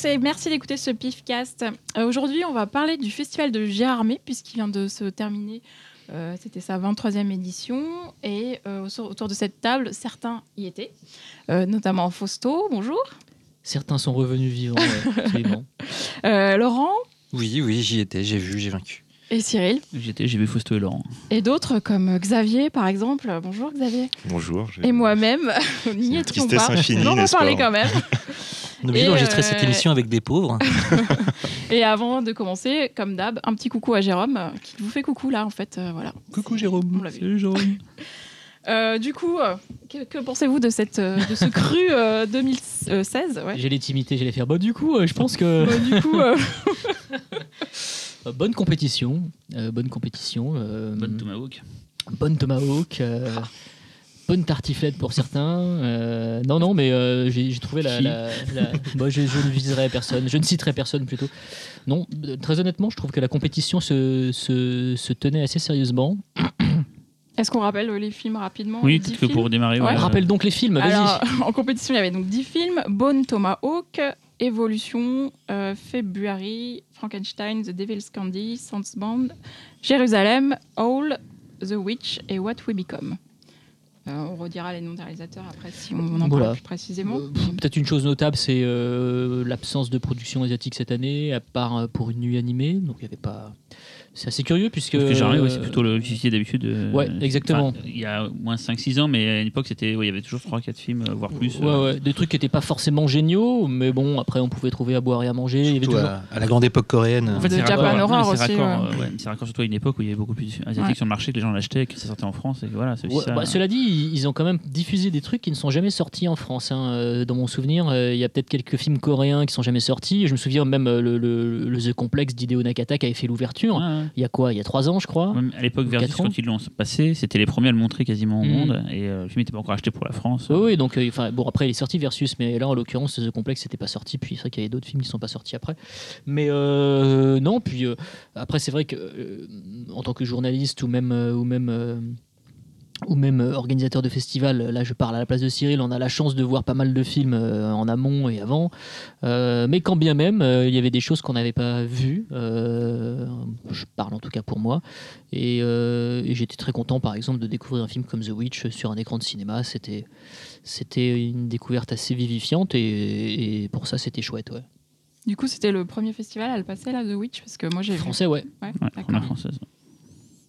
tous et merci d'écouter ce PIFcast. Euh, Aujourd'hui, on va parler du festival de Gérardmer puisqu'il vient de se terminer. Euh, C'était sa 23e édition et euh, au- autour de cette table, certains y étaient, euh, notamment Fausto, bonjour. Certains sont revenus vivants, ouais. Euh, Laurent Oui, oui, j'y étais, j'ai vu, j'ai vaincu. et Cyril. J'étais, j'ai vu Fausto et Laurent. Et d'autres comme Xavier, par exemple. Bonjour Xavier. Bonjour. Et moi-même, n'y étions tristesse pas. infinie, on va en pas quand même. On est obligé d'enregistrer euh, cette émission avec des pauvres. Et avant de commencer, comme d'hab, un petit coucou à Jérôme, euh, qui vous fait coucou là, en fait. euh, voilà. Coucou On Jérôme. l'a vu. Salut Jérôme. Euh, du coup, euh, que, que pensez-vous de, cette, euh, de ce cru euh, 2016 ouais. J'ai l'intimité, j'allais faire. Bah, du coup, euh, je pense que. Bah, Du coup, euh, Euh, bonne compétition. euh, bonne compétition. euh, Bonne Tomahawk. bonne tomahawk. euh, bonne tartiflette pour certains. euh, non, non, mais euh, j'ai trouvé la. La- la- Moi, je, je ne viserai personne. Je ne citerai personne plutôt. Non, euh, très honnêtement, je trouve que la compétition se, se, se tenait assez sérieusement. est-ce qu'on rappelle les films rapidement? Oui, peut-être que pour démarrer. Ouais. ouais, Rappelle donc les films, vas-y. Alors, en compétition, il y avait donc 10 films Bone Tomahawk, Evolution, euh, February, Frankenstein, The Devil's Candy, Band, Jérusalem, Owl, The Witch et What We Become. Euh, on redira les noms des réalisateurs après si on en Voilà. parle plus précisément. Euh, Peut-être une chose notable, c'est euh, l'absence de production asiatique cette année, à part pour une nuit animée. Donc il y avait pas. C'est assez curieux puisque. Parce que Gérardmer, ouais, c'est euh, plutôt le fichier d'habitude. euh, Ouais, exactement. enfin, Il y a moins 5-6 ans, mais à une époque, c'était, ouais, il y avait toujours 3-4 films, euh, voire plus. Ouais, euh, ouais, des trucs qui n'étaient pas forcément géniaux, mais bon, après on pouvait trouver à boire et à manger. Il y avait Surtout toujours. à, à la grande époque coréenne. En fait, c'est Japan Horror aussi, raccord, ouais. ouais, c'est raccord surtout à une époque où il y avait beaucoup plus asiatiques Ouais. sur le marché, que les gens l'achetaient, que ça sortait en France. Et voilà, Ouais, ça. bah, cela dit, ils ont quand même diffusé des trucs qui ne sont jamais sortis en France. hein. Dans mon souvenir, euh, il y a peut-être quelques films coréens qui sont jamais sortis. Je me souviens même le, le- le The Complex d'Hideo Nakata qui avait fait l'ouverture. Ouais, ouais. Il y a quoi Il y a trois ans, je crois. À l'époque, Versus, quand ils l'ont passé, c'était les premiers à le montrer quasiment au Mhm. monde. Et euh, le film n'était pas encore acheté pour la France. Oui, oui, donc euh, enfin bon après il est sorti Versus, mais là en l'occurrence The Complex n'était pas sorti. Puis c'est vrai qu'il y avait d'autres films qui sont pas sortis après. Mais euh, non, puis euh, après c'est vrai que en tant que journaliste ou même ou même ou même euh, organisateur de festival, là je parle à la place de Cyril, on a la chance de voir pas mal de films euh, en amont et avant. Euh, mais quand bien même, euh, il y avait des choses qu'on n'avait pas vues. euh, je parle en tout cas pour moi. Et, euh, et j'étais très content, par exemple, de découvrir un film comme The Witch sur un écran de cinéma. C'était, c'était une découverte assez vivifiante et, et pour ça, c'était chouette. Ouais. Du coup, c'était le premier festival à le passer, là, The Witch, parce que moi j'ai vu. Français, ouais. Ouais, Ouais, première française.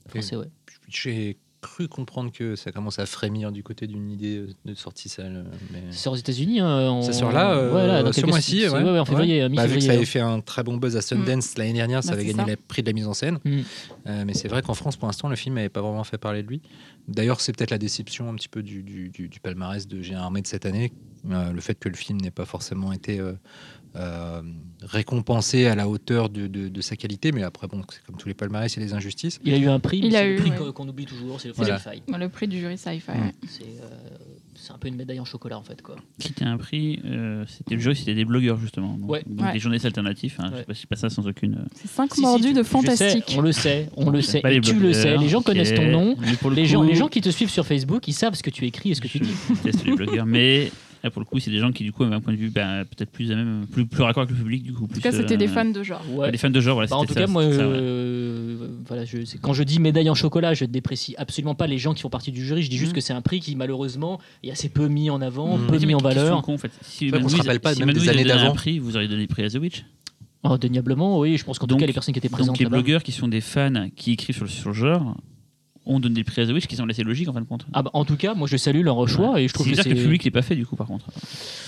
Français, ouais. J'ai cru comprendre que ça commence à frémir du côté d'une idée euh, de sortie salle. Mais... C'est aux États-Unis. Hein, en- Ça sort là, euh, Ouais, là, dans ce quelques- mois-ci, c'est- ouais. ouais, en février. Bah, vu que ça avait fait un très bon buzz à Sundance l'année dernière, ça Bah, avait gagné ça. le prix de la mise en scène. Mm. Euh, mais c'est vrai qu'en France, pour l'instant, le film n'avait pas vraiment fait parler de lui. D'ailleurs, c'est peut-être la déception un petit peu du, du, du- du palmarès de Gérard Armé de cette année, euh, le fait que le film n'ait pas forcément été euh, récompensé à la hauteur de, de- de sa qualité. Mais après, bon, c'est comme tous les palmarès, c'est des injustices. Il a eu un prix, Il mais a c'est eu, le prix ouais. qu'on- oublie toujours, c'est le Voilà. Sci-Fi. Le prix du jury sci-fi. Mm. C'est, euh, c'est un peu une médaille en chocolat en fait. Quoi. Qui était un prix, euh, c'était le jeu, c'était des blogueurs justement. Donc, Ouais. donc Ouais. des journalistes alternatifs. hein, Ouais. Je sais pas ça sans aucune. C'est 5 Si, si, mordus tu- de sais, fantastique. on le sait, on le sait, et les tu le sais. Les gens connaissent ton nom. Le Les coup, gens, les gens qui te suivent sur Facebook, ils savent ce que tu écris et ce que tu dis. je les blogueurs, mais là, pour le coup, c'est des gens qui, du coup, avaient un point de vue ben, peut-être plus, à même, plus, plus raccord avec le public. Du coup, En tout cas, c'était des fans de genre. Ouais. Des fans de genre, voilà. Bah, en tout ça, cas, moi, ça, ouais. euh, voilà, je, c'est- quand je dis médaille en chocolat, je ne déprécie absolument pas les gens qui font partie du jury. Je dis juste Mhm. que c'est un prix qui, malheureusement, est assez peu mis en avant, Mhm. peu mis en valeur. en fait. Si vrai qu'on Manu, se rappelle pas si même Manu, des années d'avant. prix, vous auriez donné le prix à The Witch. Oh, Indéniablement, oui. Je pense qu'en tout Donc- cas, les personnes qui étaient présentes Donc les là-bas- blogueurs qui sont des fans qui écrivent sur le, sur le genre ont donné le prix à The Witch, qui semble assez logique en fin de compte. Ah bah, en tout cas, moi, je salue leur choix et je trouve C'est que c'est. que le public l'est pas fait du coup par contre.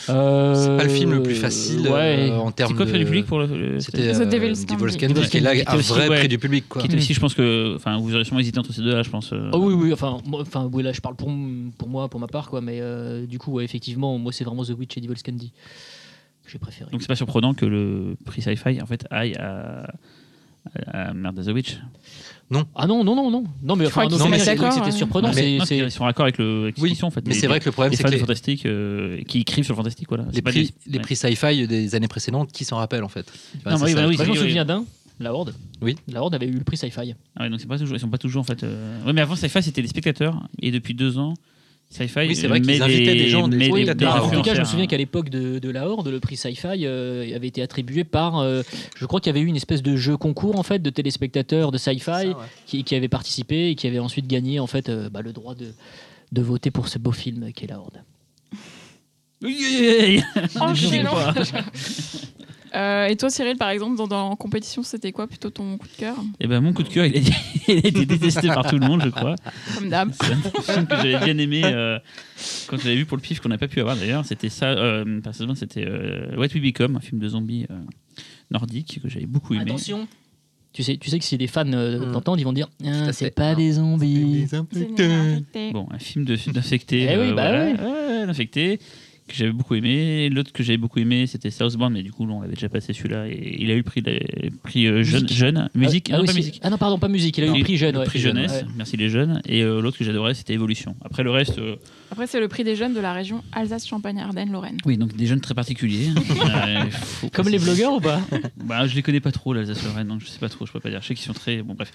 Euh, C'est pas le film le plus facile Ouais. euh, en C'est termes quoi le de. prix du public pour le, le- C'était The euh, Devil's Candy. Qui est là un vrai ouais. prix du public. Quoi. Qui était aussi, je pense que, enfin, vous aurez sûrement hésité entre ces deux-là, je pense. euh. Ah oui, oui, enfin, moi, enfin, oui, là, je parle pour, m- pour moi, pour ma part, quoi, mais euh, du coup, ouais, effectivement, moi, c'est vraiment The Witch et Devil's Candy que j'ai préféré. Donc c'est pas surprenant que le prix sci-fi en fait aille à, à, à merde à The Witch. Ah non, non, non, non, non, mais enfin, mais d'accord, c'était hein. surprenant. Mais- c'est- Non, c'est- ils sont raccord avec le avec Oui, l'exposition, en fait. Mais Les- c'est vrai que le problème, les c'est fans que du les, fantastique euh, qui écrivent sur le fantastique, voilà. les prix, des- les ouais. prix sci-fi des années précédentes, qui s'en rappellent en fait Enfin, Non, c'est oui, bah oui, je me souviens d'un, la Horde. Oui. La Horde avait eu le prix Sci-Fi. Ah ouais, donc c'est pas toujours, ils sont pas toujours en fait. euh, Ouais, mais avant sci-fi c'était des spectateurs et depuis deux ans Sci-Fi. Oui, c'est vrai qu'ils invitaient des gens, des Oui, à en tout cas, je me souviens qu'à l'époque de, de la Horde, le prix Sci-Fi euh, avait été attribué par. euh, je crois qu'il y avait eu une espèce de jeu concours en fait de téléspectateurs de Sci-Fi qui, qui avaient participé et qui avaient ensuite gagné en fait euh, bah, le droit de, de voter pour ce beau film qu'est la Horde. Oui, oui, Euh, et toi, Cyril, par exemple, dans, dans en compétition, c'était quoi plutôt ton coup de cœur Et ben mon coup de cœur, il a, il a été détesté par tout le monde, je crois. Comme d'hab. C'est un film que j'avais bien aimé euh, quand je l'avais vu pour le pif qu'on n'a pas pu avoir d'ailleurs. C'était ça, euh, c'était euh, What We Become, un film de zombies euh, nordique que j'avais beaucoup aimé. Attention tu sais, tu sais que si les fans euh, Hmm. t'entendent, ils vont dire Ah, c'est pas des zombies. Bon, un film de- d'infectés. Eh oui, bah voilà. oui. Ouais, ouais, d'infectés que j'avais beaucoup aimé. L'autre que j'avais beaucoup aimé, c'était Southbound, mais du coup, on l'avait déjà passé celui-là. Et il a eu le prix, le prix euh, jeune, Musique. jeune. Musique, ah, non, oui, pas si. musique. Ah non, pardon, pas musique. Il a eu le prix jeune. le ouais. prix Jeune, jeunesse, ouais. merci les jeunes. Et euh, l'autre que j'adorais, c'était Évolution. Après le reste, euh, Après, c'est le prix des jeunes de la région Alsace-Champagne-Ardenne-Lorraine. oui, donc des jeunes très particuliers. Euh, faut Comme les blogueurs ou pas Bah, je les connais pas trop, l'Alsace-Lorraine, donc je sais pas trop, je peux pas dire. Je sais qu'ils sont très. Bon, bref.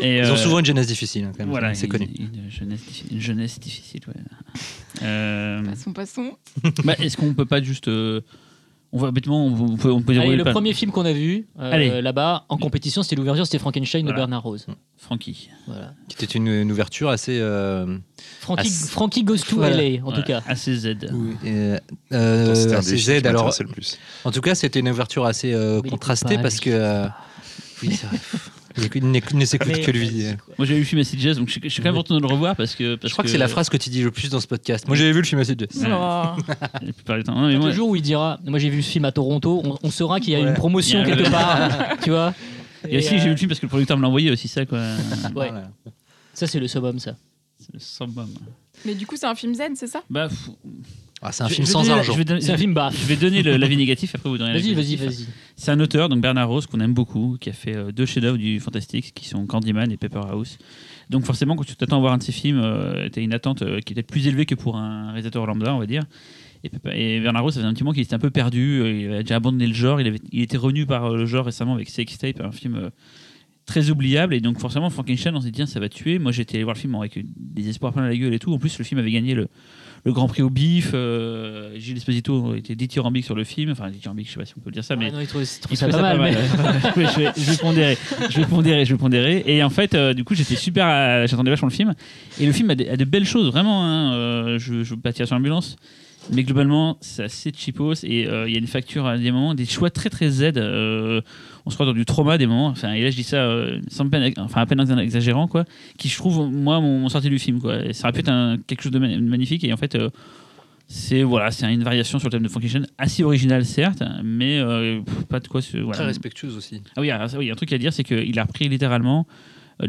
Et, Ils ont euh, souvent une jeunesse difficile, hein, quand même. Voilà, c'est une- connu. Une, jeunesse, diffi- une jeunesse difficile, ouais. Euh, Passons, passons. bah, Est-ce qu'on peut pas juste. On va bêtement, on, on peut, on peut Allez, dérouler le pas- premier film qu'on a vu euh, là-bas en compétition, c'était l'ouverture, c'était Frankenstein Voilà. de Bernard Rose. Frankie. Voilà. Qui était une, une ouverture assez. euh, Frankie, Goes to Voilà. LA, en tout cas. ACZ. euh, euh, C'était un assez Z, alors, le plus. en tout cas, c'était une ouverture assez euh, contrastée parce que. euh, oui, c'est vrai. Il ne s'écoute que lui. Moi j'avais vu le film Acid Jazz, donc je suis je suis quand même content de le revoir parce que. Parce Je crois que, c'est la phrase que tu dis le plus dans ce podcast. Moi, j'avais vu le film. La plupart du temps. Non, mais Le moi- jour où il dira, moi j'ai vu ce film à Toronto, on, on saura qu'il y a Ouais. une promotion a- quelque part, tu vois. Et aussi, euh, j'ai vu le film parce que le producteur me l'a envoyé aussi, ça quoi. Ouais. Voilà. Ça c'est le summum, ça. C'est le summum. Mais du coup, c'est un film zen, c'est ça? Bah, Ah, c'est un je- film je sans donner- argent. C'est un film bas. je vais donner l'avis négatif, après vous donnez l'avis Vas-y, vas-y, vas-y. C'est un auteur, donc Bernard Rose, qu'on aime beaucoup, qui a fait euh, deux chefs-d'œuvre du fantastique, qui sont Candyman et Paper House. Donc forcément, quand tu t'attends à voir un de ces films, euh, tu as une attente euh, qui est peut-être plus élevée que pour un réalisateur lambda, on va dire. Et, Bernard Rose, ça faisait un petit moment qu'il était un peu perdu, euh, il avait déjà abandonné le genre, il, avait, il était revenu par euh, le genre récemment avec Sex Tape, un film euh, très oubliable. Et donc forcément, Frankenstein, on s'est dit, tiens, ça va tuer. Moi, j'étais allé voir le film avec des espoirs plein la gueule et tout. En plus, le film avait gagné le, le Grand Prix au bif. euh, Gilles Esposito était dithyrambique sur le film. Enfin, dithyrambique, je sais pas si on peut le dire ça, mais Ah non, il trouve, il trouve ça pas mal, mais- je, vais, je vais pondérer, je vais pondérer, je vais pondérer. Et en fait, euh, du coup, j'étais super, euh, j'attendais vachement le film. Et le film a, de belles choses, vraiment. hein, je, je veux pas tirer sur l'ambulance, mais globalement, c'est assez cheapos et euh, il y a une facture à des moments, des choix très très Z. euh, on se croit dans du trauma des moments. Enfin, et là, je dis ça euh, sans peine, enfin à peine exagérant, quoi. Qui je trouve moi m'ont m'ont sorti du film, quoi. Et ça aurait pu être un- quelque chose de ma- magnifique. Et en fait. c'est voilà, c'est une variation sur le thème de Frankenstein, assez originale certes, mais pas de quoi se. voilà. Très respectueuse aussi. Ah oui, alors, ça, oui, un truc à dire, c'est qu'il a repris littéralement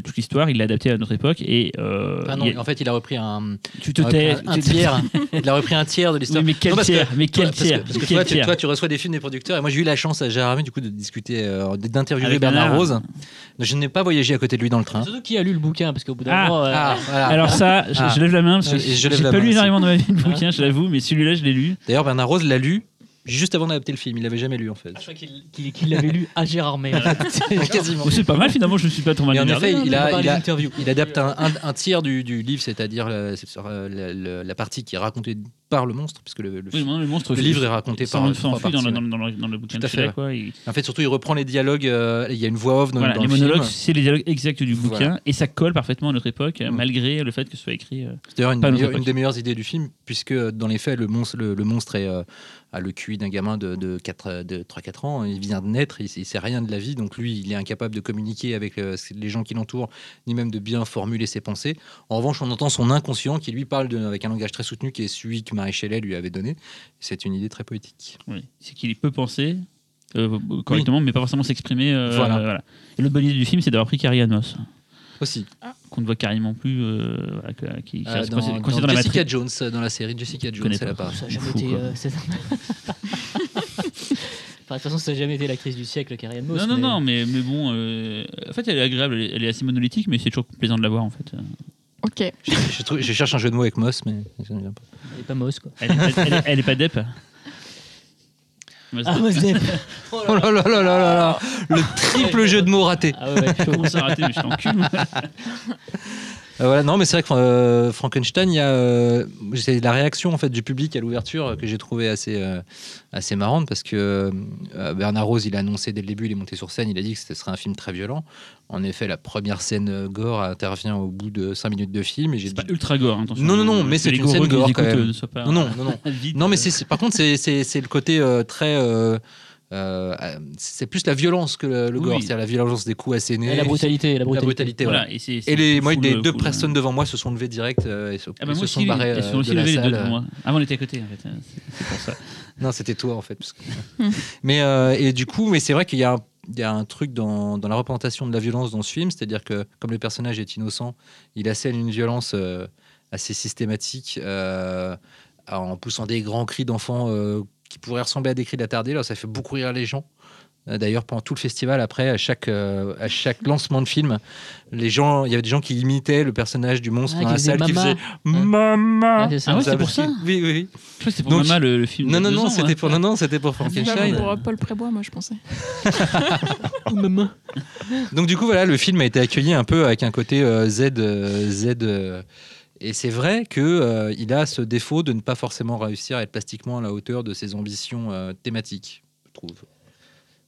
toute l'histoire, il l'a adapté à notre époque et euh, Ah non, a- en fait, il a repris un, tu te il a repris tais. un, un tu- tiers. il a repris un tiers de l'histoire. Oui, mais quel Non, parce que- tiers Mais quel Toi, parce que- tiers Parce que toi, tu, toi, tu reçois des films des producteurs. Et moi, j'ai eu la chance à Gérard Armé, du coup, de discuter, euh, d'interviewer Bernard Bernard. Rose. Je n'ai pas voyagé à côté de lui dans le train. Surtout qui a lu le bouquin, parce qu'au bout d'un Ah, moment. euh, Ah, voilà. Alors ça, je, Ah. je lève la main parce que j'ai pas lu énormément dans ma vie de bouquin, je l'avoue, mais celui-là, je l'ai lu. D'ailleurs, Bernard Rose l'a lu juste avant d'adapter le film. Il l'avait jamais lu, en fait. je crois qu'il qu'il- qu'il l'avait lu à Gérard May. Quasiment. C'est pas mal finalement, je ne suis pas trop mal Et en emmerdé. effet, il a, Par il les a, interviews. il adapte un, un- un tiers du, du livre, c'est-à-dire la, c'est sur, euh, la, la- la partie qui est racontée par le monstre, puisque le, le Oui, film- non, le monstre. le livre est raconté par sans trois s'enfuit dans, le- parties, dans, le- dans le- dans le bouquin Tout à Sheila, fait, quoi. il- En fait, surtout, il reprend les dialogues. euh, il y a une voix off dans, Voilà, dans les le monologues, film. c'est les dialogues exacts du bouquin Voilà. et ça colle parfaitement à notre époque, Mm. malgré le fait que ce soit écrit. euh, C'est d'ailleurs une, Pas époque. une des meilleures idées du film, puisque dans les faits, le monstre, le, le monstre est, euh, a le QI d'un gamin de, de, 4, de 3-4 ans. Il vient de naître, il, il sait rien de la vie, donc lui, il est incapable de communiquer avec euh, les gens qui l'entourent, ni même de bien formuler ses pensées. En revanche, on entend son inconscient qui lui parle de- avec un langage très soutenu, qui est celui que Marie Shelley lui avait donné. C'est une idée très poétique. Oui, c'est qu'il peut penser euh, correctement, mais pas forcément s'exprimer. euh, Voilà. voilà. Et l'autre bonne idée du film, c'est d'avoir pris Carrie Moss, Aussi, qu'on ne voit carrément plus, euh, voilà, qui, qui Euh, reste dans, coincé- dans coincé dans la Jessica matrice. Jones, euh, dans la série Jessica Jones, connais elle pas. apparaît. Ça a jamais Fou, été. quoi. euh, c'est- Enfin, de toute façon, ça n'a jamais été l'actrice du siècle, Carrie Moss. Non, non, mais- non, mais, mais bon, euh, en fait, elle est agréable, elle est, elle est assez monolithique, mais c'est toujours plaisant de la voir, en fait. Ok. Je, je trouve- je cherche un jeu de mots avec Moss, mais ça ne vient pas. Elle est pas Moss, quoi. Elle est, elle, elle est- elle est pas dep. Ah, Moss Depp Oh là là là là là là Le triple jeu de mots raté. Ah ouais. Comment ça a raté, mais je t'encule. Euh, voilà, non, mais c'est vrai que euh, Frankenstein, il y a euh, c'est la réaction en fait du public à l'ouverture que j'ai trouvé assez assez marrante parce que Bernard Rose, il a annoncé dès le début, il est monté sur scène, il a dit que ce serait un film très violent. En effet, la première scène gore intervient au bout de 5 minutes de film et j'ai C'est dit pas ultra gore, attention. Non, non, non, mais c'est une scène gore, quand même. non, non, non, non. Non, mais c'est, c'est- par contre, c'est, c'est, c'est le côté très. Euh, euh, c'est plus la violence que le, le Oui, gore, c'est-à-dire la violence des coups assénés. Et la brutalité, la La brutalité. Voilà, voilà. et, c'est- Et c'est les, moi, les deux personnes devant moi se sont levées direct euh, et se, Ah bah se sont barrées elles euh, sont aussi de la levées les deux salle. devant moi. Avant, on était à côté, en fait. C'est- C'est pour ça. Non, c'était toi en fait. parce que- mais euh, et du coup, mais c'est vrai qu'il y a un, il y a un truc dans, dans la représentation de la violence dans ce film, c'est-à-dire que comme le personnage est innocent, il assène une violence euh, assez systématique euh, en poussant des grands cris d'enfants euh, qui pourraient ressembler à des cris d'attardés. Là, ça fait beaucoup rire les gens. Euh, D'ailleurs, pendant tout le festival, après, à chaque, euh, à chaque lancement de film, les gens, il y avait des gens qui imitaient le personnage du monstre Ah, dans qui la faisait salle, qui Mama. faisait Mama. Ah. Ah ouais, c'est Ça, pour ça Oui, oui, oui. Je crois que c'est pour Donc, Mama le, le film. Non, non, non, c'était pour, non, non, c'était pour Bah, Frankenstein. pour euh, Paul Prébois, moi, je pensais. Maman. Donc du coup voilà, le film a été accueilli un peu avec un côté euh, Z, euh, Z. et c'est vrai que euh, il a ce défaut de ne pas forcément réussir à être plastiquement à la hauteur de ses ambitions euh, thématiques, je trouve.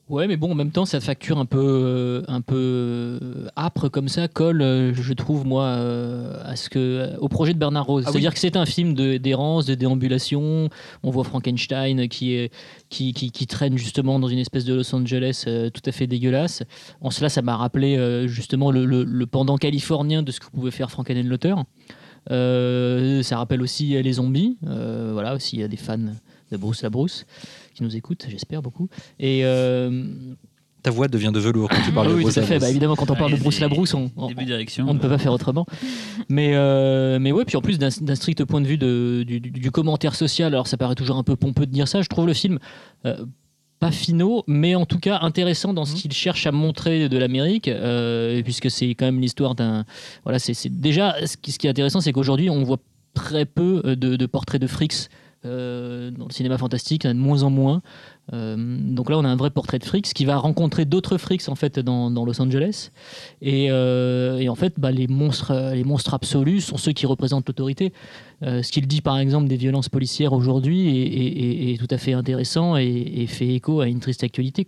Ouais, mais bon, en même temps, cette facture un peu, euh, un peu âpre comme ça colle, je trouve, moi, à ce que, au projet de Bernard Rose. Ah oui. C'est-à-dire que c'est un film de- d'errance, de, déambulation. On voit Frankenstein qui, est, qui, qui, qui traîne justement dans une espèce de Los Angeles tout à fait dégueulasse. En cela, ça m'a rappelé justement le, le- le pendant californien de ce que pouvait faire Frankenheimer. Euh, ça rappelle aussi euh, les zombies. Euh, voilà, aussi il y a des fans de Bruce la Bruce qui nous écoutent, j'espère beaucoup. Et euh, Ta voix devient de velours quand tu parles ah de oui, Bruce tout à fait. Bah, évidemment, quand on Ah, parle de Bruce Labrousse, on, on, Début direction. on ne peut pas faire autrement. Mais, euh, mais ouais, puis en plus d'un d'un strict point de vue de- du, du- du commentaire social, alors ça paraît toujours un peu pompeux de dire ça, je trouve le film euh, pas finaux, mais en tout cas intéressant dans ce Mhm. qu'il cherche à montrer de l'Amérique, euh, puisque c'est quand même l'histoire d'un. Voilà, c'est c'est- déjà ce qui, ce qui est intéressant, c'est qu'aujourd'hui on voit très peu euh, de, de portraits de frics. euh, dans le cinéma fantastique, il y en a de moins en moins. Euh, donc là, on a un vrai portrait de Fricks qui va rencontrer d'autres Fricks en fait dans, Los Angeles. Et, euh, en fait, bah, les monstres, euh, les monstres absolus sont ceux qui représentent l'autorité. Ce qu'il dit par exemple des violences policières aujourd'hui est, tout à fait intéressant et, fait écho à une triste actualité.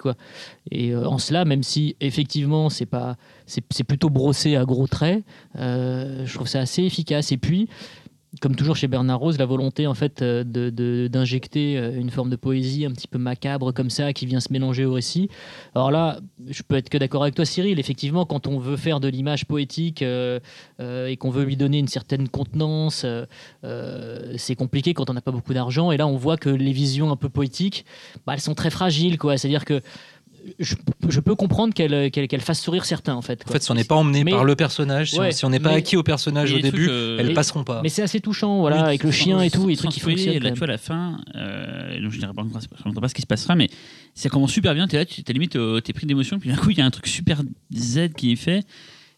Et en cela, même si effectivement c'est pas, c'est plutôt brossé à gros traits, je trouve ça assez efficace. Et puis comme toujours chez Bernard Rose, la volonté en fait euh, de- de- d'injecter euh, une forme de poésie un petit peu macabre comme ça qui vient se mélanger au récit. Alors là, je peux être que d'accord avec toi Cyril, effectivement quand on veut faire de l'image poétique euh, et qu'on veut lui donner une certaine contenance, c'est compliqué quand on n'a pas beaucoup d'argent. Et là on voit que les visions un peu poétiques, bah, elles sont très fragiles quoi, c'est-à-dire que je, je peux comprendre qu'elle qu'elle fasse sourire certains en fait. En fait, si on n'est pas emmené Mais- par le personnage, si on- si n'est pas mais- acquis au personnage au début, euh, elles passeront pas. Mais c'est assez touchant, voilà, Oui, avec le chien et tout, les trucs qui fonctionnent. Là, quand tu vois, à la fin, euh, donc je dirais pas, je ne pas ce qui se passera, mais ça commence super bien. Tu es là, tu es limite, euh, t'es pris d'émotion, puis d'un coup, il y a un truc super Z qui est fait,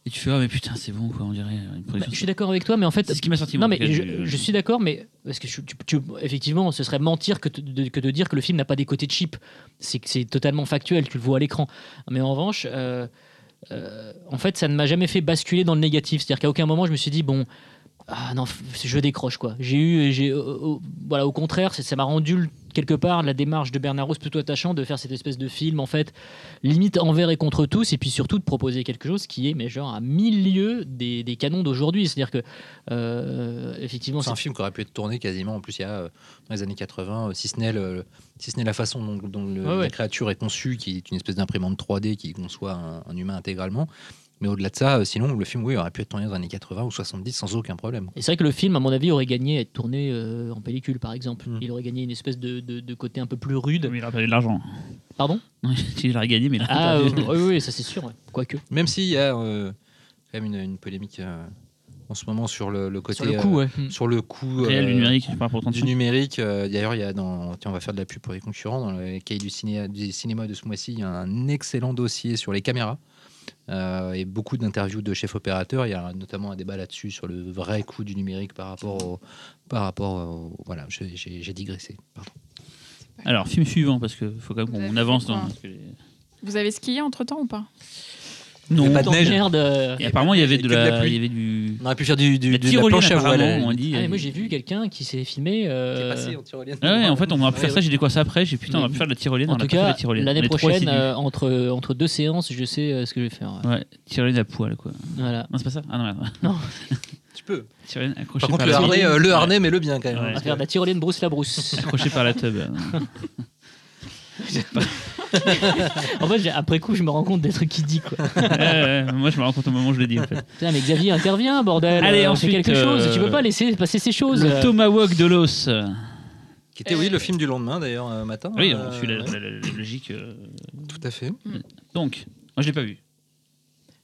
et tu fais, ah, mais putain, c'est bon, quoi, on dirait une Bah, production. je suis d'accord avec toi, mais en fait, C'est ce qui m'a sorti. non mais je, suis d'accord, mais parce que je- tu- tu- effectivement, ce serait mentir que, te- de, que de dire que le film n'a pas des côtés cheap. C'est totalement factuel, tu le vois à l'écran. Mais en revanche, euh, euh, en fait, ça ne m'a jamais fait basculer dans le négatif. C'est-à-dire qu'à aucun moment je me suis dit bon. Ah non, je décroche quoi. J'ai eu, j'ai, euh, euh, voilà, au contraire, ça m'a rendu quelque part la démarche de Bernard Rose plutôt attachant de faire cette espèce de film en fait limite envers et contre tous et puis surtout de proposer quelque chose qui est mais genre à mille lieues des, des canons d'aujourd'hui. C'est-à-dire que euh, effectivement, C'est un film qui aurait pu être tourné quasiment. En plus, il y a euh, dans les années 80, euh, si ce n'est le- si ce n'est la façon dont, dont le- Ouais, ouais. la créature est conçue, qui est une espèce d'imprimante 3D qui conçoit un, un humain intégralement. Mais au-delà de ça, euh, sinon, le film, oui, aurait pu être tourné dans les années 80 ou 70 sans aucun problème. Et c'est vrai que le film, à mon avis, aurait gagné à être tourné euh, en pellicule, par exemple. Mm. Il aurait gagné une espèce de, de- de côté un peu plus rude. Mais il a perdu de l'argent. Pardon? Il a gagné, mais il a Ah perdu. euh, oui, oui, ça c'est sûr. ouais. Quoique. Même s'il y a euh, quand même une, une polémique euh, en ce moment sur le, le côté. Sur le coup, euh, ouais. Mm. sur le coût Réel, euh, du numérique, du numérique. euh, D'ailleurs, il y a dans. Tiens, on va faire de la pub pour les concurrents. Dans le cahier du, ciné, du cinéma de ce mois-ci, il y a un excellent dossier sur les caméras. Euh, et beaucoup d'interviews de chefs opérateurs. Il y a notamment un débat là-dessus sur le vrai coût du numérique par rapport au. Par rapport au- voilà, j'ai- digressé. Pardon. Alors, film suivant, parce qu'il faut quand même avez qu'on avance dans. Vous avez skié entre temps ou pas? Non, Il y a pas de neige. merde. euh, Et apparemment, il y avait de de la il y avait du. On aurait pu faire du, du, La de la planche à voile. apparemment, on dit. Ah, mais moi j'ai vu quelqu'un qui s'est filmé. euh, en tyrolienne. Ah ouais, en fait, on aurait pu faire ça, j'ai dit quoi ça après J'ai putain, on aurait pu faire de la tyrolienne. En tout cas, l'année prochaine, euh, entre, entre deux séances, je sais euh, ce que je vais faire. ouais. Tyrolienne à poil, quoi. Voilà. Non, c'est pas ça Ah non, merde. Tu peux. Tyrolienne accrochée Par contre, par le harnais, euh, le harnais, mets-le bien quand même. On va faire de la tyrolienne Bruce la brousse. accrochée par la en fait, après coup, je me rends compte des trucs qu'il dit. Quoi. Moi, je me rends compte au moment où je le dis, en fait. Putain, mais Xavier intervient, bordel. Allez, Euh, fais ensuite, quelque chose. euh, Tu peux pas laisser passer ces choses. Le Tomahawk de l'os. Qui était, oui, le film du lendemain d'ailleurs, euh, matin. Oui, euh, on suit la, ouais, la- la- la logique. euh. Tout à fait. Donc, moi, je l'ai pas vu.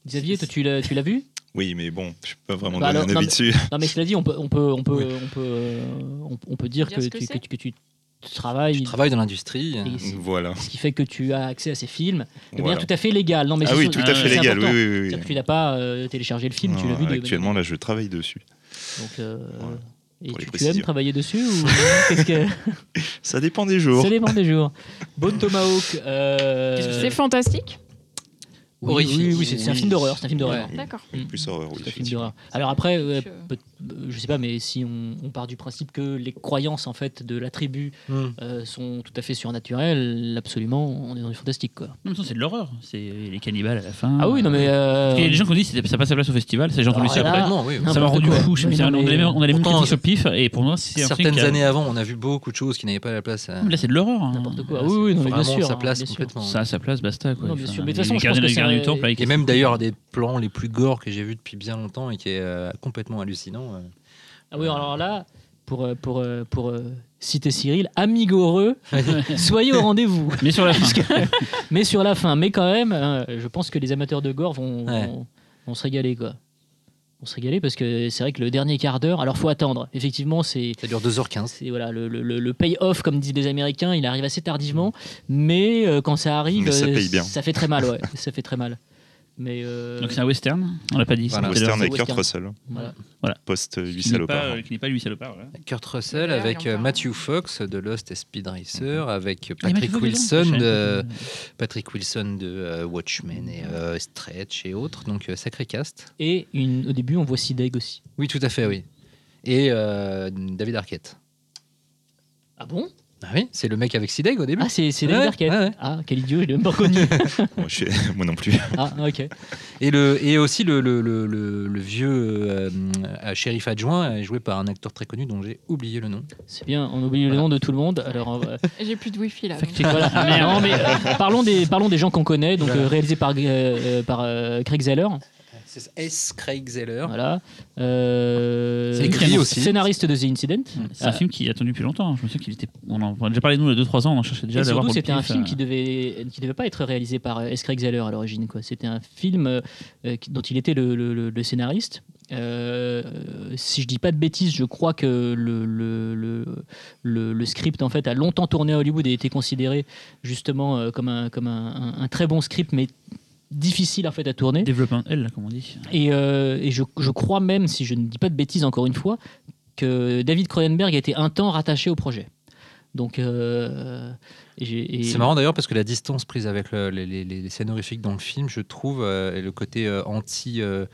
Xavier, toi, tu l'as, vu? Oui, mais bon, je peux pas vraiment Bah donner un non, avis mais- dessus. Non, mais cela dit, on peut, on peut, on peut, on peut, euh, on, on peut dire Dire que, que, tu- tu travailles. Dans l'industrie. Voilà. ce qui fait que tu as accès à ces films de Voilà. manière tout à fait légale. Non, mais Ah oui, tout à fait ouais, c'est légal. Oui, tu n'as pas euh, téléchargé le film, tu l'as vu. de- Actuellement, là, je travaille dessus. Donc, euh, Voilà. et tu, tu aimes travailler dessus ou qu'est-ce que Ça dépend des jours. ça dépend des jours. Bone Tomahawk. euh, C'est fantastique? oui. Oui, oui, c'est un film d'horreur. C'est un film d'horreur. D'accord. Plus horreur, oui. C'est un film d'horreur. Alors après, euh, Je- peut- euh, je sais pas, mais si on, on part du principe que les croyances en fait de la tribu Hmm. euh, sont tout à fait surnaturelles, absolument, on est dans du fantastique quoi. Non, mais ça, c'est de l'horreur. C'est les cannibales à la fin. Ah oui, non mais. euh, Il y a des gens qui ont dit que ça passe sa place au festival. Ça, j'ai entendu ça après. Oui. Non, Ça m'a rendu fou. Oui, non, on, a les mais- mêmes, on a les mêmes au pif. Et pour moi, c'est. Certaines a- années avant, on a vu beaucoup de choses qui n'avaient pas la place. à- Mais Là, c'est de l'horreur. hein. N'importe quoi. Là, Oui, oui, non, mais bien sûr. sa hein, place complètement. Ça a sa place, basta. Quoi. Mais Et même d'ailleurs des plans les plus gore que j'ai vus depuis bien longtemps et qui est euh, complètement hallucinant. Euh. Ah oui, alors là, pour, euh, pour, euh, pour citer Cyril, amigoreux, soyez au rendez-vous. Mais sur la fin. Mais sur la fin, mais quand même, hein, je pense que les amateurs de gore vont, Ouais. vont, vont se régaler quoi. Vont se régaler parce que c'est vrai que le dernier quart d'heure, alors faut attendre. Effectivement, c'est Ça dure 2h15. c'est voilà le, le, le- pay-off comme disent les Américains, il arrive assez tardivement, mais euh, quand ça arrive, Mais ça paye bien. ça fait très mal, ouais, ça fait très mal. Mais euh, Donc c'est un western. On l'a pas dit. Voilà. c'est Western avec Kurt. Russell, voilà. post Lui Qui n'est salopard. pas, euh, qui n'est pas lui salopard. voilà. Kurt Russell avec euh. Matthew Fox de Lost et Speed Racer, avec Ah, Patrick Wilson de pas. Patrick Wilson de euh, Watchmen et euh, Stretch et autres. Donc euh, sacré cast. Et une- au début, on voit Sideg aussi. Oui, tout à fait, oui. Et euh, David Arquette. Ah bon? Ah oui, c'est le mec avec Sideg au début. Ah, c'est c'est Ouais, ouais, ouais. Ah, quel idiot, je l'ai même pas reconnu. Moi, je suis- moi non plus. ah, ok. Et, le, et aussi le, le, le, le- le vieux euh, euh, shérif adjoint est joué par un acteur très connu dont j'ai oublié le nom. C'est bien, on oublie le nom de tout le monde. Alors, va- J'ai plus de wifi là. Check, voilà. Non, mais euh, parlons, des, parlons des gens qu'on connaît, donc Voilà. euh, réalisé par, euh, euh, par euh, Craig Zeller. C'est S. Craig Zeller. Voilà. Euh, C'est écrit aussi. Scénariste de The Incident. C'est un film qui est attendu depuis longtemps. Je me souviens qu'il était. On en a déjà parlé de nous il y a 2-3 ans. On en cherchait déjà à l'avoir c'était un film euh. qui devait, qui devait pas être réalisé par euh, S. Craig Zeller à l'origine. C'était un film euh, euh, qui- dont il était le, le- le- le scénariste. Euh, si je dis pas de bêtises, je crois que le, le, le, le- le script en fait a longtemps tourné à Hollywood et été considéré justement euh, comme, un, comme un, un- un très bon script, mais difficile en fait à tourner. Développement L, là, comme on dit. Et, euh, et je, je crois même, si je ne dis pas de bêtises encore une fois, que David Cronenberg a été un temps rattaché au projet. Donc, euh, et j'ai- et- C'est marrant d'ailleurs parce que la distance prise avec le- les, les- les scènes horrifiques dans le film, je trouve, euh, et le côté euh, anti euh,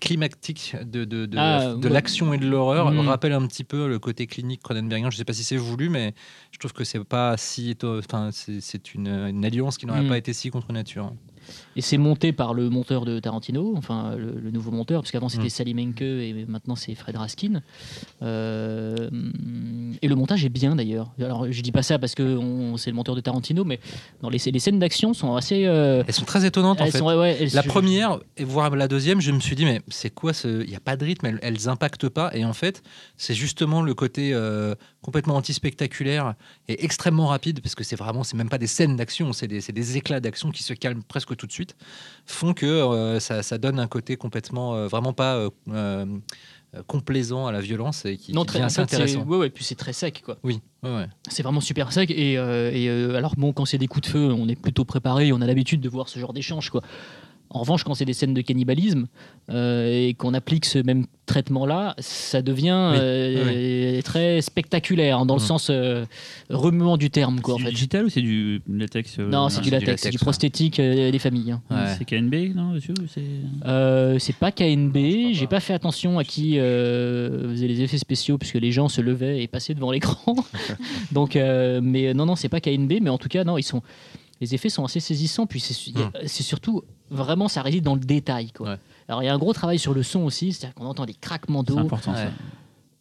clima- climactique de, de, de, Ah, de ouais. l'action et de l'horreur Mm. rappelle un petit peu le côté clinique Cronenbergien. Je ne sais pas si c'est voulu, mais je trouve que c'est pas si, enfin, c'est c'est une, une alliance qui n'aurait Mm. pas été si contre nature. Et c'est monté par le monteur de Tarantino, enfin le, le nouveau monteur, parce qu'avant c'était Mm. Sally Menke et maintenant c'est Fred Raskin. Euh, et le montage est bien d'ailleurs. Alors je dis pas ça parce que c'est le monteur de Tarantino, mais dans les, les scènes d'action sont assez. euh, Elles sont très étonnantes en fait. sont- ouais, ouais, elles- La je- première, voire la deuxième, je me suis dit, mais c'est quoi ce. Il n'y a pas de rythme, elles, elles impactent pas. Et en fait, c'est justement le côté euh, complètement anti-spectaculaire et extrêmement rapide, parce que c'est vraiment, c'est même pas des scènes d'action, c'est des, c'est des éclats d'action qui se calment presque tout de suite, font que euh, ça, ça donne un côté complètement, euh, vraiment pas euh, complaisant à la violence et qui, Non, très assez intéressant. ouais, puis c'est très sec quoi. Oui, ouais, ouais. C'est vraiment super sec et, euh, et, euh, alors bon quand c'est des coups de feu on est plutôt préparé on a l'habitude de voir ce genre d'échange quoi. En revanche, quand c'est des scènes de cannibalisme euh, et qu'on applique ce même traitement-là, ça devient Oui, euh, très spectaculaire, dans le Mhm. sens euh, remuant du terme. C'est du fait. digital ou c'est du latex euh, Non, c'est du latex, latex, c'est du prosthétique euh, des familles. hein. Ouais. C'est KNB, non, ou c'est- Euh, pas KNB, j'ai pas. fait attention à qui euh, faisait les effets spéciaux puisque les gens se levaient et passaient devant l'écran. Donc, euh, mais non, non, c'est pas KNB, mais en tout cas, non, ils sont, les effets sont assez saisissants. Puis c'est a- c'est surtout vraiment, ça réside dans le détail. Quoi. Ouais. Alors il y a un gros travail sur le son aussi, c'est-à-dire qu'on entend des craquements C'est d'eau, important Ouais. ça.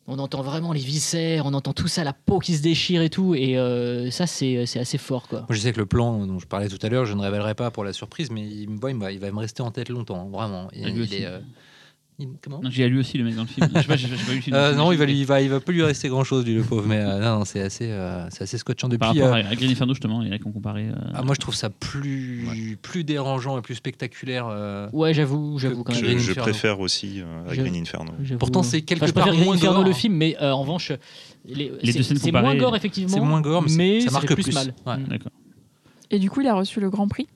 on entend vraiment les viscères, on entend tout ça, la peau qui se déchire et tout, et euh, ça c'est c'est assez fort. Quoi. Moi, je sais que le plan dont je parlais tout à l'heure, je ne révélerai pas pour la surprise, mais il, me voit, il, va, il va me rester en tête longtemps, hein, vraiment. Il, lui il aussi. est, euh, il- comment Non, j'ai lu aussi le mec dans le film. Je sais pas, j'ai j'ai pas vu le film. Euh, non, il va, lui, il va, il va plus lui rester grand chose, lui, le pauvre. Mais euh, non, non, c'est assez, euh, c'est assez scotchant Par depuis. rapport euh, à, à Green Inferno, justement, il y en a qui ont comparé. euh, ah, moi, je trouve ça plus, plus dérangeant et plus spectaculaire. euh. Ouais, j'avoue, j'avoue quand même. Je, Green je Inferno. préfère aussi euh, à Green Inferno. J'avoue. Pourtant, c'est quelque Enfin, je part préfère Green moins Inferno, gore. le film, mais euh, en revanche, les, Les c'est- deux scènes c'est comparées, moins gore effectivement. c'est moins gore, mais c'est- mais ça marque plus, plus. mal. Ouais. Mm. D'accord. Et du coup, il a reçu le Grand Prix.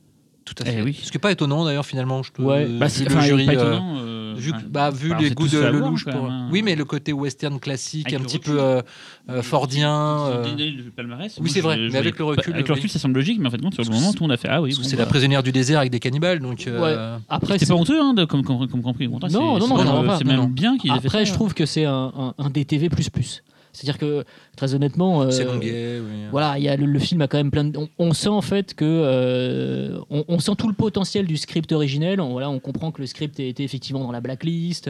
Tout à Eh fait. oui. Ce qui n'est pas étonnant, d'ailleurs, finalement. Je te, Ouais. Bah, c'est le jury. pas étonnant. euh, Vu, que- enfin, bah, vu alors, les goûts de Lelouch. pour- même, hein. Oui, mais le côté western classique, Avec un petit recul. peu euh, euh, fordien. Euh, le palmarès. oui, c'est vrai, mais avec le recul, Avec le recul, ça semble logique, mais en fait, sur le moment, tout le monde a fait Ah oui. c'est bah. la prisonnière du désert avec des cannibales, donc. euh, Après, c'est- pas honteux hein, comme, comme, comme compris. Non, non, non, c'est- euh, même bien qu'ils aient fait Après, je trouve que c'est un, un, un DTV++. C'est-à-dire que, très honnêtement, euh, C'est longuet, oui. voilà, il y a le, le film a quand même plein de... On, on sent en fait que... euh, on, on sent tout le potentiel du script originel. On, voilà, on comprend que le script était effectivement dans la blacklist.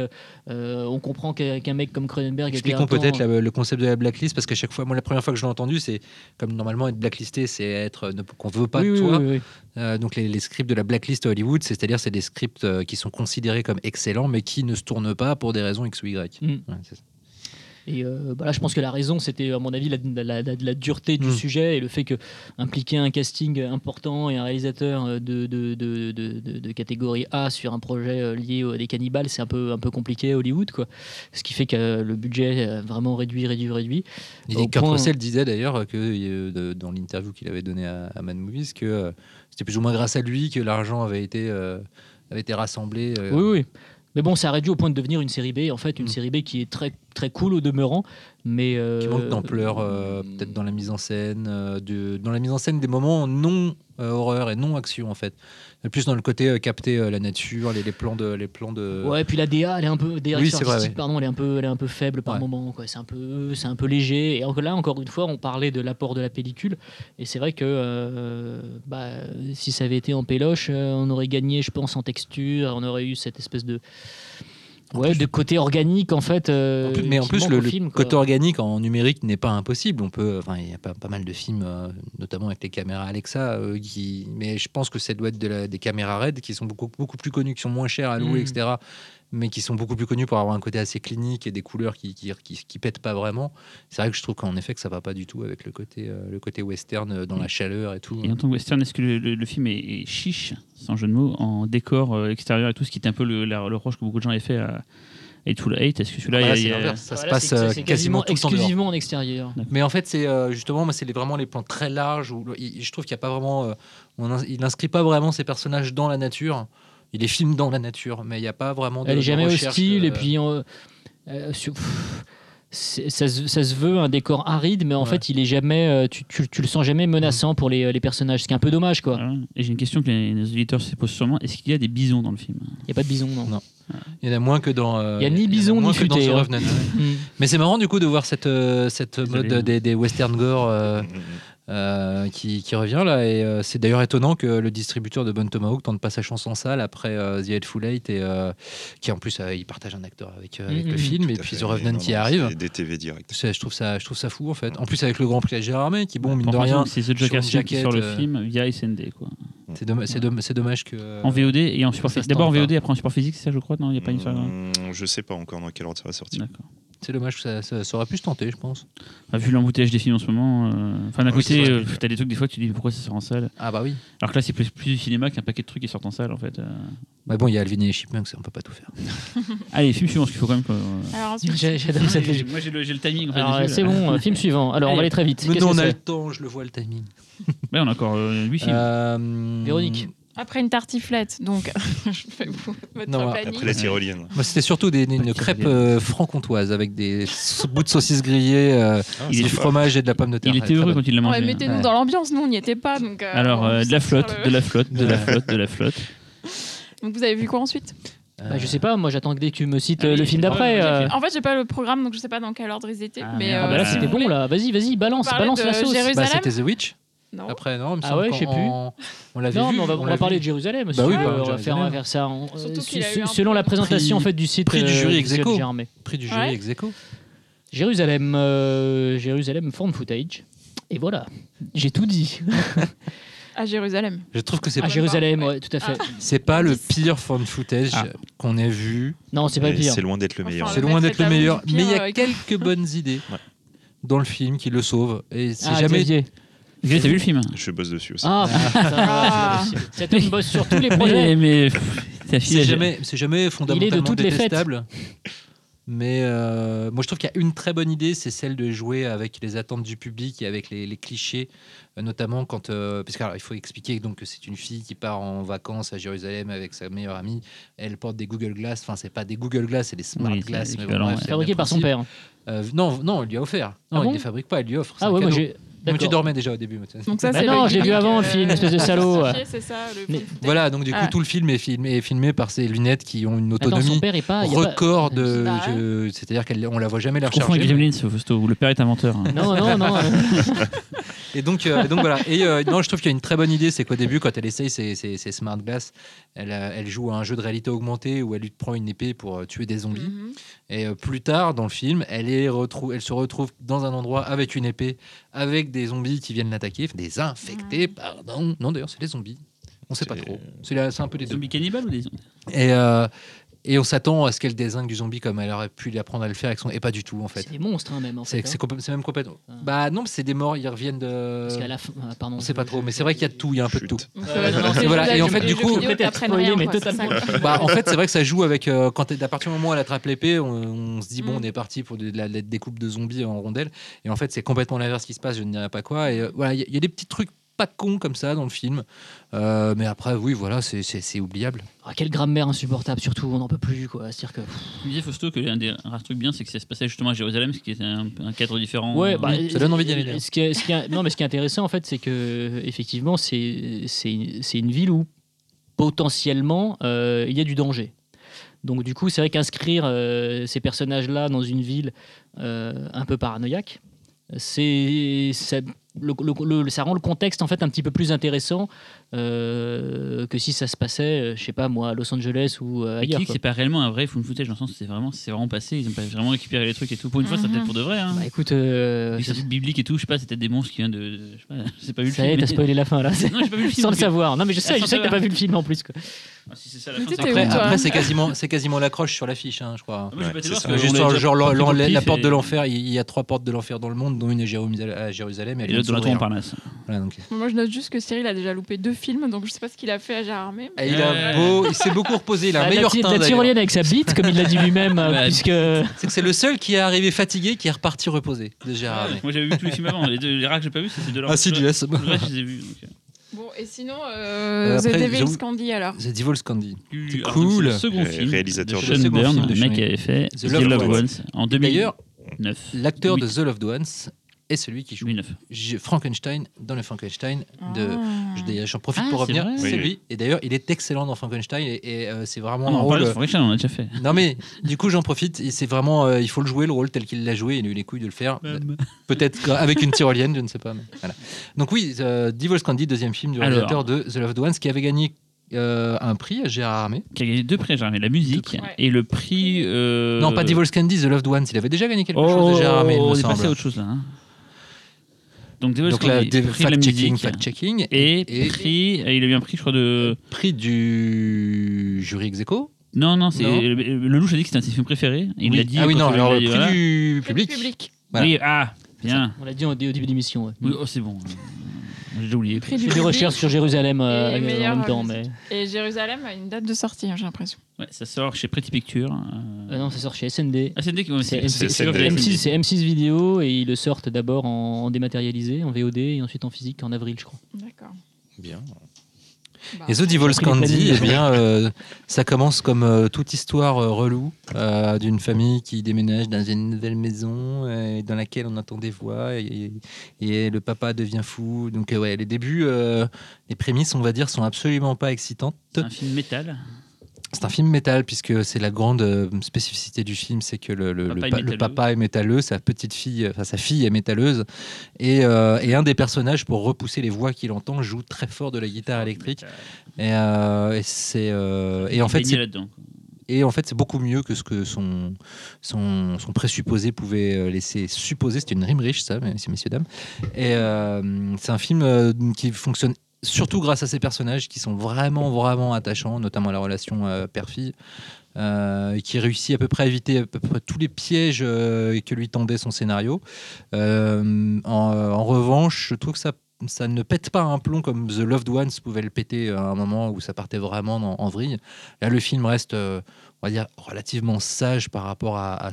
euh, on comprend qu'un mec comme Cronenberg Expliquons peut-être le concept de la blacklist parce qu'à chaque fois, moi la première fois que je l'ai entendu, c'est comme normalement être blacklisté, c'est être ne- qu'on veut pas Oui, de toi. oui, oui. Donc les, les scripts de la blacklist à Hollywood, c'est- c'est-à-dire c'est des scripts qui sont considérés comme excellents mais qui ne se tournent pas pour des raisons x ou y. Mm. Ouais, ça. Et euh, bah là, je pense que la raison, c'était à mon avis la, la- la- la dureté du Mm. sujet et le fait que impliquer un casting important et un réalisateur de, de, de, de- de- de catégorie A sur un projet euh, lié à des cannibales, c'est un peu, un peu compliqué à Hollywood. Quoi. Ce qui fait que le budget est vraiment réduit, réduit, réduit. Et Au Kurt point- Russell disait d'ailleurs que euh, dans l'interview qu'il avait donnée à, à Mad Movies que euh, c'était plus ou moins grâce à lui que l'argent avait été euh, avait été rassemblé. euh, Oui, oui. Mais bon, ça a réduit au point de devenir une série B. En fait, une Mm. série B qui est très, très cool au demeurant. Mais, euh, qui manque d'ampleur, euh, peut-être dans la mise en scène, euh, de- dans la mise en scène des moments non horreur et non action en fait. Plus dans le côté euh, capter euh, la nature, les, les plans de, les plans de. Ouais, et puis la DA, elle est un peu, Oui, vrai, ouais. pardon, elle est un peu, elle est un peu faible par Ouais. moment. C'est un peu, c'est un peu léger. Et encore là, encore une fois, on parlait de l'apport de la pellicule. Et c'est vrai que, euh, bah, si ça avait été en péloche, on aurait gagné, je pense, en texture. On aurait eu cette espèce de, ouais, de côté organique en fait. euh, En plus- mais en plus, le, film, côté organique en numérique n'est pas impossible. On peut, enfin, il y a pas, pas mal de films, euh, notamment avec les caméras Alexa, euh, qui. Mais je pense que ça doit être de la- des caméras RED qui sont beaucoup, beaucoup plus connues, qui sont moins chères à louer, Mm. etc. Mais qui sont beaucoup plus connues pour avoir un côté assez clinique et des couleurs qui, qui, qui, qui pètent pas vraiment. C'est vrai que je trouve qu'en effet que ça va pas du tout avec le côté, euh, le côté western euh, dans la chaleur et tout. Et en tant que western, est-ce que le, le- le film est, est chiche, sans jeu de mots, en décor euh, extérieur et tout, ce qui était un peu le, la- le reproche que beaucoup de gens avaient fait à Hateful Eight? Est-ce que celui-là, Ah, a-. Ça se passe c'est- c'est quasiment tout exclusivement en extérieur. Mais en fait, c'est euh, justement, moi, c'est les- vraiment les plans très larges où je trouve qu'il n'y a pas vraiment, euh, on il n'inscrit pas vraiment ses personnages dans la nature. Il les filme dans la nature, mais il n'y a pas vraiment. De, Elle est de jamais hostile euh, et puis euh, euh, sur- ça, se, ça se veut un décor aride, mais en Ouais. fait il est jamais, euh, tu, tu, tu le sens jamais menaçant pour les, les personnages, ce qui est un peu dommage quoi. Voilà. Et j'ai une question que les, les auditeurs se posent sûrement est-ce qu'il y a des bisons dans le film? Il y a pas de bison non. Non. Il y en a moins que dans. euh, Il y a ni bison, ni futé, The hein. Revenant. Mm. Mais c'est marrant du coup de voir cette euh, mode des, des western gore euh, Mm, mm, mm. Euh, qui, qui revient là et euh, c'est d'ailleurs étonnant que le distributeur de Bon Tomahawk tente pas sa chance en salle après euh, The Hateful Eight et euh, qui en plus euh, il partage un acteur avec, euh, avec Mhm. le film et Tout puis fait. The Revenant Non, qui non, arrive. C'est des TV direct. Je trouve ça, je trouve ça fou en fait. En plus avec le Grand Prix à Gérard May qui bon mine Pour de rien, C'est The sur Joker qui sort le jaquette, euh, film via SND. Quoi. c'est dommage, c'est dommage que euh, En VOD et en support physique. D'abord en VOD, après en support physique, c'est ça, je crois Non, il n'y a pas une histoire. Mm, Je sais pas encore dans quel ordre ça va sortir. D'accord. C'est dommage que ça, ça- ça aurait pu se tenter, je pense. Enfin, vu l'embouteillage des films en ce moment, euh, enfin d'un Oui, côté, euh, t'as des trucs des fois tu te dis pourquoi ça sort en salle? Ah bah oui. Alors que là c'est plus, plus du cinéma qu'un paquet de trucs qui sortent en salle en fait. euh. Mais bon, il y a Alvin et les Chipmunks, on peut pas tout faire. Allez, film suivant, parce qu'il faut quand même. que- Alors ensuite, J'adore cette logique. Moi j'ai le, timing. en fait, Alors, dessus, c'est bon, euh, film suivant. Alors on va aller très vite. Mais Qu'est-ce non, que on a le temps, je le vois le timing. Ouais, on a encore 8 films. Euh, Véronique. Après une tartiflette, donc je fais vous- votre Non, planning. Après la tyrolienne. Moi, c'était surtout des, une Petit crêpe euh, franc-comtoise avec des bouts de saucisse grillés, euh, Il du fromage et de la pomme de terre. Il était heureux quand il l'a Ouais, mangé. mettez-nous Ouais. dans l'ambiance, nous on n'y était pas. Donc, euh, Alors, euh, de la flotte, le- de la flotte, de la flotte, de la flotte. Donc vous avez vu quoi ensuite? Bah, je sais pas, moi j'attends que dès que tu me cites Ah le film d'après. euh. En fait, j'ai pas le programme, donc je sais pas dans quel ordre ils étaient. Ah, mais. Ah bah là c'était bon là, vas-y, vas-y, balance, balance la sauce. Bah, c'était The Witch. Non. Après, non, il me Ah ouais, je sais plus. en- On l'avait Non, vu. mais on va, on va l'avait parler vu. de Jérusalem aussi. Bah oui, bah, on, va faire, on va faire ça en- Surtout euh, qu'il a se- eu un selon la présentation en prix- fait du site prix du euh, jury ex aequo. Prix du jury Ouais. ex aequo. Jérusalem, euh, Jérusalem Found Footage. Et voilà, j'ai tout dit. À Jérusalem. Je trouve que c'est À Ah, pas, Jérusalem, ouais. ouais, tout à fait. c'est pas le pire fan footage Ah. qu'on ait vu. Non, c'est pas Mais pire. C'est loin d'être le meilleur. Enfin, C'est le loin d'être le meilleur, du mais il y a euh, quelques bonnes idées Ouais. dans le film qui le sauvent. Et c'est Ah, jamais. Xavier. J'ai t'as vu le film Je bosse dessus aussi. Ah, c'est pas possible. Cet homme bosse sur tous les projets. Mais, C'est jamais, c'est jamais fondamentalement toutes les fêtes. Mais euh, moi, je trouve qu'il y a une très bonne idée, c'est celle de jouer avec les attentes du public et avec les, les clichés, euh, notamment quand, euh, parce qu'il faut expliquer donc que c'est une fille qui part en vacances à Jérusalem avec sa meilleure amie. Elle porte des Google Glass, enfin c'est pas des Google Glass, c'est des Smart Oui, c'est Glass, mais l'équivalent, bref, ouais. c'est le Fabriqué même par son père. Euh, non, non, il lui a offert. Ah Non, bon il les fabrique pas, il lui offre. Ah ouais, moi j'ai. Mais tu dormais déjà au début. Donc ça, Bah c'est non, l'ai vu avant, le euh, film, espèce de salaud. C'est ça, le Mais-. Voilà, donc du coup Ah. tout le film est filmé, est filmé par ces lunettes qui ont une Attends, son autonomie père est pas. record de, Bah ouais. je- c'est-à-dire qu'on la voit jamais la Je confonds avec recharger. Gremlins, où le père est inventeur. hein. Non, non, non. Et donc, euh, et donc voilà. Et euh, non, je trouve qu'il y a une très bonne idée, c'est qu'au début, quand elle essaye ses, ses- ses smart glass, elle, euh, elle joue à un jeu de réalité augmentée où elle lui prend une épée pour euh, tuer des zombies. Mhm. Et euh, plus tard dans le film, elle, est retrou- elle se retrouve dans un endroit avec une épée, avec des zombies qui viennent l'attaquer, des infectés, pardon. Non, d'ailleurs, c'est des zombies. On sait pas trop. C'est un peu des zombies cannibales ou des Et, euh, et on s'attend à ce qu'elle désingue du zombie comme elle aurait pu l'apprendre à le faire avec son. Et pas du tout en fait. C'est des monstres, hein, même. En C'est fait, c'est hein. c'est même complètement. Ah. Bah non, mais c'est des morts, ils reviennent de. Parce qu'à la fin. ah, Pardon. On sait pas trop, mais c'est vrai qu'il y a de tout, il y a un peu de tout. Euh, non, non, voilà, et en fait, du coup- ça. Bah, en fait, c'est vrai que ça joue avec. euh, quand à partir du moment où elle attrape l'épée, on, on se dit, bon, Mm. on est parti pour de la, la découpe de zombies en rondelles. Et en fait, c'est complètement l'inverse qui se passe, je ne dirais pas quoi. Et euh, voilà, il y, y a des petits trucs pas cons comme ça dans le film. Euh, mais après, oui, voilà, c'est- c'est c'est oubliable. Ah, quelle grammaire insupportable, surtout, on n'en peut plus, quoi. C'est-à-dire que. Disais Fausto que l'un des rares trucs bien, c'est que ça se passait justement à Jérusalem, ce qui était un, un cadre différent. Ouais, Euh, bah, ça donne envie d'y aller, d'ailleurs. Ce qui est, ce qui est- non, mais ce qui est intéressant, en fait, c'est que effectivement, c'est c'est c'est une ville où potentiellement euh, il y a du danger. Donc du coup, c'est vrai qu'inscrire euh, ces personnages-là dans une ville euh, un peu paranoïaque, c'est ça, le- le- le- ça rend le contexte en fait un petit peu plus intéressant euh, que si ça se passait, euh, je sais pas moi, à Los Angeles ou euh, ailleurs. c'est pas réellement un vrai full footage dans le sens où c'est vraiment, c'est vraiment passé, ils ont pas vraiment récupéré les trucs et tout. Pour une fois, c'est Mhm. peut-être pour de vrai. Hein. Bah écoute, euh, Les sorties bibliques et tout, je sais pas, c'était des monstres qui viennent de. Je sais pas, j'ai pas vu le ça y est, film. t'as mais- spoilé la fin là. Non, j'ai pas vu le film. Sans le donc- savoir. Non, mais je sais, Ah, je sais que t'as pas vu le film en plus. Quoi. Ah, si c'est ça la fin, c'est Après, c'est quasiment, c'est quasiment l'accroche sur l'affiche, hein, je crois. Ah, c'est ça. Juste genre la, porte de l'enfer, il y a trois portes de l'enfer dans le monde, dont une à Jérusalem, à Jérusalem de de la. Parnasse. Voilà, donc. Moi, je note juste que Cyril a déjà loupé deux films, donc je sais pas ce qu'il a fait à Gérard mais- Et il a beau, il s'est beaucoup reposé, il a un Ah, la, meilleur teint. la d'ailleurs. tyrolienne avec sa bite, comme il l'a dit lui-même, euh, puisque. C'est que c'est le seul qui est arrivé fatigué, qui est reparti reposé de Gérard. Armé. Moi j'avais vu tous les films avant, les, deux, les rares que j'ai pas vu, c'est ces deux-là. Assiduous. Le reste, je les ai vus. donc, euh. Bon, et sinon, Euh, euh, après, The Devil's j'avoue- Candy alors The Devil's Candy. C'est cool. c'est Le second Euh, film. réalisateur de de- Sean Byrne, de le mec qui avait fait The Loved Ones. En D'ailleurs, 2009. l'acteur de. The Loved Ones est celui qui joue 2009. J- Frankenstein dans le Frankenstein de. Ah. J'en profite Ah, pour c'est revenir. C'est Oui, lui. Et d'ailleurs, il est excellent dans Frankenstein et, et, euh, c'est vraiment Ah, un on rôle. Frankenstein, on l'a déjà fait. Non mais du coup j'en profite. C'est vraiment, euh, il faut le jouer le rôle tel qu'il l'a joué. Il a eu les couilles de le faire. Peut-être qu'avec une tyrolienne, je ne sais pas. mais voilà. Donc oui, euh, Devil's Candy, deuxième film du Alors. réalisateur de The Loved Ones, qui avait gagné euh, un prix à Gérard Armé. Qui a gagné deux prix, Gérard, mais la musique Ouais. et le prix. euh, Non, pas Devil's Candy, The Loved Ones. Il avait déjà gagné quelque Oh, chose à Gérard Armé, il me on est semble. passé à autre chose là. hein. Donc, Devil's Donc là, des- prix de la fact-checking, musique. fact-checking. Et, prix, il a eu un prix, je crois, de. prix du jury ex aequo? Non, non, c'est. Non. Le, le louche a dit que c'était un de ses films préférés. Il Oui. l'a dit. Ah oui, non, alors prix voilà. du public. public. Voilà. Oui, ah, bien. On l'a dit au, au début de l'émission. ouais. Oui, oh, c'est bon. J'ai oublié. Prix du des public. recherches sur Jérusalem euh, Et en même temps, mais. musique. Et Jérusalem a une date de sortie, hein, j'ai l'impression. Ouais, ça sort chez Pretty Picture. euh. Euh, non, ça sort chez SND. Ah, c'est dès que C'est c'est c'est- SND. c'est M6, c'est M6 vidéo et ils le sortent d'abord en, en dématérialisé, en VOD et ensuite en physique en avril, je crois. D'accord. Bien. Bah, Et The les Candy, eh bien, euh, ça commence comme euh, toute histoire euh, relou euh, d'une famille qui déménage dans une nouvelle maison euh, dans laquelle on entend des voix et, et le papa devient fou. Donc, euh, ouais, les débuts, euh, les prémices, on va dire, sont absolument pas excitantes. C'est un film métal. C'est un film métal puisque c'est la grande euh, spécificité du film, c'est que le, le- Papa le est le métalleux. papa est métalleux, sa petite fille, enfin sa fille est métalleuse, et, euh, et un des personnages pour repousser les voix qu'il entend joue très fort de la guitare électrique. Et, euh, et c'est euh, et en fait c'est et en fait c'est beaucoup mieux que ce que son son, son présupposé pouvait laisser supposer. C'était une rime riche ça, messieurs messieurs dames. Et euh, c'est un film qui fonctionne surtout grâce à ces personnages qui sont vraiment vraiment attachants, notamment la relation euh, père-fille. euh, qui réussit à peu près à éviter à peu près tous les pièges euh, que lui tendait son scénario. En, revanche, je trouve que ça, ça ne pète pas un plomb comme The Loved Ones pouvait le péter à un moment où ça partait vraiment en, en vrille. Là, le film reste, on va dire, relativement sage par rapport à-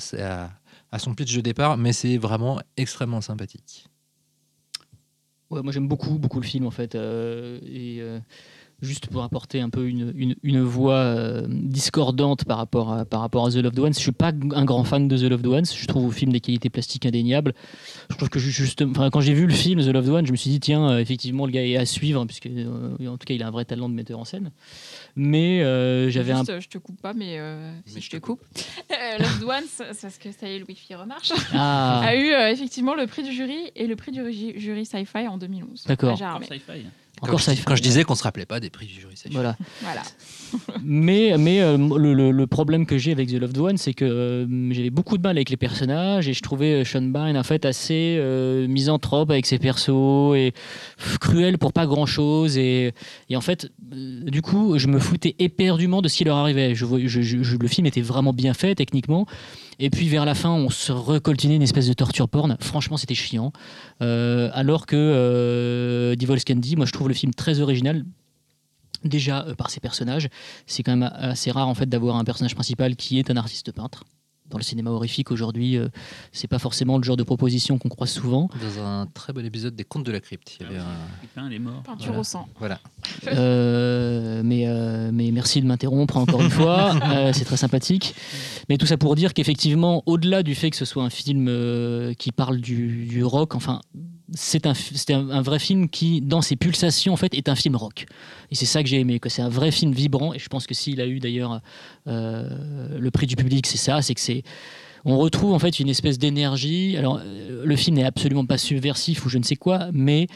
à son pitch de départ, mais c'est vraiment extrêmement sympathique. Ouais, moi j'aime beaucoup, beaucoup le film en fait. euh, et euh, juste pour apporter un peu une, une, une voix euh, discordante par rapport, à, par rapport à The Loved Ones, je suis pas un grand fan de The Loved Ones. Je trouve au film des qualités plastiques indéniables. Je trouve que ju- juste, enfin, quand j'ai vu le film The Loved Ones, je me suis dit tiens, euh, effectivement le gars est à suivre puisque euh, en tout cas il a un vrai talent de metteur en scène. Mais euh, j'avais un Je te coupe pas, mais, euh, Mais si je je te coupe. Loved Ones, c'est parce que ça y est, le Wi-Fi remarche, ah a eu euh, effectivement le prix du jury et le prix du jury, sci-fi en 2011. D'accord. à Quand, je, ça. quand je disais qu'on se rappelait pas des prix du jury, Voilà. Voilà. Mais, mais euh, le, le- le problème que j'ai avec The Loved One, c'est que euh, j'avais beaucoup de mal avec les personnages et je trouvais euh, Sean Bean en fait assez euh, misanthrope avec ses persos et cruel pour pas grand chose. Et, et en fait, euh, du coup, je me foutais éperdument de ce qui leur arrivait. Je, voyais- je- je- je- le film était vraiment bien fait techniquement. Et puis vers la fin, on se recoltinait une espèce de torture porn. Franchement, c'était chiant. Euh, alors que euh, Devil's Candy, moi je trouve le film très original. Déjà euh, par ses personnages, c'est quand même assez rare en fait d'avoir un personnage principal qui est un artiste peintre. Dans le cinéma horrifique aujourd'hui, euh, c'est pas forcément le genre de proposition qu'on croise souvent. Dans un très bon épisode des Contes de la Crypte, il y avait un... Putain, elle est. Peinture Voilà. au sang. Voilà. Euh, mais, euh, mais merci de m'interrompre encore une fois, Euh, c'est très sympathique. Mais tout ça pour dire qu'effectivement, au-delà du fait que ce soit un film euh, qui parle du, du rock, enfin, c'est un, un vrai film qui, dans ses pulsations, en fait, est un film rock. Et c'est ça que j'ai aimé, que c'est un vrai film vibrant. Et je pense que s'il a eu d'ailleurs euh, le prix du public, c'est ça, c'est que c'est on retrouve en fait une espèce d'énergie. Alors, euh, le film n'est absolument pas subversif ou je ne sais quoi, mais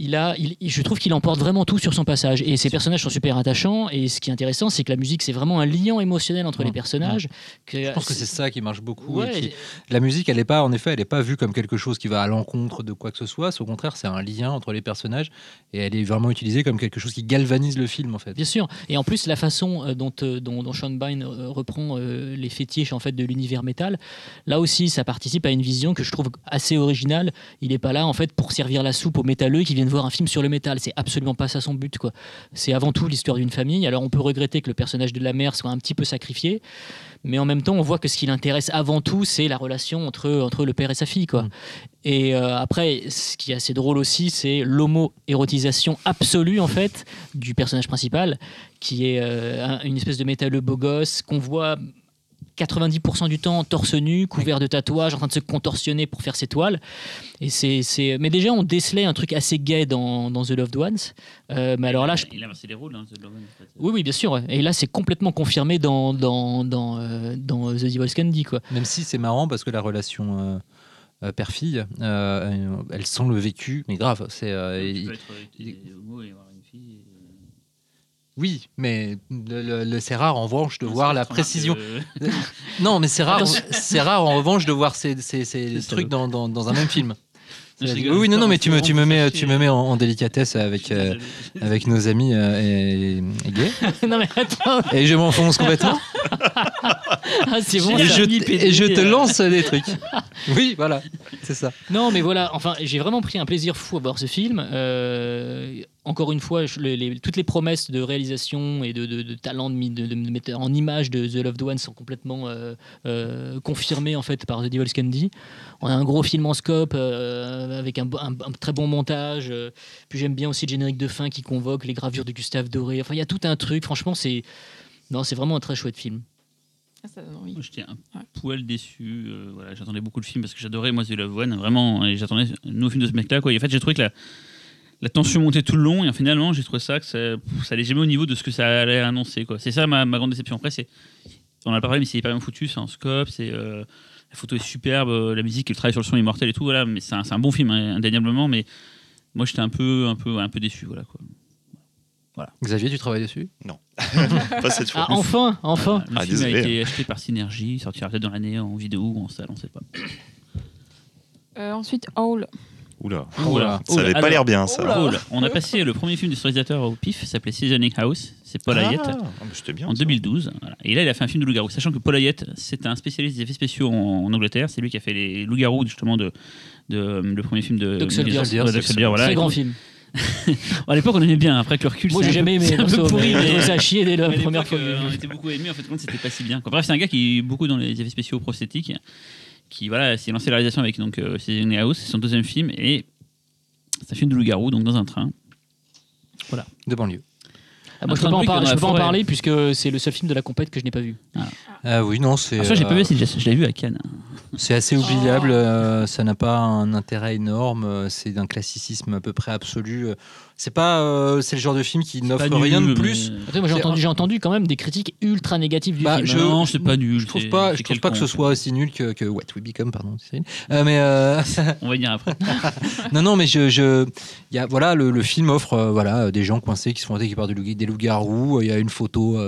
il a, il- je trouve qu'il emporte vraiment tout sur son passage. Et ses personnages sont super attachants. Et ce qui est intéressant, c'est que la musique, c'est vraiment un lien émotionnel entre les Ouais. personnages. Que- Je pense que c'est ça qui marche beaucoup. et La musique, elle est pas, en effet, elle n'est pas vue comme quelque chose qui va à l'encontre de quoi que ce soit. Au contraire, c'est un lien entre les personnages et elle est vraiment utilisée comme quelque chose qui galvanise le film, en fait. Bien sûr. Et en plus, la façon euh, dont, euh, dont, dont Sean Bean euh, reprend les fétiches en fait de l'univers métal, là aussi, ça participe à une vision que je trouve assez originale. Il n'est pas là en fait pour servir la soupe aux métalleux qui viennent voir un film sur le métal. C'est absolument pas ça son but. quoi. C'est avant tout l'histoire d'une famille. Alors, on peut regretter que le personnage de la mère soit un petit peu sacrifié, mais en même temps, on voit que ce qui l'intéresse avant tout, c'est la relation entre, entre le père et sa fille. quoi. Mm. Et euh, après, ce qui est assez drôle aussi, c'est l'homo-érotisation absolue en fait du personnage principal, qui est euh, un- une espèce de métalleux beau gosse qu'on voit 90% du temps torse nu, couvert de tatouages, en train de se contorsionner pour faire ses toiles. Et c'est, c'est... Mais déjà, on décelait un truc assez gay dans, dans The Loved Ones. Euh, mais alors là, je... Il a inversé les rôles, hein, The en fait. oui, oui, bien sûr. Et là, c'est complètement confirmé dans, dans, dans, euh, dans The Devil's Candy. Quoi. Même si c'est marrant parce que la relation euh, euh, père-fille, euh, elle sent le vécu, mais grave. C'est euh, Tu il- peux être il... homo et avoir une fille. et- oui, mais le- le- le- c'est rare en revanche de Non, voir la précision. Non, mais c'est rare. C'est rare en revanche de voir ces, ces- ces C'est trucs dans, dans- dans un même film. Oui, rigole, oui, non, non, mais tu me, tu mets, tu me mets en, en délicatesse avec, euh, avec nos amis euh, et, et gays. non, mais attends, Et je m'enfonce complètement. ah, c'est bon. et, je, et je te euh. lance des trucs. Oui, voilà, c'est ça. Non, mais voilà, enfin, j'ai vraiment pris un plaisir fou à voir ce film. Euh, encore une fois, je- les- les- toutes les promesses de réalisation et de, de- de talent de, mi- de, de metteur en image de The Loved One sont complètement euh, euh, confirmées en fait par The Devil's Candy. On a un gros film en scope euh, avec un, bo- un- un très bon montage. puis j'aime bien aussi le générique de fin qui convoque les gravures de Gustave Doré. Enfin, il y a tout un truc. Franchement, c'est non, c'est vraiment un très chouette film. Ah, ça donne envie. J'étais un Ouais. poil déçu. euh, voilà, j'attendais beaucoup le film parce que j'adorais moi The Love One, vraiment. Et j'attendais un nouveau film de ce mec-là. Quoi. Et en fait, j'ai trouvé que la, la tension montait tout le long. Et finalement, j'ai trouvé ça que ça, pff, ça allait jamais au niveau de ce que ça allait annoncer. Quoi. C'est ça ma, ma grande déception. Après, c'est, on en a parlé, mais c'est hyper bien foutu. C'est en scope. C'est euh, la photo est superbe, euh, la musique, le travail sur le son est mortel et tout. Voilà, mais c'est un, c'est un bon film hein, indéniablement. Mais moi, j'étais un peu, un peu, un peu déçu. Voilà. Quoi. Xavier, tu travailles dessus? Pas cette fois. Ah, enfin, enfin. Le Ah, film désolé. a été acheté par Synergie, sortira peut-être dans l'année en vidéo ou en salle, on sait pas. Euh, ensuite, Howl. Oula. Oula. Ça avait pas l'air bien, ça. On a passé le premier film du réalisateur au pif, s'appelait Seasoning House, c'est Paul Hayet, Ah, ah, mais C'était bien. en ça. 2012. voilà. Et là, il a fait un film de loup-garou. Sachant que Paul Hayet, c'est un spécialiste des effets spéciaux en, en Angleterre. C'est lui qui a fait les loups-garous, justement, de, de- le premier film de voilà. très grand film. À l'époque, on aimait bien. Après, avec le recul, Moi, c'est j'ai un peu- jamais aimé. c'est un peu pourri, mais ça chier dès la première fois. que euh, on était beaucoup aimé, en fait, compte, c'était pas si bien. Bref, c'est un gars qui est beaucoup dans les effets spéciaux prosthétiques, qui voilà, s'est lancé la réalisation avec donc euh, House, c'est son deuxième film, et c'est un film de loup-garou, donc dans un train. De banlieue. Ah, moi, je peux pas en je peux pas en parler puisque c'est le seul film de la compète que je n'ai pas vu. Ah oui, non, c'est Alors ça, j'ai pas euh, vu, je l'ai vu à Cannes. c'est assez oubliable. euh, ça n'a pas un intérêt énorme. euh, C'est d'un classicisme à peu près absolu. C'est pas, euh, c'est le genre de film qui n'offre rien de plus. mais- j'ai entendu, quand même des critiques ultra négatives du Bah, film. je- non, c'est pas nul. Je trouve pas, je trouve pas que ce soit aussi nul que, que What We Become, pardon. Cyril. Euh, mais euh, On va y venir après. non, non, mais je, je, il y a, voilà, le, le film offre, euh, voilà, des gens coincés qui se font attaquer par des, loup- des loups-garous. Il y a une photo.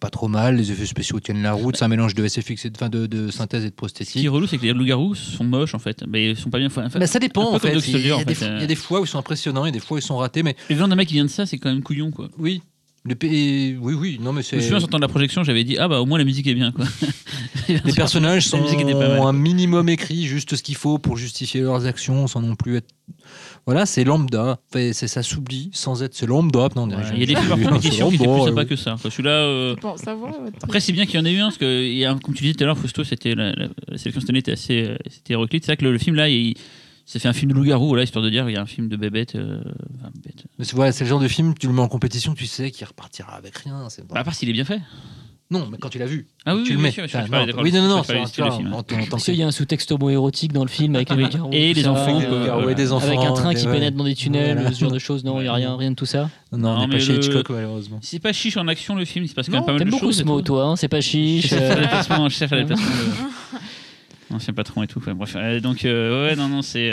Pas trop mal, les effets spéciaux tiennent la route, c'est un mélange de SFX et de, enfin, de, de synthèse et de Ce qui est prosthétique. relou, c'est que les loups-garous sont moches en fait. Mais ils sont pas bien. Enfin, Bah, ça dépend en fait. Il y, a des, fois- il y euh. a des fois où ils sont impressionnants et des fois où ils sont ratés, mais Le venant d'un mec qui vient de ça, c'est quand même couillon quoi. oui. Le oui, oui, non, mais Je c'est. me souviens, en sortant de la projection, j'avais dit Ah bah au moins la musique est bien quoi. Les personnages sont pas mal. un minimum écrits, juste ce qu'il faut pour justifier leurs actions, sans non plus être. Voilà, c'est lambda. Enfin, c'est- ça s'oublie sans être. C'est lambda. Non, Ouais, Il y a des films par contre qui étaient plus sympas que ça. quoi. Celui-là. euh, Après, c'est bien qu'il y en ait eu un, parce que, il y a, un- comme tu disais tout à l'heure, Fausto, c'était la, la- la sélection cette année était assez euh, c'était hétéroclite. C'est vrai que le, le film là, il, s'est fait un film de loup-garou, voilà, histoire de dire il y a un film de bébête. euh, enfin, bête. Mais c'est voilà, c'est le genre de film, tu le mets en compétition, tu sais qu'il repartira avec rien. Bah, à part s'il est bien fait. Non, mais quand tu l'as vu, Ah oui, tu oui, le mets. sûr, sûr, je non, oui, non, non, je non, c'est tant Parce qu'il y a un sous-texte homo-érotique dans le film avec les loups-garous, Et les ça, enfants, euh, des enfants, avec un train qui ouais. pénètre dans des tunnels, Voilà. ce genre de choses. Non, il n'y a rien, rien de tout ça? Non, Non, on n'est pas chez Hitchcock, malheureusement. C'est pas chiche en action le film, il se passe quand même pas mal t'aimes de beaucoup choses. ce et mot, tout. toi. hein, C'est pas Je chiche. à euh, je cherche à la déplacement Ancien patron et tout. Bref, euh, donc, euh, ouais, non, non, c'est.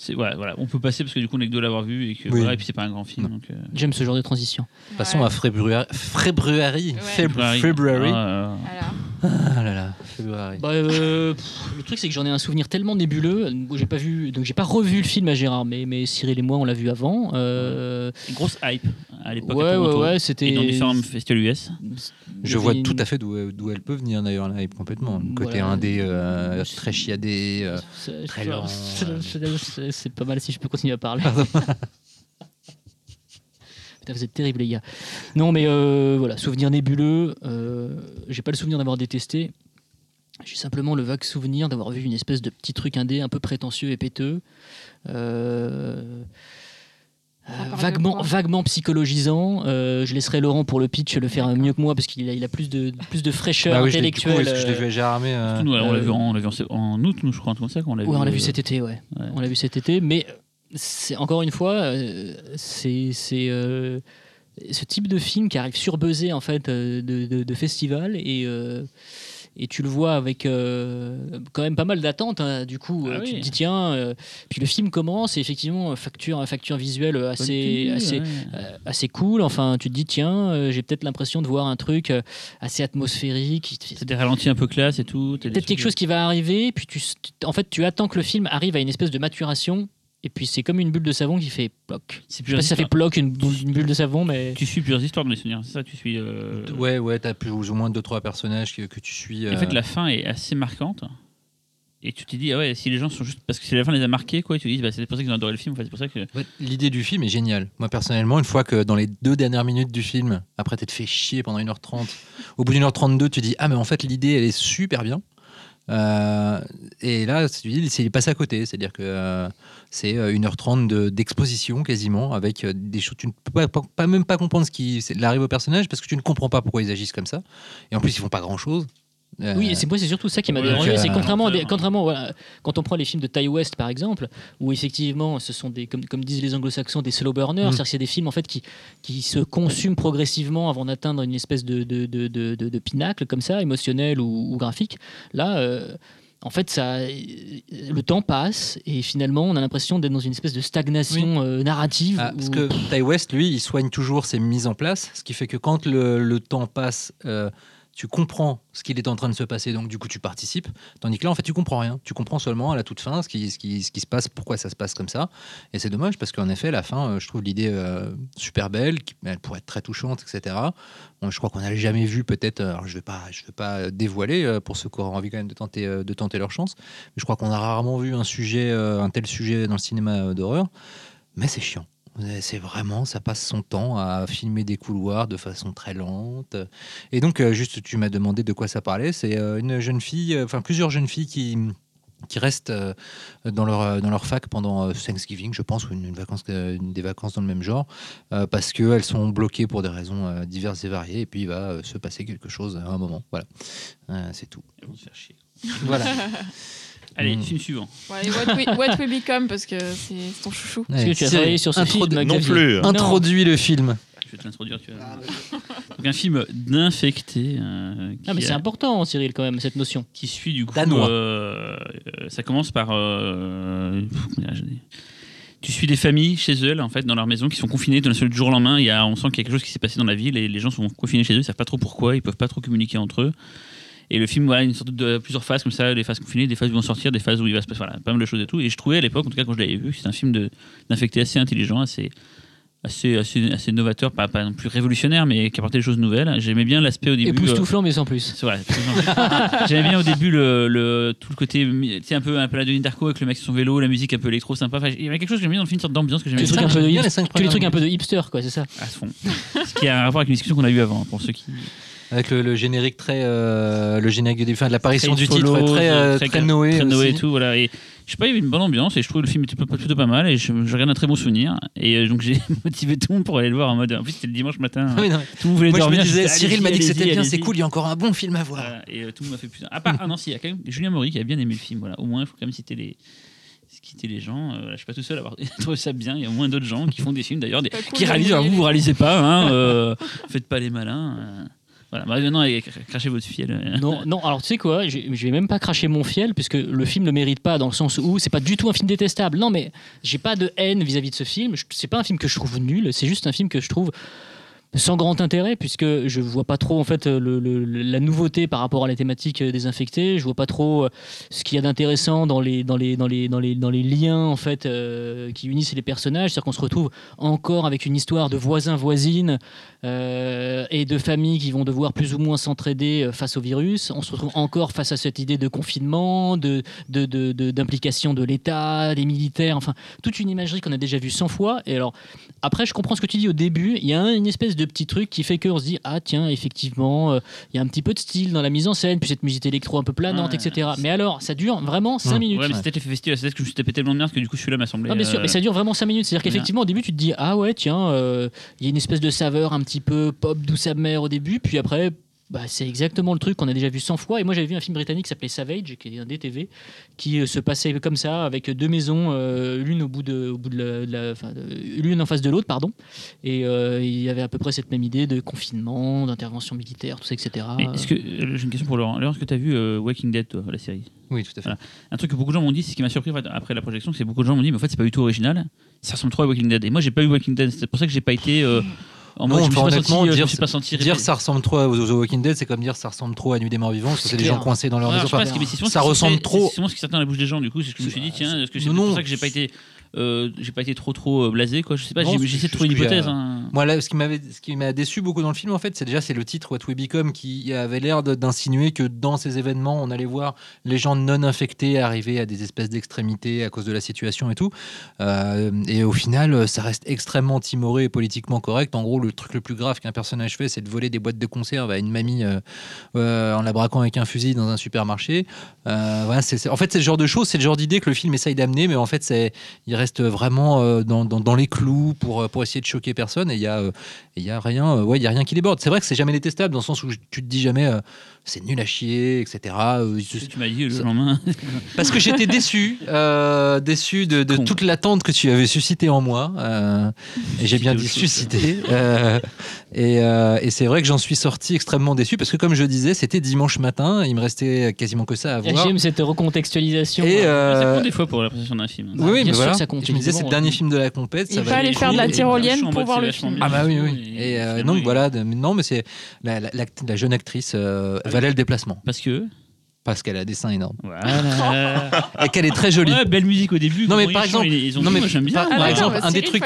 Euh, c'est- voilà, voilà, on peut passer parce que du coup on est que deux l'avoir vu et que Oui. voilà, et puis c'est pas un grand film. Donc, euh, J'aime ce genre de transition. Passons Ouais. à February. February. Ouais. February. February. Ah, Voilà. Ah là là, February. Bah, euh, pff, le truc c'est que j'en ai un souvenir tellement nébuleux. J'ai pas vu, donc j'ai pas revu le film à Gérard, mais, mais Cyril et moi on l'a vu avant. Euh, grosse hype à l'époque. ouais, à ouais, ouais, Et c'était. dans différents festivals US. Je vois tout à fait d'où d'où elle peut venir d'ailleurs, la hype complètement. Le Côté Voilà. indé, euh, très chiadé. euh, très lent, euh. c'est pas mal si je peux continuer à parler. Putain, vous êtes terribles, les gars. Non, mais euh, voilà, souvenir nébuleux. euh, J'ai pas le souvenir d'avoir détesté. J'ai simplement le vague souvenir d'avoir vu une espèce de petit truc indé un peu prétentieux et péteux. Euh, euh, vaguement, vaguement psychologisant. Euh, je laisserai Laurent pour le pitch le faire mieux que moi parce qu'il a, il a plus de, plus de fraîcheur Bah oui, intellectuelle. je l'ai vu euh, on l'a vu, en, vu août, nous, je crois, comme ça. qu'on l'a Ouais, on l'a vu cet été, ouais. ouais. On l'a vu cet été, mais c'est encore une fois, euh, c'est euh, ce type de film qui arrive surbuzzé en fait euh, de, de, de festival et et tu le vois avec euh, quand même pas mal d'attentes. hein. Du coup, Ah euh, tu te dis tiens, euh, puis le film commence et effectivement facture facture visuelle assez Bonne assez ouais. assez cool. Enfin, tu te dis tiens, j'ai peut-être l'impression de voir un truc assez atmosphérique. C'est des ralentis un peu classe et tout. Peut-être quelque chose qui va arriver, puis tu- en fait, tu attends que le film arrive à une espèce de maturation, et puis c'est comme une bulle de savon qui fait ploc. C'est Je sais pas si ça fait ploc une, bulle de savon, mais Tu suis plusieurs histoires dans les souvenirs, c'est ça Tu suis. euh, Ouais, ouais, t'as plus ou moins deux trois personnages que, que tu suis. En euh, fait, la fin est assez marquante. Et tu te dis, ah ouais, si les gens sont juste. Parce que si la fin les a marqués, quoi, et tu te dis, bah, c'est pour ça qu'ils ont adoré le film, en fait, c'est pour ça que. Ouais, L'idée du film est géniale. Moi, personnellement, une fois que dans les deux dernières minutes du film, après t'être fait chier pendant 1h30, au bout d'une heure 32, tu dis Ah, mais en fait, l'idée, elle est super bien. Euh, et là, tu dis, c'est passé à côté. C'est-à-dire que euh, c'est euh, 1h30 de- d'exposition quasiment, avec euh, des choses. Tu ne peux pas, pas- pas- même pas comprendre ce qui arrive au personnage parce que tu ne comprends pas pourquoi ils agissent comme ça. Et en plus, ils font pas grand-chose. Euh, Oui, c'est moi, c'est surtout ça qui m'a dérangé. euh, C'est contrairement, à des- contrairement voilà, quand on prend les films de Ty West par exemple, où effectivement, ce sont des, comme, comme disent les Anglo-Saxons, des slow burners, Mm. c'est-à-dire que c'est des films en fait qui, qui se consument progressivement avant d'atteindre une espèce de, de, de, de, de- de pinacle comme ça, émotionnel ou, ou graphique. Là. euh, en fait, ça, le temps passe et finalement, on a l'impression d'être dans une espèce de stagnation euh, narrative. Ah, parce que Ty West, lui, il soigne toujours ses mises en place, ce qui fait que quand le, le temps passe, euh, tu comprends ce qu'il est en train de se passer, donc du coup tu participes. Tandis que là, en fait, tu comprends rien. Tu comprends seulement à la toute fin ce qui, ce qui, ce qui se passe, pourquoi ça se passe comme ça. Et c'est dommage parce qu'en effet, la fin, euh, je trouve l'idée euh, super belle, elle pourrait être très touchante, etc. Bon, je crois qu'on n'a jamais vu peut-être, euh, alors je ne vais, pas- pas dévoiler pour ceux qui auront envie quand même de tenter, de tenter leur chance, mais je crois qu'on a rarement vu un sujet, un tel sujet dans le cinéma d'horreur. Mais c'est chiant. C'est vraiment, ça passe son temps à filmer des couloirs de façon très lente. Et donc, euh, juste, tu m'as demandé de quoi ça parlait. C'est euh, une jeune fille, euh, enfin plusieurs jeunes filles qui qui restent dans leur dans leur fac pendant Thanksgiving, je pense, ou une, une vacance, une des vacances dans le même genre, euh, parce qu'elles sont bloquées pour des raisons euh, diverses et variées, et puis il va euh, se passer quelque chose à un moment. Voilà, c'est tout. Faire chier. Voilà. Allez, Mm. film suivant. Ouais, et what, we, What We Become, parce que c'est ton chouchou. Est-ce que tu as travaillé sur ce film Non plus. Introduis le film. Je vais te l'introduire, tu vois. Donc, un film d'infecté. euh, Ah, mais c'est a- important, Cyril, quand même, cette notion. qui suit du coup. Danois. euh, ça commence par. euh, tu suis des familles chez elles, en fait, dans leur maison, qui sont confinées d'un seul jour au lendemain. Il y a, on sent qu'il y a quelque chose qui s'est passé dans la ville et les gens sont confinés chez eux, ils savent pas trop pourquoi, ils peuvent pas trop communiquer entre eux. Et le film, voilà, une sorte de plusieurs phases comme ça, des phases confinées, des phases où ils vont sortir, des phases où il va se passer, voilà, pas mal de choses et tout. Et je trouvais à l'époque, en tout cas quand je l'avais vu, que c'était un film d'infecté assez intelligent, assez, assez, assez, assez novateur, pas, pas non plus révolutionnaire, mais qui apportait des choses nouvelles. J'aimais bien l'aspect au début. euh, Époustouflant, mais sans plus. c'est vrai. c'est. J'aimais bien au début le, le- tout le côté, tu sais, un peu un peu la Denis Darko avec le mec sur son vélo, la musique un peu électro sympa. Enfin, il y avait quelque chose que j'aimais bien dans le film, une sorte d'ambiance que j'aimais Que que les trucs un peu de hipster, quoi, c'est ça. à ce fond. Ce qui a un rapport avec une discussion qu'on a eue avant, pour ceux qui. Avec le, le générique très. euh, le générique de, enfin, de l'apparition Très du titre, très, euh, très, Noé. très Noé et tout, voilà. Et je sais pas, il y avait une bonne ambiance et je trouve le film était plutôt pas mal et je, je regarde un très bon souvenir. Et euh, donc j'ai motivé tout le monde pour aller le voir en mode. En plus, c'était le dimanche matin. Ah oui, non, Tout le monde voulait Moi, je dormir. me disais, j'étais, Cyril m'a dit que c'était bien, c'est cool, il y a encore un bon film à voir. Voilà, et euh, tout le monde m'a fait putain. À part, ah non, si, il y a quand même Julien Maury qui a bien aimé le film. Voilà. Au moins, il faut quand même citer les, citer les gens. Euh, voilà, je suis pas tout seul à avoir trouvé ça bien. Il y a au moins d'autres gens qui font des films d'ailleurs, des- Pas cool qui réalisent. Alors vous, vous réalisez pas. Hein, euh, faites pas les malins. euh. Voilà. Bah, crachez votre fiel. euh. Non, non, alors tu sais quoi, je vais même pas cracher mon fiel, puisque le film ne mérite pas, dans le sens où c'est pas du tout un film détestable. Non, mais j'ai pas de haine vis-à-vis de ce film. C'est pas un film que je trouve nul, c'est juste un film que je trouve sans grand intérêt, puisque je vois pas trop en fait le- la nouveauté par rapport à la thématique euh, des infectés. Je vois pas trop euh, ce qu'il y a d'intéressant dans les, dans, les, dans, les, dans, les, dans les liens en fait euh, qui unissent les personnages. C'est-à-dire qu'on se retrouve encore avec une histoire de voisins-voisines euh, et de familles qui vont devoir plus ou moins s'entraider euh, face au virus. On se retrouve encore face à cette idée de confinement, de, d'implication de l'État, des militaires, enfin toute une imagerie qu'on a déjà vue 100 fois. Et alors après, je comprends ce que tu dis au début. Il y a un- une espèce de petit truc qui fait qu'on se dit ah tiens effectivement euh, il y a un petit peu de style dans la mise en scène, puis cette musique électro un peu planante, Ouais. etc. Mais alors ça dure vraiment 5 Mmh. minutes. Ouais, mais c'est peut-être l'effet festival. C'est que je me suis tapé tellement de merde que du coup, celui-là m'a semblé. Bien sûr, euh, mais ça dure vraiment 5 minutes. C'est-à-dire bien. qu'effectivement, au début, tu te dis, ah ouais, tiens, euh, il y a une espèce de saveur un petit peu pop, douce amère au début, puis après. Bah, c'est exactement le truc qu'on a déjà vu 100 fois. Et moi, j'avais vu un film britannique qui s'appelait Savage, qui est un DTV, qui euh, se passait comme ça, avec deux maisons, euh, l'une au bout de, au bout de la, de la- enfin, de- l'une en face de l'autre, pardon. Et euh, il y avait à peu près cette même idée de confinement, d'intervention militaire, tout ça, etc. Mais est-ce que euh, j'ai une question pour Laurent. Laurent, est-ce que tu as vu euh, Walking Dead, toi, la série? Oui, tout à fait. Voilà. Un truc que beaucoup de gens m'ont dit, c'est ce qui m'a surpris en fait, après la projection, c'est que beaucoup de gens m'ont dit, mais en fait, c'est pas du tout original. Ça ressemble trop à Walking Dead. Et moi, j'ai pas vu Walking Dead. C'est pour ça que j'ai pas été. Euh, en Non, mode, je me senti, honnêtement, euh, je me dire- suis pas senti Dire répé- ça ressemble trop aux The Walking Dead, c'est comme dire ça ressemble trop à Nuit des Morts Vivants, parce que C'est des gens coincés dans leur maison. Enfin, ça ressemble trop. C'est souvent ce qui sortait dans la bouche des gens, du coup, c'est ce que je me suis dit, tiens, est-ce que c'est pour ça que j'ai pas été euh, j'ai pas été trop trop euh, blasé quoi. Je sais pas, j'ai essayé de trouver une hypothèse. hein. Moi, là, ce qui m'avait, ce qui m'a déçu beaucoup dans le film, en fait, c'est déjà c'est le titre What We Become qui avait l'air d'insinuer que dans ces événements, on allait voir les gens non infectés arriver à des espèces d'extrémités à cause de la situation et tout. Euh, et au final, ça reste extrêmement timoré et politiquement correct. En gros, le truc le plus grave qu'un personnage fait, c'est de voler des boîtes de conserve à une mamie euh, euh, en la braquant avec un fusil dans un supermarché. Euh, voilà, c'est, c'est- en fait, c'est le genre de choses, c'est le genre d'idée que le film essaye d'amener, mais en fait, c'est, il reste vraiment euh, dans, dans- les clous pour, euh, pour essayer de choquer personne. Et il y a, euh, y a rien, ouais, y a rien qui déborde. C'est vrai que c'est jamais détestable dans le sens où tu te dis jamais c'est nul à chier, etc. Euh, Tu m'as dit le ça- lendemain. parce que j'étais déçu, euh, déçu de, toute l'attente que tu avais suscité en moi. euh, et j'ai bien dit Suscité euh, et euh, et c'est vrai que j'en suis sorti extrêmement déçu parce que, comme je disais, c'était dimanche matin. Il me restait quasiment que ça à voir. J'aime cette recontextualisation. Et, euh, Ça compte des fois pour la présentation d'un film. Oui, oui, Bien mais sûr voilà. ça compte, je me disais, c'est le dernier film de la compète. Il fallait être faire de la tyrolienne pour voir le film. Ah bah oui, oui. Et donc il- voilà, non, mais c'est la, jeune actrice. Valait le déplacement Parce que. parce qu'elle a des seins énormes Voilà. et qu'elle est très jolie. Ouais, belle musique au début. Non, mais par exemple- ils, ils ont non, dit, mais moi j'aime bien. par- par d'accord, exemple, un des trucs-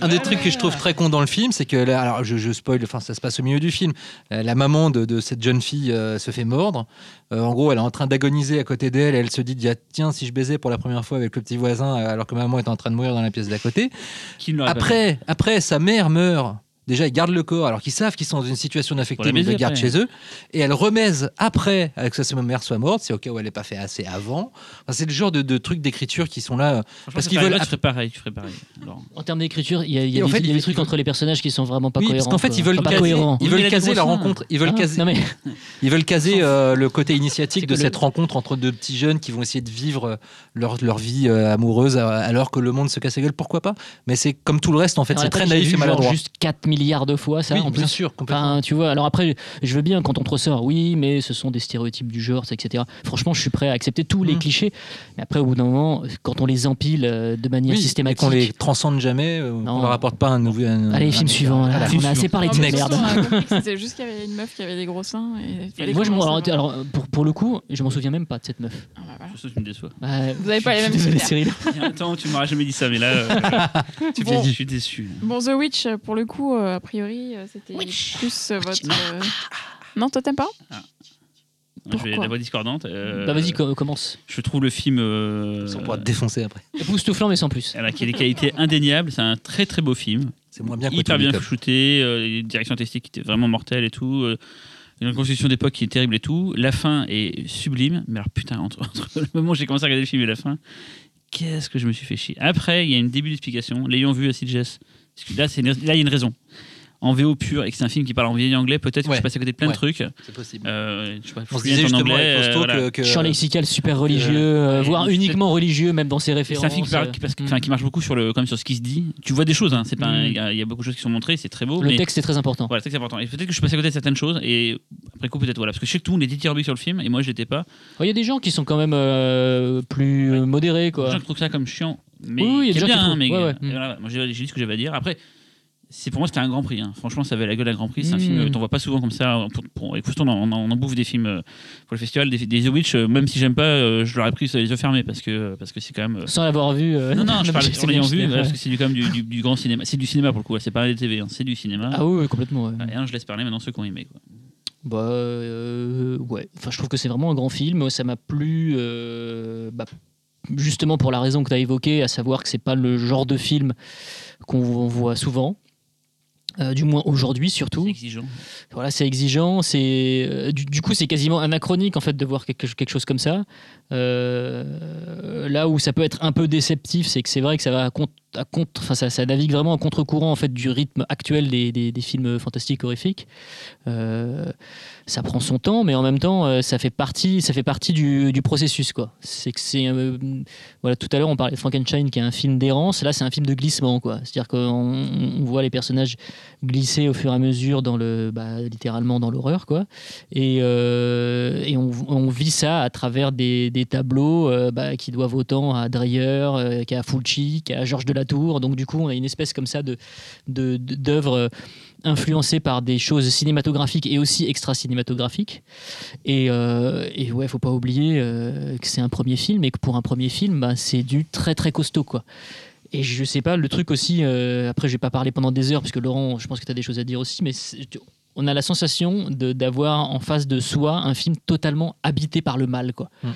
Un des trucs que je trouve très con dans le film, c'est que là, alors je, je spoil, enfin ça se passe au milieu du film. Euh, La maman de, de cette jeune fille euh, se fait mordre. Euh, en gros, elle est en train d'agoniser à côté d'elle. et Elle se dit ah, tiens, si je baisais pour la première fois avec le petit voisin, alors que maman est en train de mourir dans la pièce d'à côté. Après, après, sa mère meurt. Déjà, ils gardent le corps alors qu'ils savent qu'ils sont dans une situation d'infecté, mais ils le gardent chez eux. Et elle remèse après, avec que sa mère soit morte, c'est au cas où elle n'est pas fait assez avant. Enfin, c'est le genre de, de trucs d'écriture qui sont là. Franchement, parce qu'ils veulent Là, tu ferais pareil. Tu ferais pareil. En termes d'écriture, il y a, il y a Et en des, fait, il y a ils- des trucs entre les personnages qui sont vraiment pas oui, cohérents. parce qu'en fait, ils veulent caser, cohérents. ils veulent caser la rencontre. Ils veulent Ah, caser. non, mais Ils veulent caser euh, le côté initiatique de cette le- rencontre entre deux petits jeunes qui vont essayer de vivre euh, leur, leur vie euh, amoureuse euh, alors que le monde se casse la gueule. Pourquoi pas? Mais c'est comme tout le reste, en fait, c'est très naïf et maladroit. juste 4 milliards de fois ça oui, en bien plus. sûr, complètement. Enfin, tu vois, alors après, je veux bien quand on te ressort, oui, mais ce sont des stéréotypes du genre, etc. Franchement, je suis prêt à accepter tous les Mm. clichés. Mais après, au bout d'un moment, quand on les empile euh, de manière Oui, et systématique. qu'on les transcende jamais, euh, Non. qu'on leur apporte pas un nouveau. un- Allez, un- film suivant. là. on a assez parlé de cette merde. on C'était juste qu'il y avait une meuf qui avait des gros seins. Et fallait Moi, je alors, alors, pour, pour le coup, je m'en souviens même pas de cette meuf. Ah, bah, voilà. je sais, tu me déçois. Ouais, Vous avez pas les mêmes suis désolé, critères. Cyril. Il y a un temps où tu m'auras jamais dit ça, mais là, euh, Bon. je suis déçu. Bon, The Witch, pour le coup, euh, a priori, euh, c'était plus euh, votre. euh, Non, toi, t'aimes pas Je vais Pourquoi la voix discordante. euh, Bah, vas-y, co- commence. Je trouve le film. euh, On pourra te défoncer après. Époustouflant, mais sans plus. voilà, qui a des qualités indéniables. C'est un très très beau film. C'est moins bien que hyper bien shooté, euh, une direction artistique qui était vraiment mortelle et tout. euh, une construction d'époque qui est terrible et tout. La fin est sublime. Mais alors putain, entre, entre le moment où j'ai commencé à regarder le film et la fin, qu'est-ce que je me suis fait chier. Après, il y a une début d'explication. L'ayant vu à Sitges, parce que là, c'est une- là, il y a une raison. En VO pur et que c'est un film qui parle en vieil anglais, peut-être que Ouais. je passe à côté de plein Ouais. de trucs. C'est possible. Euh, je sais pas, On se fluent disait en justement anglais, avec euh, voilà. que, que- Champ lexical super religieux, euh, voire c'est- uniquement religieux, même dans ses C'est références. un film qui, parle- qui- parce que- enfin, qui marche beaucoup sur, le, quand même sur ce qui se dit. Tu vois des choses, hein, c'est pas un- Mm. il y, a- il y a beaucoup de choses qui sont montrées, c'est très beau. Le mais texte est très important. Voilà, c'est ça qui est important. Et peut-être que je suis passé à côté de certaines choses, et après coup, peut-être voilà. Parce que je sais que tout le monde est dithyrambique sur le film, et moi je l'étais pas. Il y a des gens qui sont quand même euh, plus Ouais. euh, modérés, quoi. gens qui trouvent ça comme chiant. Mais Oui, oui, il y a bien, hein, mais Ouais, ouais. euh, voilà, moi j'ai dit ce que j'avais à dire. Après, c'est pour moi c'était un grand prix. hein. Franchement, ça avait la gueule d'un grand prix. C'est un Mm. film, euh, t'en vois pas souvent comme ça. Pour, pour, et pourtant, on, en- on en bouffe des films euh, pour le festival, des, des The Witch. euh, même si j'aime pas, euh, je l'aurais pris les yeux fermés parce que parce que c'est quand même. euh, Sans l'avoir vu. euh, Non, non, je parle en l'ayant vu, c'est- parce ouais. que c'est du, quand même du, du- du grand cinéma. C'est du cinéma pour le coup, ouais, c'est pas des TV, hein, c'est du cinéma. Ah oui, complètement. ouais. Et un, je laisse parler maintenant ceux qui ont aimé. Quoi. Bah euh, ouais. Enfin, je trouve que c'est vraiment un grand film. Ça m'a plu. euh, bah, justement pour la raison que tu as évoquée, à savoir que c'est pas le genre de film qu'on voit souvent. Euh, du moins aujourd'hui surtout. C'est exigeant. Voilà, c'est exigeant. C'est euh, du, du coup c'est quasiment anachronique en fait de voir quelque, quelque chose comme ça. Euh, là où ça peut être un peu déceptif, c'est que c'est vrai que ça va à contre, enfin ça, navigue vraiment en contre-courant en fait du rythme actuel des, films fantastiques horrifiques. Euh, ça prend son temps, mais en même temps euh, ça fait partie, ça fait partie du, processus quoi. C'est que c'est voilà tout à l'heure on parlait de Frankenstein qui est un film d'errance. Là c'est un film de glissement quoi. C'est-à-dire qu'on on voit les personnages glisser au fur et à mesure dans le bah, littéralement dans l'horreur quoi et, on, vit ça à travers des tableaux euh, bah, qui doivent autant à Dreyer euh, qu'à Fulci qu'à Georges de la Tour donc du coup on a une espèce comme ça de d'œuvres euh, influencées par des choses cinématographiques et aussi extra cinématographiques et, euh, et ouais faut pas oublier que c'est un premier film et que pour un premier film bah, c'est du très très costaud quoi. Et je sais pas, le truc aussi, après je vais pas parler pendant des heures, parce que Laurent, je pense que tu as des choses à dire aussi, mais on a la sensation d'avoir en face de soi un film totalement habité par le mal. Quoi. Mm.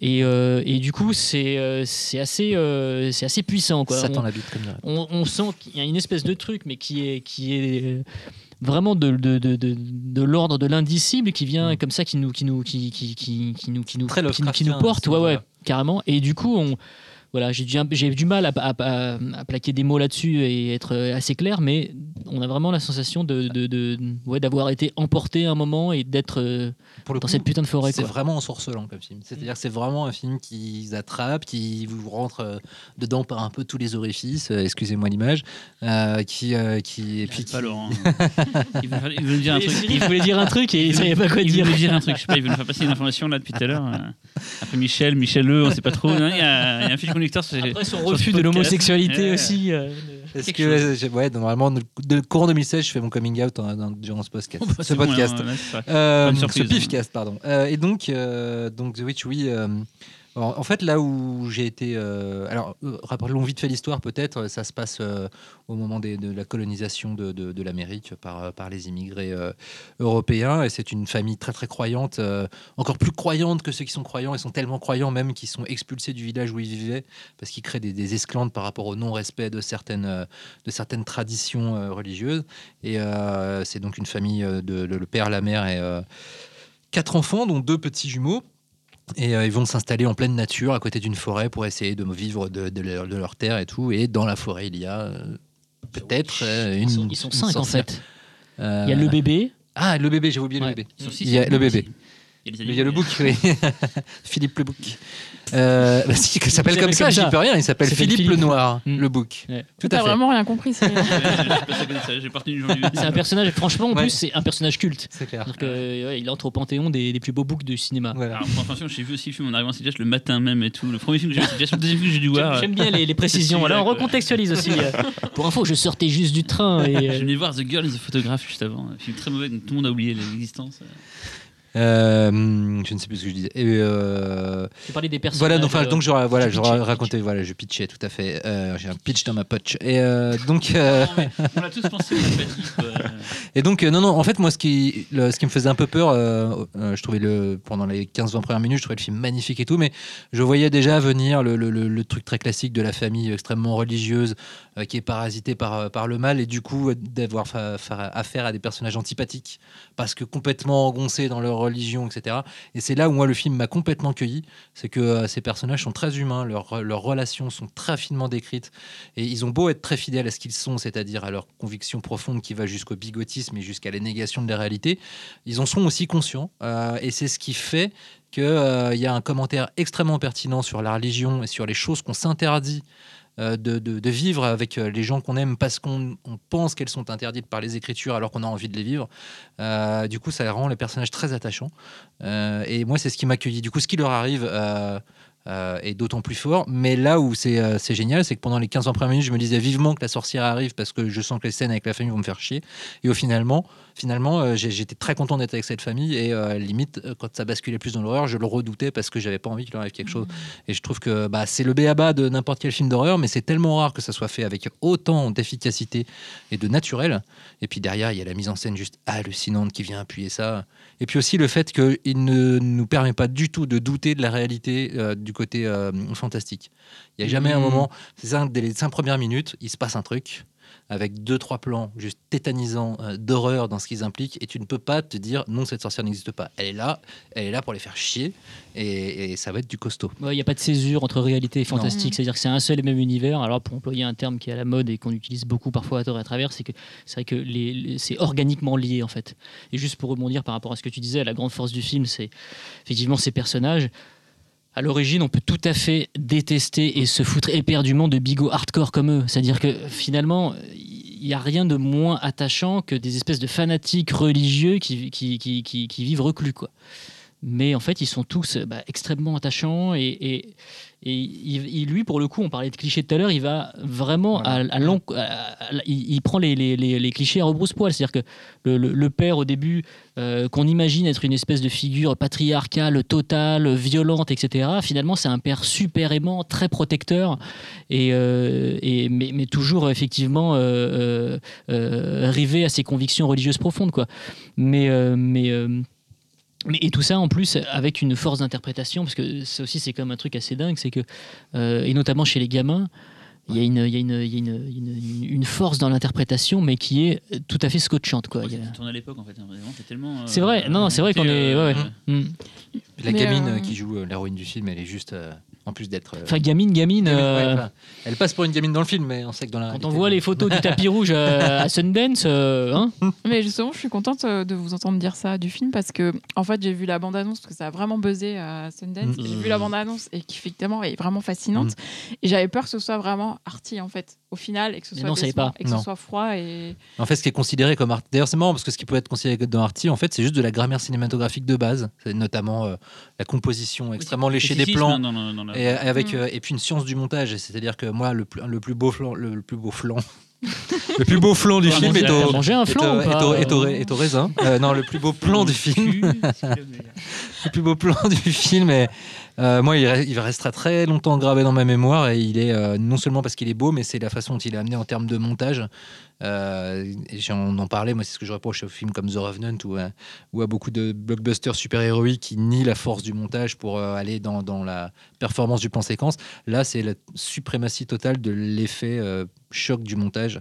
Et, euh, et du coup, c'est euh, assez, euh, c'est assez puissant. Quoi. Satan On- l'habite comme dirait. on, on sent qu'il y a une espèce de truc, mais qui est, qui est vraiment de, de, de, de, l'ordre de l'indicible qui vient Mm. comme ça, qui nous, qui nous, qui, qui, qui, qui nous, qui nous, Très qui, nous- qui nous Lovecraftien, porte, ouais, ouais, carrément. Et du coup, on, voilà, j'ai du, j'ai du mal à, à- à- à plaquer des mots là-dessus et être assez clair, mais on a vraiment la sensation de, de, de- ouais, d'avoir été emporté un moment et d'être euh, Pour le dans coup, cette putain de forêt. C'est vraiment ensorcelant comme film. C'est-à-dire que c'est vraiment un film qui vous attrape, qui vous rentre euh, dedans par un peu tous les orifices, euh, excusez-moi l'image, euh, qui, euh, qui, et puis qui- Pas Laurent. il, veut, faire- il veut nous dire un truc. Cyril voulait dire un truc et il savait pas quoi il dire. veut nous dire un truc. Je sais pas, il veut nous faire passer une information là depuis tout à l'heure. Après Michel, Michel E, on sait pas trop. Il y, a il y a un conducteur. Après son refus de l'homosexualité Ouais. aussi. euh, Est-ce que ouais, normalement de, courant 2016, je fais mon coming out en- dans- durant ce podcast. Bah, ce bon, podcast. là, ça. Euh, ce pifcast, pardon. Euh, et donc, euh, donc The Witch, oui. Euh, en fait, là où j'ai été. euh, alors, euh, rappelons vite fait l'histoire, peut-être. Ça se passe euh, au moment de la colonisation de, l'Amérique par, euh, les immigrés euh, européens. Et c'est une famille très, très croyante, euh, encore plus croyante que ceux qui sont croyants. Ils sont tellement croyants, même, qu'ils sont expulsés du village où ils vivaient parce qu'ils créent des, des par rapport au non-respect de certaines, euh, de certaines traditions euh, religieuses. Et euh, c'est donc une famille euh, de, le, père, la mère et euh, quatre enfants, dont deux petits jumeaux. Et euh, ils vont s'installer en pleine nature, à côté d'une forêt, pour essayer de vivre de, de leur, de leur terre et tout. Et dans la forêt, il y a euh, peut-être euh, une. Ils sont, ils sont une cinq en sorcière. fait. Il y a le bébé. Ah, le bébé, j'ai oublié Ouais. le bébé. Il y a le bébé. Il y a, les Il y a le bouc, oui. Philippe le bouc. Euh, bah, si, il s'appelle comme ça, j'y peux rien. Il s'appelle Il s'appelle Philippe, le Philippe. Noir, Mm. le bouc. Ouais. Tout à fait. vraiment rien compris. Cyril. Ouais, je sais pas ça connaît ça, J'ai parti du jour du C'est un personnage, franchement, en Ouais. plus, c'est un personnage culte. C'est clair. Que, ouais, il entre au panthéon des, des plus beaux books du cinéma. Voilà. Alors, pour information, j'ai vu aussi le film en arrivant à Sitges le matin même et tout. Le premier film que j'ai vu, c'est. Le deuxième film que j'ai dû voir. J'aime bien les, les précisions. Là, on recontextualise aussi. euh. Pour info, je sortais juste du train. Et, J'ai euh, venu voir The Girl is a Photograph juste avant. Un film très mauvais tout le monde a oublié l'existence. Euh, je ne sais plus ce que je disais. Et, euh, tu parlais des personnages. Voilà, donc, enfin, donc je, voilà, tu je pitchais, racontais, voilà, je pitchais tout à fait. Euh, J'ai un pitch dans ma poche. Et donc, Non, mais on l'a tous pensé, et donc, non, non, en fait, moi, ce qui, le- ce qui me faisait un peu peur, je trouvais le, pendant les 15-20 premières minutes, je trouvais le film magnifique et tout, mais je voyais déjà venir le, le- le- le truc très classique de la famille extrêmement religieuse qui est parasitée par, par le mal et du coup, euh, d'avoir fa- fa- affaire à des personnages antipathiques parce que complètement engoncés dans leur religion, etc. Et c'est là où moi, le film m'a complètement cueilli. C'est que euh, ces personnages sont très humains, leurs, leurs relations sont très finement décrites. Et ils ont beau être très fidèles à ce qu'ils sont, c'est-à-dire à leur conviction profonde qui va jusqu'au bigotisme et jusqu'à la négation de la réalité, ils en sont aussi conscients. Euh, et c'est ce qui fait qu'il y a un commentaire extrêmement pertinent sur la religion et sur les choses qu'on s'interdit euh, de, de- vivre avec euh, les gens qu'on aime parce qu'on on pense qu'elles sont interdites par les écritures alors qu'on a envie de les vivre. Euh, du coup, ça rend les personnages très attachants. Euh, et moi, c'est ce qui m'a accueilli. Du coup, ce qui leur arrive euh, euh, est d'autant plus fort. Mais là où c'est euh, génial, c'est que pendant les 15 ans premières minutes, je me disais vivement que la sorcière arrive parce que je sens que les scènes avec la famille vont me faire chier. Et au finalement, finalement euh, j'étais très content d'être avec cette famille. Et euh, limite, euh, quand ça basculait plus dans l'horreur, je le redoutais parce que j'avais pas envie qu'il leur arrive quelque chose. Et je trouve que bah, c'est le béaba de n'importe quel film d'horreur, mais c'est tellement rare que ça soit fait avec autant d'efficacité et de naturel. Et puis derrière, il y a la mise en scène juste hallucinante qui vient appuyer ça. Et puis aussi le fait qu'il ne nous permet pas du tout de douter de la réalité euh, du côté euh, fantastique. Il n'y a jamais un Mhm. moment, c'est ça, dès les cinq premières minutes, il se passe un truc avec deux, trois plans juste tétanisants euh, d'horreur dans ce qu'ils impliquent, et tu ne peux pas te dire non, cette sorcière n'existe pas. Elle est là, elle est là pour les faire chier, et, et ça va être du costaud. Ouais, Il n'y a pas de césure entre réalité et fantastique, Non. c'est-à-dire que c'est un seul et même univers. Alors pour employer un terme qui est à la mode et qu'on utilise beaucoup parfois à tort et à travers, c'est que c'est vrai que les, les- c'est organiquement lié en fait. Et juste pour rebondir par rapport à ce que tu disais, la grande force du film, c'est effectivement ces personnages. À l'origine, on peut tout à fait détester et se foutre éperdument de bigots hardcore comme eux. C'est-à-dire que finalement, il n'y a rien de moins attachant que des espèces de fanatiques religieux qui, vivent reclus. Mais en fait, ils sont tous bah, extrêmement attachants et, et il- il- lui, pour le coup, on parlait de clichés tout à l'heure, il va vraiment à, à l'en- à- à- il, il prend les, les- les- les clichés à rebrousse-poil. C'est-à-dire que le, le- le père, au début, euh, qu'on imagine être une espèce de figure patriarcale, totale, violente, etc., finalement, c'est un père super aimant, très protecteur, et, euh, et, mais, mais toujours effectivement euh, euh, rivé à ses convictions religieuses profondes. Quoi. Mais. mais mais, et tout ça en plus avec une force d'interprétation, parce que ça aussi c'est comme un truc assez dingue, c'est que, euh, et notamment chez les gamins, il y a, une, il y a, une, il y a une, une- une force dans l'interprétation, mais qui est tout à fait scotchante. Quoi. Il a- à l'époque en fait. hein, C'est tellement. euh, C'est vrai, non, non, c'est vrai qu'on est. ouais, ouais. euh, Mm. La Mais, gamine euh, qui joue euh, l'héroïne du film, elle est juste. En plus d'être. euh, Enfin, gamine, gamine. gamine, euh, ouais, enfin, elle passe pour une gamine dans le film, mais on sait que dans la. Quand réalité, on voit les photos du tapis rouge euh, à Sundance, euh, hein Mais justement, je suis contente de vous entendre dire ça du film parce que, en fait, j'ai vu la bande-annonce parce que ça a vraiment buzzé à Sundance. Mm. J'ai vu la bande-annonce et qui, effectivement, est vraiment fascinante. Et j'avais peur que ce soit vraiment arty, en fait, au final, et que ce soit non, ça y est décevant, pas. et que Non. ce soit froid. Et... En fait, ce qui est considéré comme art. D'ailleurs, c'est marrant parce que ce qui peut être considéré dans Arty, en fait, c'est juste de la grammaire cinématographique de base. C'est notamment euh, la composition extrêmement léchée des plans. Et, avec, Mm. euh, et puis une science du montage, c'est-à-dire que moi, le plus, le plus beau flanc, le, le plus beau flanc, le plus beau flanc du film est au, un flan est au- est au- est au raisin. Euh, non, le plus beau plan du film, le plus beau plan du film est, euh, moi, il restera très longtemps gravé dans ma mémoire et il est euh, non seulement parce qu'il est beau, mais c'est la façon dont il est amené en termes de montage. Euh, j'en en parlais, moi, c'est ce que je reproche aux films comme The Revenant ou, à- ou à beaucoup de blockbusters super-héroïques qui nient la force du montage pour euh, aller dans, dans la performance du plan séquence. Là, c'est la suprématie totale de l'effet euh, choc du montage.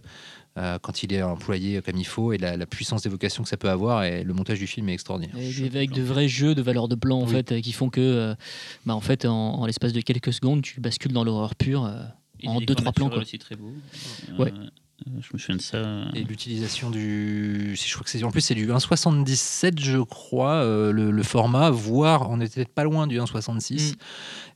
euh, quand il est employé comme il faut et la, la puissance d'évocation que ça peut avoir et le montage du film est extraordinaire. Et avec de vrais jeux de valeur de plan en Oui. fait, euh, qui font que, euh, bah, en fait, en, en l'espace de quelques secondes, tu bascules dans l'horreur pure. euh, Et en deux, trois plans, quoi. aussi très beau. Ouais. Je me souviens de ça. Et l'utilisation du. Je crois que c'est en plus c'est du 1,77, je crois, euh, le, le format, voire on était pas loin du 1,66. Mm.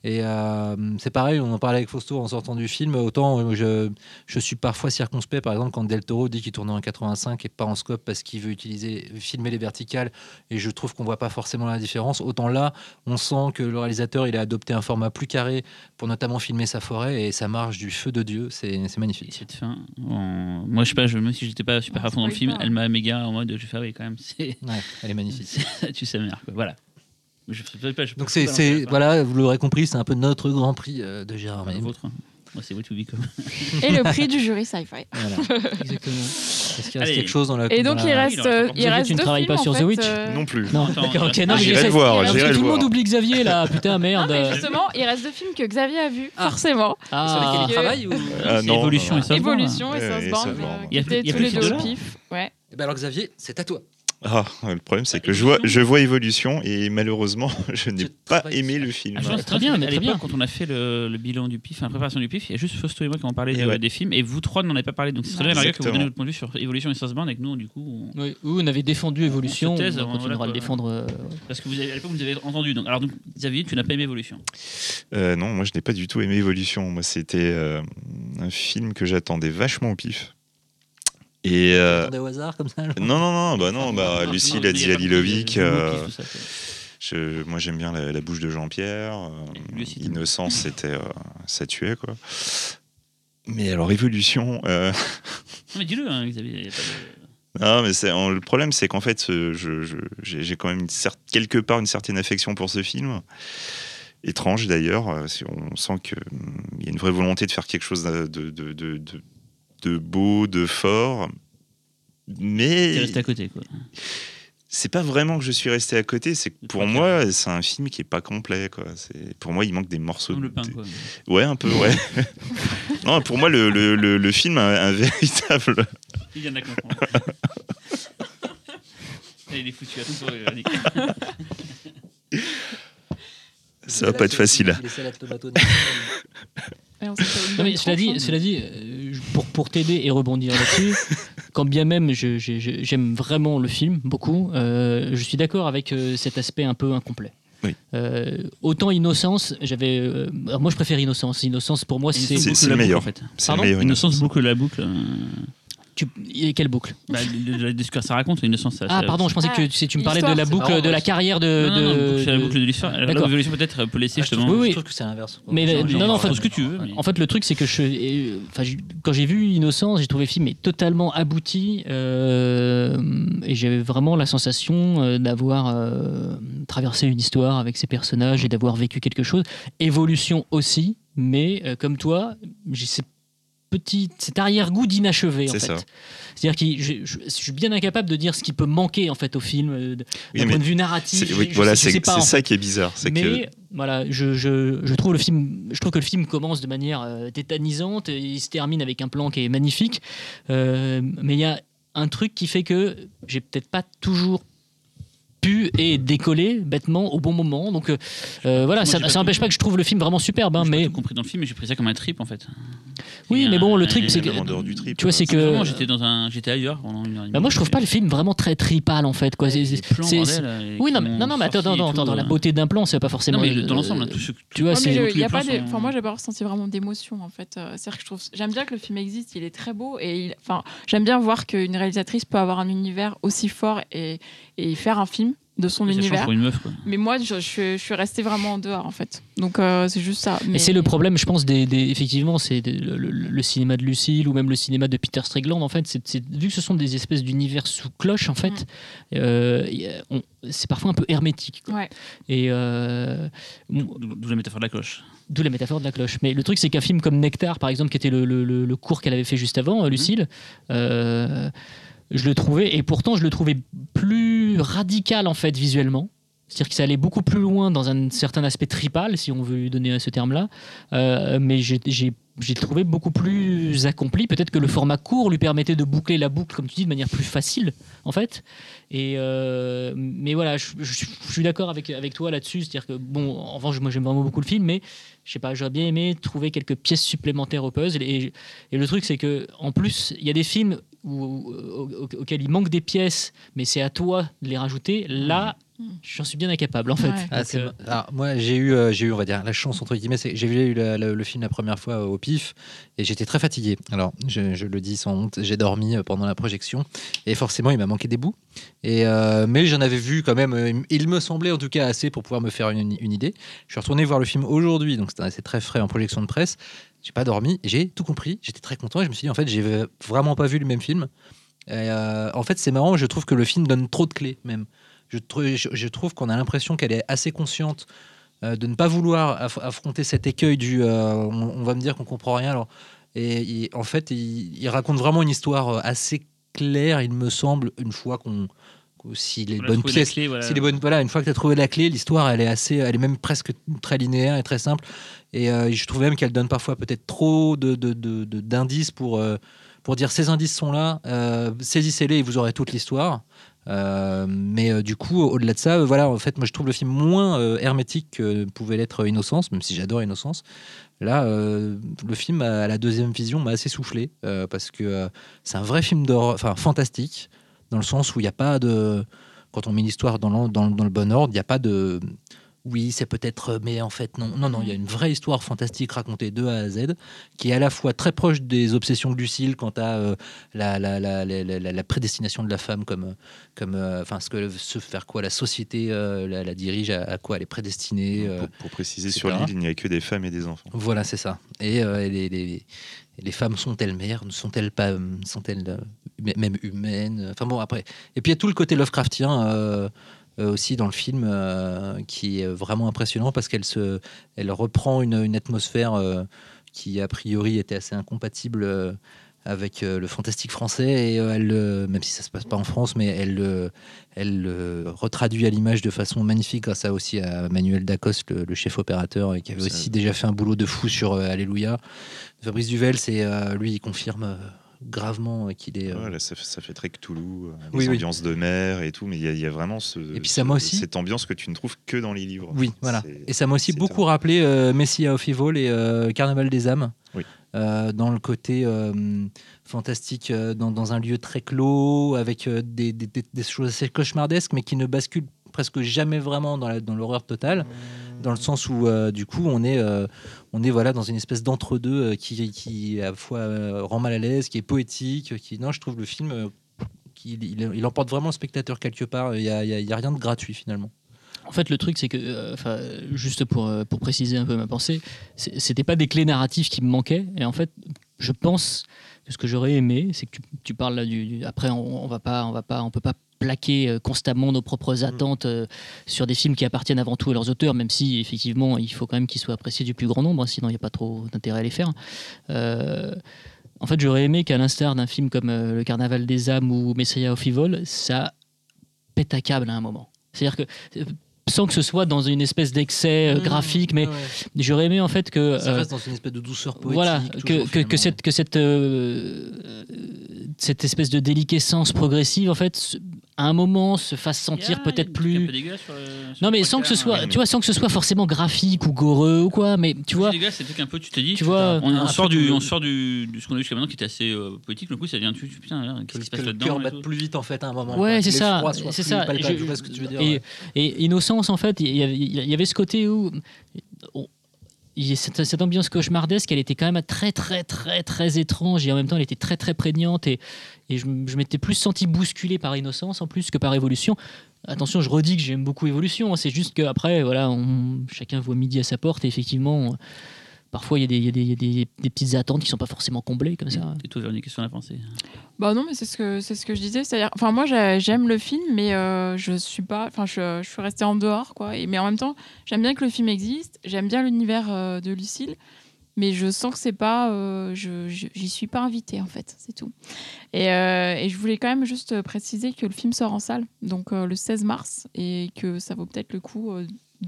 Et euh, c'est pareil, on en parlait avec Fausto en sortant du film. Autant euh, je, je suis parfois circonspect, par exemple, quand Del Toro dit qu'il tourne en 85 et pas en scope parce qu'il veut utiliser, filmer les verticales, et je trouve qu'on voit pas forcément la différence. Autant là, on sent que le réalisateur il a adopté un format plus carré pour notamment filmer sa forêt et ça marche du feu de Dieu. C'est magnifique. cette fin, moi je sais pas, je, même si j'étais pas super Ah, à fond dans le film, pas. elle m'a méga en mode je fais ah oui quand même, c'est Ouais, elle est magnifique. ça tue sa mère quoi. Voilà. Je pas, je Donc c'est, voilà, vous l'aurez compris, c'est un peu notre grand prix euh, de Gérard May. vôtre. Moi c'est What to Become. et le prix du jury sci-fi. Voilà. Exactement. Est-ce qu'il reste Allez. quelque chose dans la Et donc, dans il la- reste, il reste euh, il tu ne travailles pas sur The Witch euh, Non plus. Non, d'accord, ok, non, mais j'irai le voir, parce que j'irai le tout le monde oublie Xavier là, putain, merde. Non, mais justement, il reste deux films que Xavier a vus, Ah. forcément. Ah. Sur lesquels il travaille ou... Ah, non, Évolution et Southbound, Évolution et Southbound, Southbound. euh, Il y a tous les de deux pif. Ouais. Eh ben alors Xavier, c'est à toi. Ah, le problème, c'est que Bah, je vois, Évolution. je vois Évolution et malheureusement, je n'ai pas aimé le film. Ah, je pense que très bien, mais très bien. quand on a fait le, le bilan du PIF, la préparation du PIF, il y a juste Fausto et moi qui ont parlé de- ouais. des films, et vous trois n'en avez pas parlé. Donc c'est très bien, Maria, que vous donnez votre point de vue sur Évolution et et que nous, du coup, on- Oui, on avait défendu Évolution, On se taise, on continuera le défendre. euh, parce que vous avez, à l'époque, vous avez entendu. Donc, alors, donc, Xavier, tu n'as pas aimé Évolution. Euh, non, moi, je n'ai pas du tout aimé Évolution. Moi, c'était euh, un film que j'attendais vachement au pif. Et euh, au hasard comme ça. non, non, non, bah non, bah Lucie dit il y a à pas Lilovic. de- de mots euh, je- moi, j'aime bien la, la bouche de Jean-Pierre. euh, Innocence, c'était euh, ça tuait quoi. Mais alors Évolution. euh, Non, mais dis-le, hein, Xavier. pas de- Non, mais en- le problème, c'est qu'en fait, euh, j'ai, quand même une cer- quelque part une certaine affection pour ce film. Étrange d'ailleurs. euh, si On sent qu'il y a une vraie volonté de faire quelque chose de, de, de, de- beau, de fort. T'es Mais resté à côté, quoi. c'est pas vraiment que je suis resté à côté. C'est que pour moi, c'est un film qui est pas complet. Quoi. C'est, pour moi, il manque des morceaux. Comme le pain, de- quoi. Ouais, un peu, ouais. non, pour moi, le, le, le, le film a un véritable. Il vient de la comprendre. Il est foutu, attends, Véronique. Ça va pas être facile. Les salades tomato. Non, mais cela dit, cela dit euh, pour, pour t'aider et rebondir là-dessus, quand bien même j'aime vraiment le film, beaucoup, euh, je suis d'accord avec euh, cet aspect un peu incomplet. Oui. Euh, autant Innocence, j'avais. euh, moi je préfère Innocence. Innocence pour moi c'est. C'est- le meilleur. en fait. Pardon meilleur Innocence Innocence. boucle la boucle. Euh, Tu... et quelle boucle Bah, le- le- de ce que ça raconte, l'innocence. ça- Ah, pardon, je pensais Ah, que tu, tu me parlais de la boucle de la carrière de. Non, non, non, de- c'est la boucle de l'histoire. L'évolution peut-être euh, peut laisser Ah, je justement. Oui, oui. Je trouve que c'est l'inverse. Mais Genre, non, non, en fait, Faut ce que tu veux. mais- En fait, le truc, c'est que je, enfin, quand j'ai vu Innocence, j'ai trouvé le film totalement abouti euh, et j'avais vraiment la sensation euh, d'avoir euh, traversé une histoire avec ces personnages et d'avoir vécu quelque chose. Évolution aussi, mais euh, comme toi, j'ai ces petits, cet arrière-goût d'inachevé C'est ça. C'est-à-dire que je, je- je suis bien incapable de dire ce qui peut manquer en fait au film euh, d'un Oui, point de vue narratif. oui, je voilà, c'est ça qui est bizarre. C'est mais que voilà, je, je, je trouve le film, je trouve que le film commence de manière euh, tétanisante et il se termine avec un plan qui est magnifique. Euh, mais il y a un truc qui fait que j'ai peut-être pas toujours pu et décollé bêtement au bon moment. Donc euh, euh, voilà, Moi, ça pas ça n'empêche pas que je trouve le film vraiment superbe, hein, J'ai pas mais tout compris dans le film, mais j'ai pris ça comme un trip en fait. oui, Et, mais bon, le euh, truc et c'est que du trip, tu vois, c'est euh, que j'étais dans un, j'étais ailleurs pendant une heure bah, moi je trouve pas le film vraiment très tripal en fait. Quoi. C'est- c'est- c'est- oui, non, non, non, mais attends, attends, attends, la euh. beauté d'un plan, c'est pas forcément. Non, mais euh, dans l'ensemble, tout ce que tu vois, c'est pas enfin, moi, j'ai pas ressenti vraiment d'émotion en fait. Euh, C'est-à-dire que je trouve, j'aime bien que le film existe, il est très beau et enfin, j'aime bien voir qu'une réalisatrice peut avoir un univers aussi fort et, et faire un film de son univers. pour une meuf quoi. Mais moi, je, je suis- je suis restée vraiment en dehors en fait. Donc euh, c'est juste ça. Et Mais c'est le problème, je pense, des, des- effectivement, c'est des- le, le- le cinéma de Lucille ou même le cinéma de Peter Strickland. En fait, c'est c'est- vu que ce sont des espèces d'univers sous cloche, en fait, Mm. euh, c'est parfois un peu hermétique. quoi. Ouais. Et euh, D'où d'où la métaphore de la cloche. D'où la métaphore de la cloche. Mais le truc, c'est qu'un film comme Nectar, par exemple, qui était le, le- le- le cours qu'elle avait fait juste avant, Lucille, euh, je le trouvais, et pourtant, je le trouvais plus radical, en fait, visuellement. C'est-à-dire que ça allait beaucoup plus loin dans un certain aspect tripal, si on veut lui donner ce terme-là. Euh, mais j'ai- trouvé beaucoup plus accompli. Peut-être que le format court lui permettait de boucler la boucle, comme tu dis, de manière plus facile, en fait. Et euh, mais voilà, je suis d'accord avec, avec toi là-dessus. C'est-à-dire que, bon, en revanche, moi j'aime vraiment beaucoup le film, mais je sais pas, j'aurais bien aimé trouver quelques pièces supplémentaires au puzzle. Et, le truc, c'est que en plus, il y a des films auxquels il manque des pièces, mais c'est à toi de les rajouter. Là. J'en suis bien incapable, en fait. Ouais. Ah, euh, alors, moi, j'ai eu, euh, j'ai eu, on va dire, la chance entre guillemets. c'est que J'ai vu la- la- le film la première fois euh, au pif et j'étais très fatigué. Alors, je, je le dis sans honte, j'ai dormi euh, pendant la projection et forcément, il m'a manqué des bouts. Et euh, mais j'en avais vu quand même. euh, il me semblait en tout cas assez pour pouvoir me faire une, une idée. Je suis retourné voir le film aujourd'hui, donc c'était c'est très frais en projection de presse. J'ai pas dormi, j'ai tout compris. J'étais très content et je me suis dit en fait, j'ai vraiment pas vu le même film. Et, euh, en fait, c'est marrant. Je trouve que le film donne trop de clés même. Je, trou- je- je trouve qu'on a l'impression qu'elle est assez consciente euh, de ne pas vouloir aff- affronter cet écueil du euh, on, on va me dire qu'on comprend rien. Alors, et, en fait, il, il raconte vraiment une histoire euh, assez claire, il me semble, une fois qu'on. que Si les On bonnes pièces. clé, voilà. Si les bonnes, voilà, une fois que tu as trouvé la clé, l'histoire, elle est assez, elle est même presque très linéaire et très simple. Et euh, je trouve même qu'elle donne parfois peut-être trop de, d'indices pour, pour dire ces indices sont là, saisissez-les et vous aurez toute l'histoire. Euh, mais euh, du coup, au-delà de ça, euh, voilà, en fait, moi je trouve le film moins hermétique que pouvait l'être Innocence, même si j'adore Innocence. Là, le film à la deuxième vision m'a assez soufflé parce que c'est un vrai film d'horreur, enfin fantastique, dans le sens où il n'y a pas de. Quand on met l'histoire dans, dans, dans le bon ordre, il n'y a pas de. Oui, c'est peut-être, mais en fait, non. Non, non, il y a une vraie histoire fantastique racontée de A à Z, qui est à la fois très proche des obsessions de Lucille quant à euh, la, la, la, la, prédestination de la femme, comme, comme euh, enfin, ce que se faire quoi la société euh, la, dirige, à, à quoi elle est prédestinée. euh, Pour, pour préciser, sur l'île, il n'y a que des femmes et des enfants. voilà, c'est ça. Et euh, les, les, les femmes sont-elles mères? Ne sont-elles pas sont-elles euh, même humaines? Enfin bon, après. Et puis il y a tout le côté Lovecraftien euh, euh, aussi dans le film euh, qui est vraiment impressionnant parce qu'elle se, elle reprend une, une atmosphère euh, qui a priori était assez incompatible. euh, avec euh, le fantastique français et euh, elle, euh, même si ça se passe pas en France, mais elle, euh, elle le retraduit à l'image de façon magnifique grâce à aussi à Manuel Dacoste, le, le chef opérateur, et qui avait aussi déjà fait un boulot de fou sur euh, Alléluia. Fabrice Duvel, c'est euh, lui, il confirme gravement euh, qu'il est. euh, ça, fait, ça fait très Cthulhu, euh, les Oui, de mer et tout, mais il y, a- il y a vraiment ce, Et puis ça ce- aussi- cette ambiance que tu ne trouves que dans les livres. Oui, voilà. Et ça m'a aussi beaucoup rappelé Messiah of Evil et Carnaval des âmes. Oui. Euh, dans le côté euh, fantastique, euh, dans, dans un lieu très clos, avec des, des- des- des choses assez cauchemardesques, mais qui ne basculent presque jamais vraiment dans l'horreur totale. dans le sens où du coup on est on est voilà dans une espèce d'entre-deux euh, qui qui à fois euh, rend mal à l'aise, qui est poétique, qui non je trouve le film euh, qui il, emporte vraiment le spectateur quelque part. Il y a, y a- rien de gratuit finalement. En fait, le truc, c'est que, euh, juste pour, euh, pour préciser un peu ma pensée, c'était pas des clés narratives qui me manquaient. Et en fait, je pense que ce que j'aurais aimé, c'est que tu, tu parles là du. du- après, on, on va pas, on va pas, on peut pas plaquer euh, constamment nos propres attentes euh, sur des films qui appartiennent avant tout à leurs auteurs, même si effectivement, il faut quand même qu'ils soient appréciés du plus grand nombre, hein, sinon il n'y a pas trop d'intérêt à les faire. Euh, en fait, j'aurais aimé qu'à l'instar d'un film comme Le Carnaval des âmes ou Messiah of Evil, ça pète à câble à un moment. C'est-à-dire que sans que ce soit dans une espèce d'excès euh, graphique, mais Ouais. j'aurais aimé en fait que ça euh, reste dans une espèce de douceur poétique. voilà que, que, cette que cette euh, cette espèce de déliquescence progressive en fait à un moment se fasse sentir peut-être plus non mais sans que ce soit ouais, tu vois sans que ce soit forcément graphique ou goreux ou quoi mais tu vois c'est un peu, tu t'es dit, Tu vois, on, on sort du, on sort du, du ce qu'on a vu jusqu'à maintenant qui était assez euh, poétique. Le coup, ça devient, tu, tu- putain, qu'est-ce qui se passe le là-dedans cœur batte tout. plus vite en fait à un moment. Ouais, c'est ça, c'est ça. et, Innocence, en fait, il y avait, il y avait ce côté où on- cette, ambiance cauchemardesque, elle était quand même très, très, très, très étrange et en même temps, elle était très, très prégnante et, je, m'étais plus senti bousculé par Innocence en plus que par Évolution. Attention, je redis que j'aime beaucoup Évolution, hein, c'est juste qu'après, voilà, chacun voit midi à sa porte et effectivement, parfois, il y a, des, il y a des- il y a des- des petites attentes qui sont pas forcément comblées comme ça. Et toi, Véronique, qu'est-ce qu'on a pensé Bah non, mais c'est ce que c'est ce que je disais. C'est-à-dire, enfin moi j'ai- j'aime le film, mais euh, je suis pas, enfin je, je suis restée en dehors quoi. Et, mais en même temps, j'aime bien que le film existe. J'aime bien l'univers euh, de Lucille, mais je sens que c'est pas, euh, je j'y suis pas invitée en fait. C'est tout. Et, euh, et je voulais quand même juste préciser que le film sort en salle, donc euh, le 16 mars, et que ça vaut peut-être le coup, euh,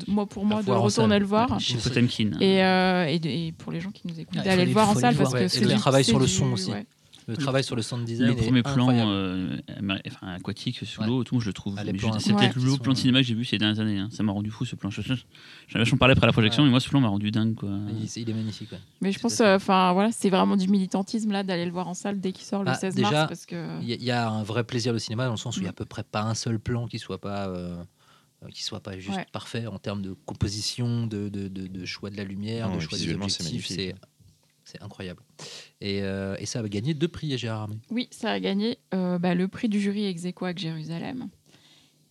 moi pour moi, de retourner le voir. Chez Potemkin. Et, euh, et, de- et pour les gens qui nous écoutent, Ah, d'aller le voir en salle parce que c'est le travail sur le du- son aussi. ouais. Le travail sur le sound design. Le premier est plan euh, enfin, aquatique sous Ouais. l'eau, tout, je le trouve. Ah, C'est peut-être aquatiques le plan de cinéma que j'ai vu ces dernières années. hein. Ça m'a rendu fou ce plan. Je- je- J'avais vachement parlé après la projection, Ouais. mais moi ce plan m'a rendu dingue. Quoi. Il, il est magnifique. Mais je pense, euh, enfin voilà, c'est vraiment du militantisme là d'aller le voir en salle dès qu'il sort le Ah, 16 déjà, mars parce que Il y, a- un vrai plaisir de cinéma dans le sens où il y a à peu près pas un seul plan qui soit pas qui soit pas juste Ouais. parfait en termes de composition, de, de, de- de choix de la lumière, Non, de choix des objectifs. C'est magnifique. c'est incroyable. Et, euh, et ça a gagné deux prix à Gérard Armé. oui, ça a gagné euh, bah, le prix du jury ex aequo avec Jérusalem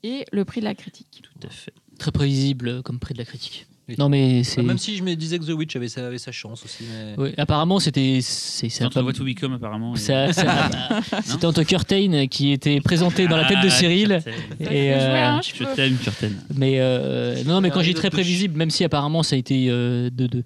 et le prix de la critique. Tout à fait. Très prévisible euh, comme prix de la critique. Oui. Non, mais c'est. Même si je me disais que The Witch avait sa, avait sa chance aussi. Mais... Ouais, apparemment, c'était. C'est c'est What to Become apparemment. et- Ça- ça- C'était Anto Curtain qui était présenté dans la tête de Ah, Cyril. Et, euh, un Je t'aime, Curtain. Mais euh, non, mais quand Ah, j'ai il très prévisible, même si apparemment ça a été euh, de, de,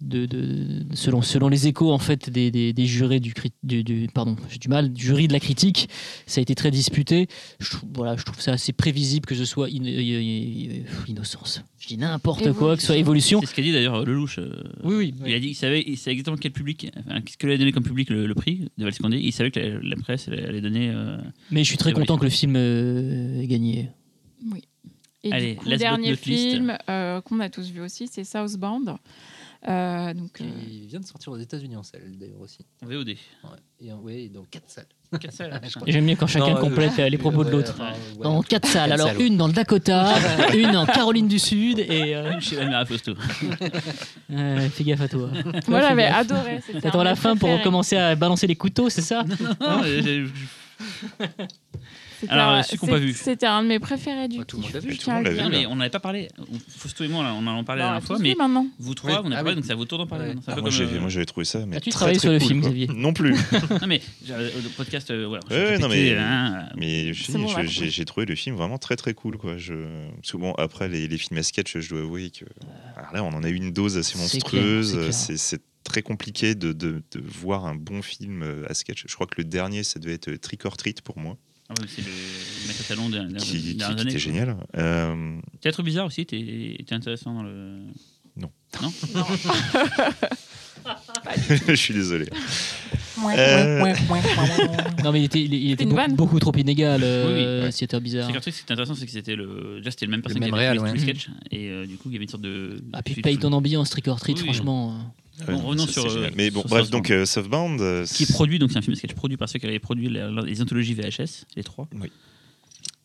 de, de- selon, selon les échos en fait des, des, des jurés du, cri- du, du- pardon, j'ai du mal, du jury de la critique, ça a été très disputé. Je trouve, voilà, je trouve ça assez prévisible que ce soit in- euh, euh, innocence. Je dis n'importe quoi, que ce soit évolution. C'est ce qu'a dit d'ailleurs Lelouch. euh, Oui, oui. Il a dit qu'il savait, il savait exactement quel public, enfin, ce que lui a donné comme public le, le prix de Valscondé. Il savait que la, la presse allait, allait donner. euh, Mais je suis très content que le film euh, ait gagné. Et Allez, du coup, dernier film euh, qu'on a tous vu aussi, c'est Southbound. Euh, donc, euh, Il vient de sortir aux États-Unis en salle d'ailleurs aussi. en VOD. Ouais. Et, en- ouais, dans quatre salles. Quatre. Et J'aime bien quand chacun Non, euh, complète euh, les propos de l'autre. ouais. En quatre salles. Quatre Alors, une dans le Dakota, une en Caroline du Sud et. euh, Chez Valmera Posto. euh, fais gaffe à toi. moi, j'avais adoré. T'attends la fin pour recommencer à balancer les couteaux, c'est ça Non, C'était Alors, un- ceux pas vu. C'était un de mes préférés du tout mais on n'avait pas parlé. Fausto et moi, là, on en a parlé la Bah, dernière fois, mais vous trois, Oui. on a Ah parlé, oui. donc ça vaut tour d'en parler. Un Ah, moi, euh, j'avais trouvé ça. Mais As-tu très, travaillé très sur le film, quoi. Xavier Non plus. Non, mais j'ai- euh, le podcast, euh, voilà. mais- hein, j'ai, trouvé le film vraiment très très cool. Quoi. Je... Parce que bon, après les, films à sketch, je dois avouer que alors là, on en a eu une dose assez monstrueuse. c'est très compliqué de, de, de voir un bon film euh, à sketch. Je crois que le dernier, ça devait être Trick or Treat pour moi, Ah c'est le maître à talon des qui, dernières qui années. était génial. Euh, Théâtre bizarre aussi, t'es t'es intéressant dans le. Non. Non je suis désolé. Euh, Non, mais il était, il, il était Une beaucoup, trop inégal, euh, Oui, oui, ouais. Theater Bizarre. C'est qu'un truc, c'était intéressant, c'est que c'était le. Déjà, c'était le même personne même qui avait réal, fait ouais. sketchs. Et euh, du coup, il y avait une sorte de. Ah, puis paye ton ambiance, Trick or Treat, Oui, oui. franchement. Ouais, Bon, revenons ça, sur, euh. Mais bon, sur bref, donc euh, Softbound. euh, Qui est produit, donc c'est un film sketch produit par ceux qui avaient produit les, les anthologies VHS, les trois.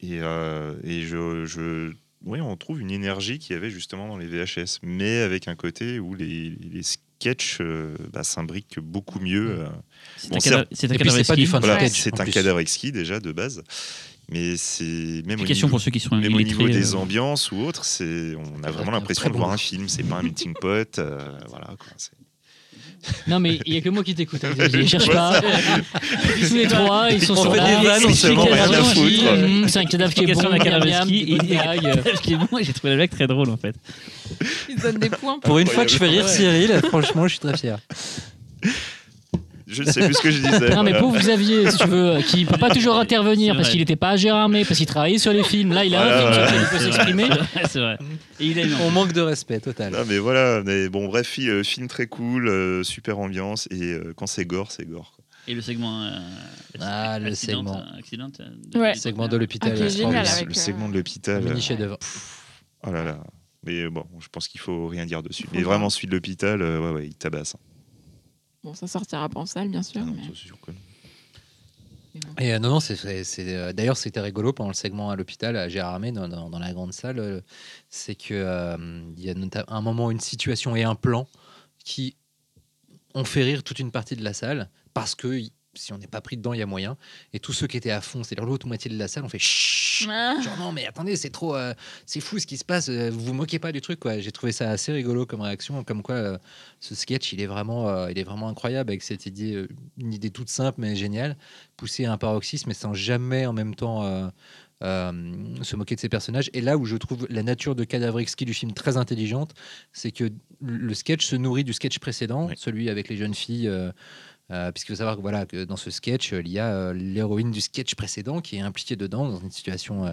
Et, euh, et je, je- oui, on trouve une énergie qu'il y avait justement dans les VHS, mais avec un côté où les, les sketchs euh, bah, s'imbriquent beaucoup mieux. euh, C'est Bon, un cadavre- c'est un et puis cadavre c'est voilà, un plus. cadavre exquis déjà de base, mais c'est même au Question niveau, pour ceux qui sont même au niveau des euh, ambiances ou autres, c'est on a vraiment l'impression de voir un film. C'est pas un meeting pot, euh, voilà. Quoi, c'est- Non, mais il y a que moi qui t'écoute. hein, Xavier. Cherche pas. Tous les trois, ils sont On sur ils ils hum, C'est un cadavre qui est bon. J'ai trouvé la blague très drôle en fait. Ils donnent des points. Pour une fois que je fais rire. Cyril, franchement, je suis très fier. Je ne sais plus ce que je disais. Non, mais voilà. pauvre Xavier, si tu veux, qui peut pas toujours intervenir parce qu'il n'était pas à Gérardmer, parce qu'il travaillait sur les films. Là, il a Voilà, un film sur il peut s'exprimer. C'est vrai. Et il On manque de respect total. Non, mais voilà, mais bon, bref, euh, film très cool, euh, super ambiance, et euh, quand c'est gore, c'est gore. quoi. Et le segment. euh, Ah, le accident, segment. accident, de- Ouais. du Segment de l'hôpital. Ah, le segment de l'hôpital. Mini chef-d'œuvre. Oh là là. Mais bon, je pense qu'il faut rien dire dessus. Mais vraiment, celui de l'hôpital, euh, ouais, ouais, il tabasse. hein. Bon, ça sortira pas en salle, bien sûr. Ah non, mais- ça, c'est sûr que non. mais bon. Et euh, non, non, c'est, c'est- c'est, euh, d'ailleurs, c'était rigolo pendant le segment à l'hôpital à Gérard Armé, dans, dans- dans la grande salle. euh, c'est que euh, il y a nota- un moment, une situation et un plan qui ont fait rire toute une partie de la salle parce que y- si on n'est pas pris dedans, il y a moyen. Et tous ceux qui étaient à fond, c'est-à-dire l'autre moitié de la salle, on fait chut. Ah. Genre non mais attendez c'est trop euh, c'est fou ce qui se passe euh, vous vous moquez pas du truc quoi j'ai trouvé ça assez rigolo comme réaction comme quoi euh, ce sketch il est vraiment euh, il est vraiment incroyable avec cette idée euh, une idée toute simple mais géniale poussée à un paroxysme mais sans jamais en même temps euh, euh, se moquer de ses personnages et là où je trouve la nature de cadavre exquis du film très intelligente c'est que le sketch se nourrit du sketch précédent Oui. celui avec les jeunes filles euh, euh, puisqu'il faut savoir que, voilà, que dans ce sketch, euh, il y a euh, l'héroïne du sketch précédent qui est impliquée dedans dans une situation euh,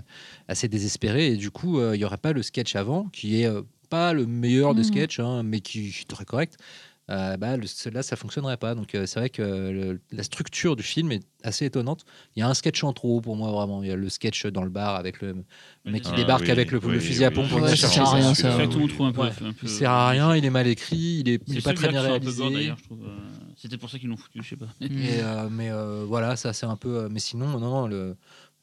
assez désespérée. Et du coup, il n'y aurait pas le sketch avant, qui est pas le meilleur des Mhm. sketchs, hein, mais qui est très correct. Euh, bah, le- celui-là, ça fonctionnerait pas. Donc, euh, c'est vrai que le- la structure du film est assez étonnante. Il y a un sketch en trop pour moi, vraiment. Il y a le sketch dans le bar avec le, mec qui Ah, débarque oui, avec le, le oui, fusil à pompe oui. pour ça chercher sert à rien, ça. Il sert à rien, il est mal écrit, il est, il pas très bien réalisé. euh, C'était pour ça qu'ils l'ont foutu, je sais pas. Et, euh, mais euh, voilà, ça c'est un peu. mais sinon, non, non, le,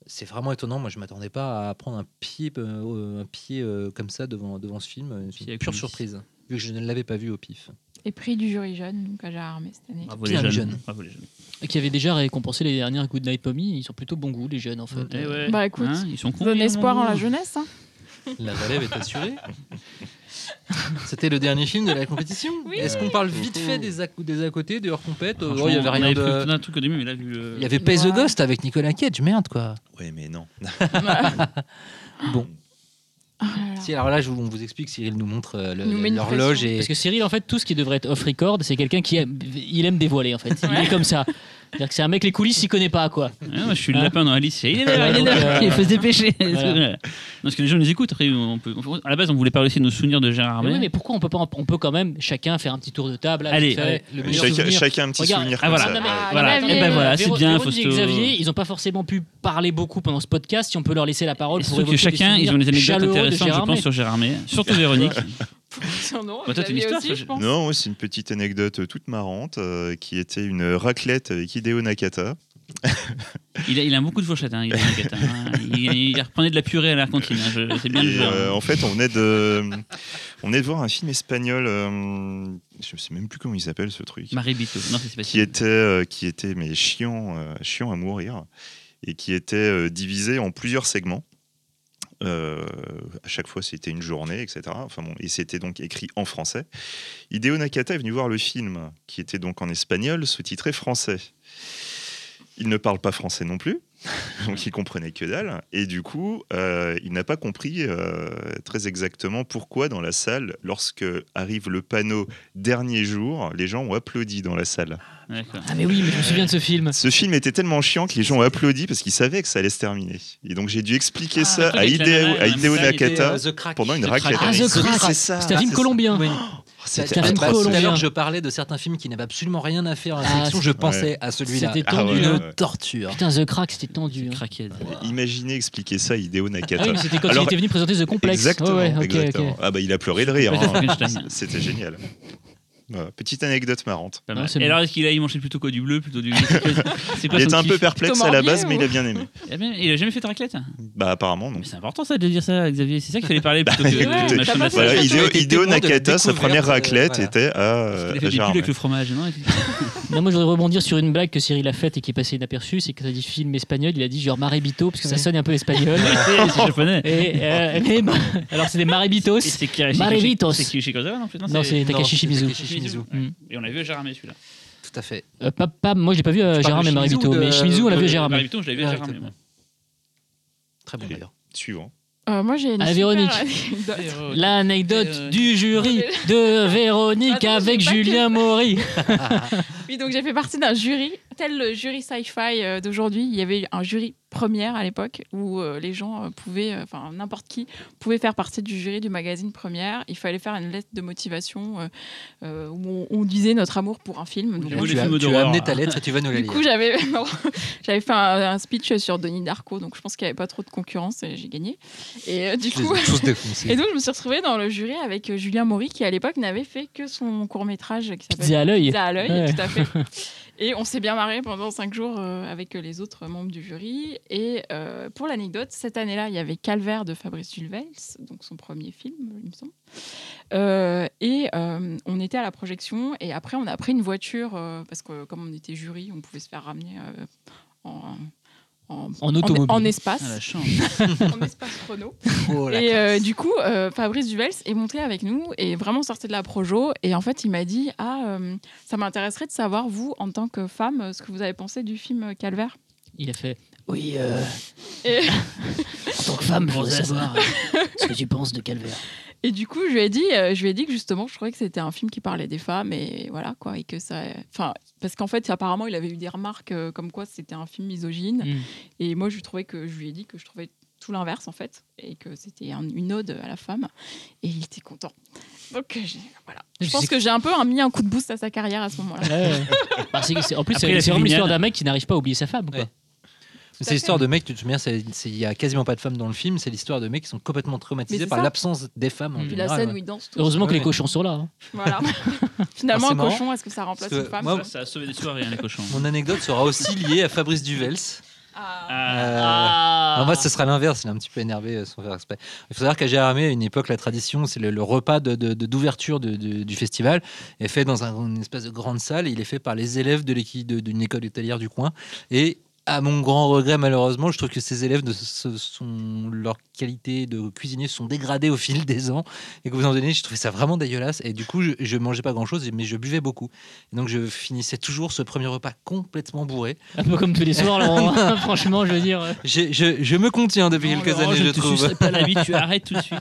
c'est vraiment étonnant. Moi, je m'attendais pas à prendre un pied, euh, un pied euh, comme ça devant, devant ce film. C'est une pure surprise, vu que je ne l'avais pas vu au pif. Et prix du jury jeune, donc à Gérard Armé cette année. Bravo Bien les jeunes. jeunes. Bravo les jeunes. Qui avait déjà récompensé les dernières Good Night Mommy. Ils sont plutôt bon goût, les jeunes, en fait. Eh ouais. Bah, écoute, Hein, ils sont. Donne espoir en la jeunesse. Hein. La relève est assurée. C'était le dernier film de la compétition. Oui. Est-ce qu'on parle vite fait des à, des à côté, des hors compètes Franchement, Il y avait rien de. prévu tout un truc au début, mais là, vu le. Il y avait Pay the Ouais. Ghost avec Nicolas Cage, merde quoi. Oui, mais non. Bon, Ah là là. si alors là, je vous, on vous explique, Cyril nous montre euh, l'horloge et Parce que Cyril, en fait, tout ce qui devrait être off-record, c'est quelqu'un qui aime, il aime dévoiler, en fait. Il Ouais. est comme ça. C'est-à-dire que c'est un mec, les coulisses, il connaît pas, quoi. Ah, moi, je suis le lapin dans la liste. Il est là, il est là, il faut se dépêcher. voilà. Non, parce que les gens nous écoutent. Après, on peut, à la base, on voulait parler aussi de nos souvenirs de Gérard Mais Armé. oui, mais pourquoi on peut pas, on peut quand même chacun faire un petit tour de table. là, Allez, le meilleur Chacun, souvenir. chacun un petit Regarde. souvenir Ah, comme voilà. ça. Ah, voilà. Et ben voilà, c'est bien, Fausto. et Xavier, ils n'ont pas forcément pu parler beaucoup pendant ce podcast. Si on peut leur laisser la parole Et pour que chacun, ils ont des anecdotes intéressantes, je pense, sur Gérard May. Surtout Véronique. non, Bah, toi, t'as une Xavier histoire, aussi, toi, je je- pense. Non, ouais, c'est une petite anecdote toute marrante euh, qui était une raclette avec Hideo Nakata. Il a, il a beaucoup de fourchettes, hein, il, a une guette, hein. il, il reprenait de la purée à la cantine. hein, je- C'est bien le Et, genre. euh, en fait, on venait de, on venait de voir un film espagnol. euh, je ne sais même plus comment il s'appelle ce truc. Marie Bito. Non, c'est pas qui était, euh, qui était mais chiant, euh, chiant à mourir, et qui était euh, divisé en plusieurs segments. Euh, à chaque fois, c'était une journée, etc. Enfin et c'était donc écrit en français. Hideo Nakata est venu voir le film, qui était donc en espagnol, sous-titré français. Il ne parle pas français non plus, donc il comprenait que dalle. Et du coup, euh, il n'a pas compris euh, très exactement pourquoi dans la salle, lorsque arrive le panneau dernier jour, les gens ont applaudi dans la salle. Ah mais oui, mais je me souviens de ce film. Ce film était tellement chiant que les gens ont applaudi parce qu'ils savaient que ça allait se terminer. Et donc j'ai dû expliquer Ah, ça à Hideo, à Hideo Nakata euh, pendant une raclette. Ah, The Oui, Crack. c'est ça. C'est un film c'est colombien. Oui. Film Tout à l'heure, je parlais de certains films qui n'avaient absolument rien à faire à la Ah, sélection. Je pensais à celui-là. C'était Ah tendu. ouais, Une ouais. torture. Putain, The Crack, c'était tendu. hein. Imaginez expliquer ça à Hideo Ah Nakata. oui, mais c'était quand Alors, il était venu présenter The Complex. Exactement. Ah bah il a pleuré de rire. Hein. C'était génial. Voilà, petite anecdote marrante. Pas mal. Et alors, est-ce qu'il a, il mangeait plutôt quoi Du bleu plutôt du. C'est quoi Il son était un peu perplexe à la base, mais il a bien aimé. Eh bien, Il a jamais fait de raclette Bah apparemment non. Mais c'est important ça de dire ça, Xavier. C'est ça qu'il fallait parler plutôt que écoutez, de machin t'as de pas la fait Voilà, ça, témoin de la Nakata, sa découverte, première euh, raclette voilà. était à, Il euh, a à fait des avec le fromage, non Non, moi, je voudrais rebondir sur une blague que Cyril a faite et qui est passée inaperçue. C'est que tu as dit film espagnol, il a dit genre Maribito, parce que ça sonne un peu espagnol. C'est japonais. et, euh, mais bon, alors, c'est des Maribitos. Et c'est Kozawa, non plus Non, c'est Takashi Non, Shimizu. Mm. Et on l'a vu à Gérardmer celui-là. Tout à fait. Euh, pas, pas- moi, j'ai pas vu euh, Tu parles Gérard Shimizu Maribito, de- mais Shimizu, on l'a vu à Gérard. Maribito, je l'avais vu à moi. Très bon d'ailleurs. Suivant. Euh, moi, j'ai une Ah, super Véronique. anecdote. L'anecdote Euh, du jury de Véronique Attends, avec Julien Maury. Oui, donc j'ai fait partie d'un jury, tel le jury sci-fi euh, d'aujourd'hui. Il y avait un jury première à l'époque où euh, les gens euh, pouvaient, euh, enfin n'importe qui pouvait faire partie du jury du magazine Première. Il fallait faire une lettre de motivation euh, où on, on disait notre amour pour un film. Donc, voulu Tu as, tu as amené ta lettre et tu vas nous la du lire. coup, j'avais non, j'avais fait un, un speech sur Denis Darko, donc je pense qu'il n'y avait pas trop de concurrence et j'ai gagné. Et euh, du coup, et donc je me suis retrouvée dans le jury avec Julien Maury qui à l'époque n'avait fait que son court métrage qui s'appelle Pizza à l'œil. Pizza à l'œil, Ouais. tout à fait. Et on s'est bien marré pendant cinq jours euh, avec les autres membres du jury. Et euh, pour l'anecdote, cette année-là, il y avait Calvaire de Fabrice Dulvels, donc son premier film, il me semble. Euh, et euh, on était à la projection. Et après, on a pris une voiture euh, parce que comme on était jury, on pouvait se faire ramener euh, en, en, En automobile. en espace, Ah, la chance. en espace chrono. Oh, la Et euh, du coup, euh, Fabrice Duvels est monté avec nous et vraiment sorti de la projo. Et en fait, il m'a dit Ah, euh, ça m'intéresserait de savoir, vous, en tant que femme, ce que vous avez pensé du film Calvaire. Il a fait Oui, euh, Et, en tant que femme, je voudrais savoir euh, ce que tu penses de Calvaire. et du coup, je lui ai dit, euh, je lui ai dit que justement, je trouvais que c'était un film qui parlait des femmes et voilà quoi, et que ça, enfin, parce qu'en fait, apparemment, il avait eu des remarques euh, comme quoi c'était un film misogyne. Mm. Et moi, je lui trouvais que je lui ai dit que je trouvais tout l'inverse en fait, et que c'était un- une ode à la femme. Et il était content. Donc euh, voilà. Je Je pense que j'ai un peu mis un coup de boost à sa carrière à ce moment-là. Ouais. Bah, en plus, c'est vraiment l'histoire d'un mec qui n'arrive pas à oublier sa femme. Quoi. Ouais. C'est l'histoire de mecs, tu te souviens, il y a quasiment pas de femmes dans le film, c'est l'histoire de mecs qui sont complètement traumatisés par l'absence des femmes en Puis la général. scène ouais. où ils dansent tous. Heureusement que les cochons sont là. hein. Voilà. Finalement, Ah, un marrant, cochon, est-ce que ça remplace parce une que femme moi, Ça a sauvé des soirées, hein, les cochons. Mon anecdote sera aussi liée à Fabrice Duvels. Ah. Ah. Euh, Ah. moi, ce sera l'inverse. Il est un petit peu énervé euh, sans faire exprès. Il faut savoir qu'à Gérardmer, à une époque, la tradition, c'est le, le repas de- de- de- d'ouverture de, de- du festival est fait dans un- une espèce de grande salle. Et il est fait par les élèves de l'équipe de- d'une école hôtelière du coin. Et à mon grand regret, malheureusement, je trouve que ces élèves, ne se- sont, leur qualité de cuisinier sont dégradées au fil des ans. Et que vous en donnez, je trouvais ça vraiment dégueulasse. Et du coup, je, je mangeais pas grand chose, mais je buvais beaucoup. Et donc, je finissais toujours ce premier repas complètement bourré. Un peu comme tous les soirs, Laurent. Franchement, je veux dire. euh, Je, je- je me contiens depuis Non, quelques Laurent, années, je, te trouve. pas la vie, tu arrêtes tout de suite.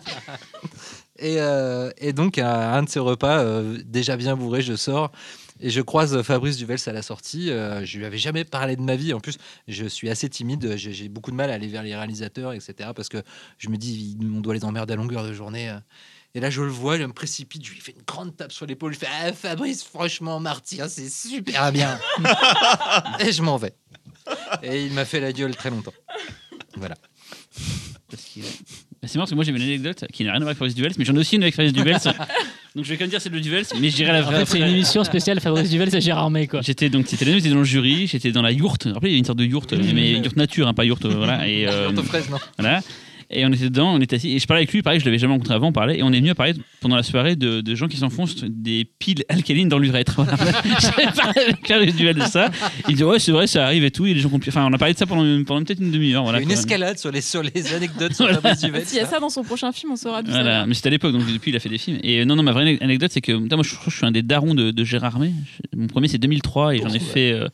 Et, euh, et donc, à un de ces repas, euh, déjà bien bourré, je sors et je croise Fabrice Duvels à la sortie. Euh, je lui avais jamais parlé de ma vie. En plus, je suis assez timide. J'ai j'ai beaucoup de mal à aller vers les réalisateurs, etc. Parce que je me dis, on doit les emmerder à longueur de journée. euh. Et là, je le vois, je me précipite, je lui fais une grande tape sur l'épaule. Je fais ah, Fabrice, franchement, Marty, hein, c'est super bien. et je m'en vais. Et il m'a fait la gueule très longtemps. Voilà. C'est marrant parce que moi j'ai une anecdote qui n'a rien à voir avec Fabrice Duvels, mais j'en ai aussi une avec Fabrice Duvels. donc je vais quand même dire celle de Duvels, mais je dirais la En vraie. fait, c'est une émission spéciale Fabrice Duvel, c'est Gérard May, quoi. J'étais donc c'était j'étais dans le jury, j'étais dans la yourte. Rappelez, il y a une sorte de yourte, mais yourte nature, hein, pas yourte, euh, voilà. Et, euh, Ton fraise, non Voilà. Et on était dedans, on était assis. Et je parlais avec lui, pareil, je l'avais jamais rencontré avant, on parlait. Et on est venu à parler pendant la soirée de, de gens qui s'enfoncent des piles alcalines dans l'urètre. Voilà. J'avais parlé avec Duval de ça. Il dit Ouais, c'est vrai, ça arrive et tout. Et les gens Enfin, on a parlé de ça pendant, pendant peut-être une demi-heure. Voilà, une escalade sur les, sur les anecdotes sur Voilà. Fabrice Duvels. S'il y a ça dans son prochain film, on saura ça Voilà, mais c'était à l'époque, donc depuis il a fait des films. Et euh, non, non, ma vraie anecdote, c'est que moi je suis un des darons de, de Gérard May. Mon premier c'est 2003 et j'en ai fait, euh,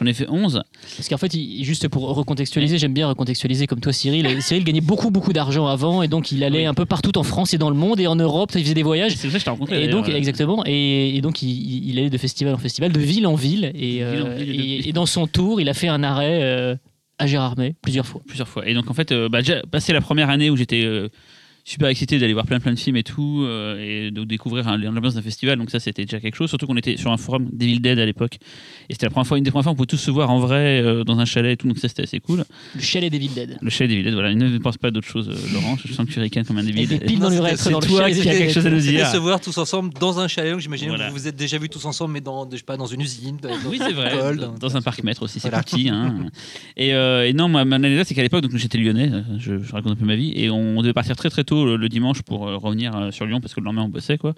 j'en ai fait 11. Parce qu'en fait, il- juste pour recontextualiser, j'aime bien recontextualiser comme toi, Cyril. Cyril gagnait beaucoup, beaucoup d'argent avant, et donc il allait Oui. un peu partout en France et dans le monde et en Europe. Il faisait des voyages. C'est ça que je t'ai rencontré. Et donc, d'ailleurs. exactement, et, et donc il, allait de festival en festival, de ville en ville, et, euh, ville en ville et de- et- et dans son tour, il a fait un arrêt euh, à Gérardmer plusieurs fois. plusieurs fois. Et donc en fait, euh, bah, déjà passé la première année où j'étais euh, super excité d'aller voir plein plein de films et tout, euh, et de découvrir un- l'ambiance d'un festival. Donc ça, c'était déjà quelque chose. Surtout qu'on était sur un forum Devil Dead à l'époque, et c'était la première fois, une des premières fois, on pouvait tous se voir en vrai euh, dans un chalet et tout. Donc ça, c'était assez cool. Le chalet Devil Dead. Le chalet Devil Dead, voilà. Ne pense pas d'autres choses, euh, Laurent. Je sens que tu ricanes comme un Et débile. piles Non, dans l'urètre dans le toi chalet qui a quelque chose à nous dire. Se voir tous ensemble dans un chalet. Donc j'imagine Voilà. que vous vous êtes déjà vus tous ensemble, mais dans, je sais pas, dans une usine. dans Oui, une c'est vrai. école, Dans, dans- dans un parc maître aussi, c'est Voilà. petit. Hein. Et, euh, et non, ma, ma anecdote, c'est qu'à l'époque, donc j'étais lyonnais, je, je raconte un peu ma vie, et on devait partir très très tôt le, le dimanche pour euh, revenir euh, sur Lyon parce que le lendemain on bossait quoi.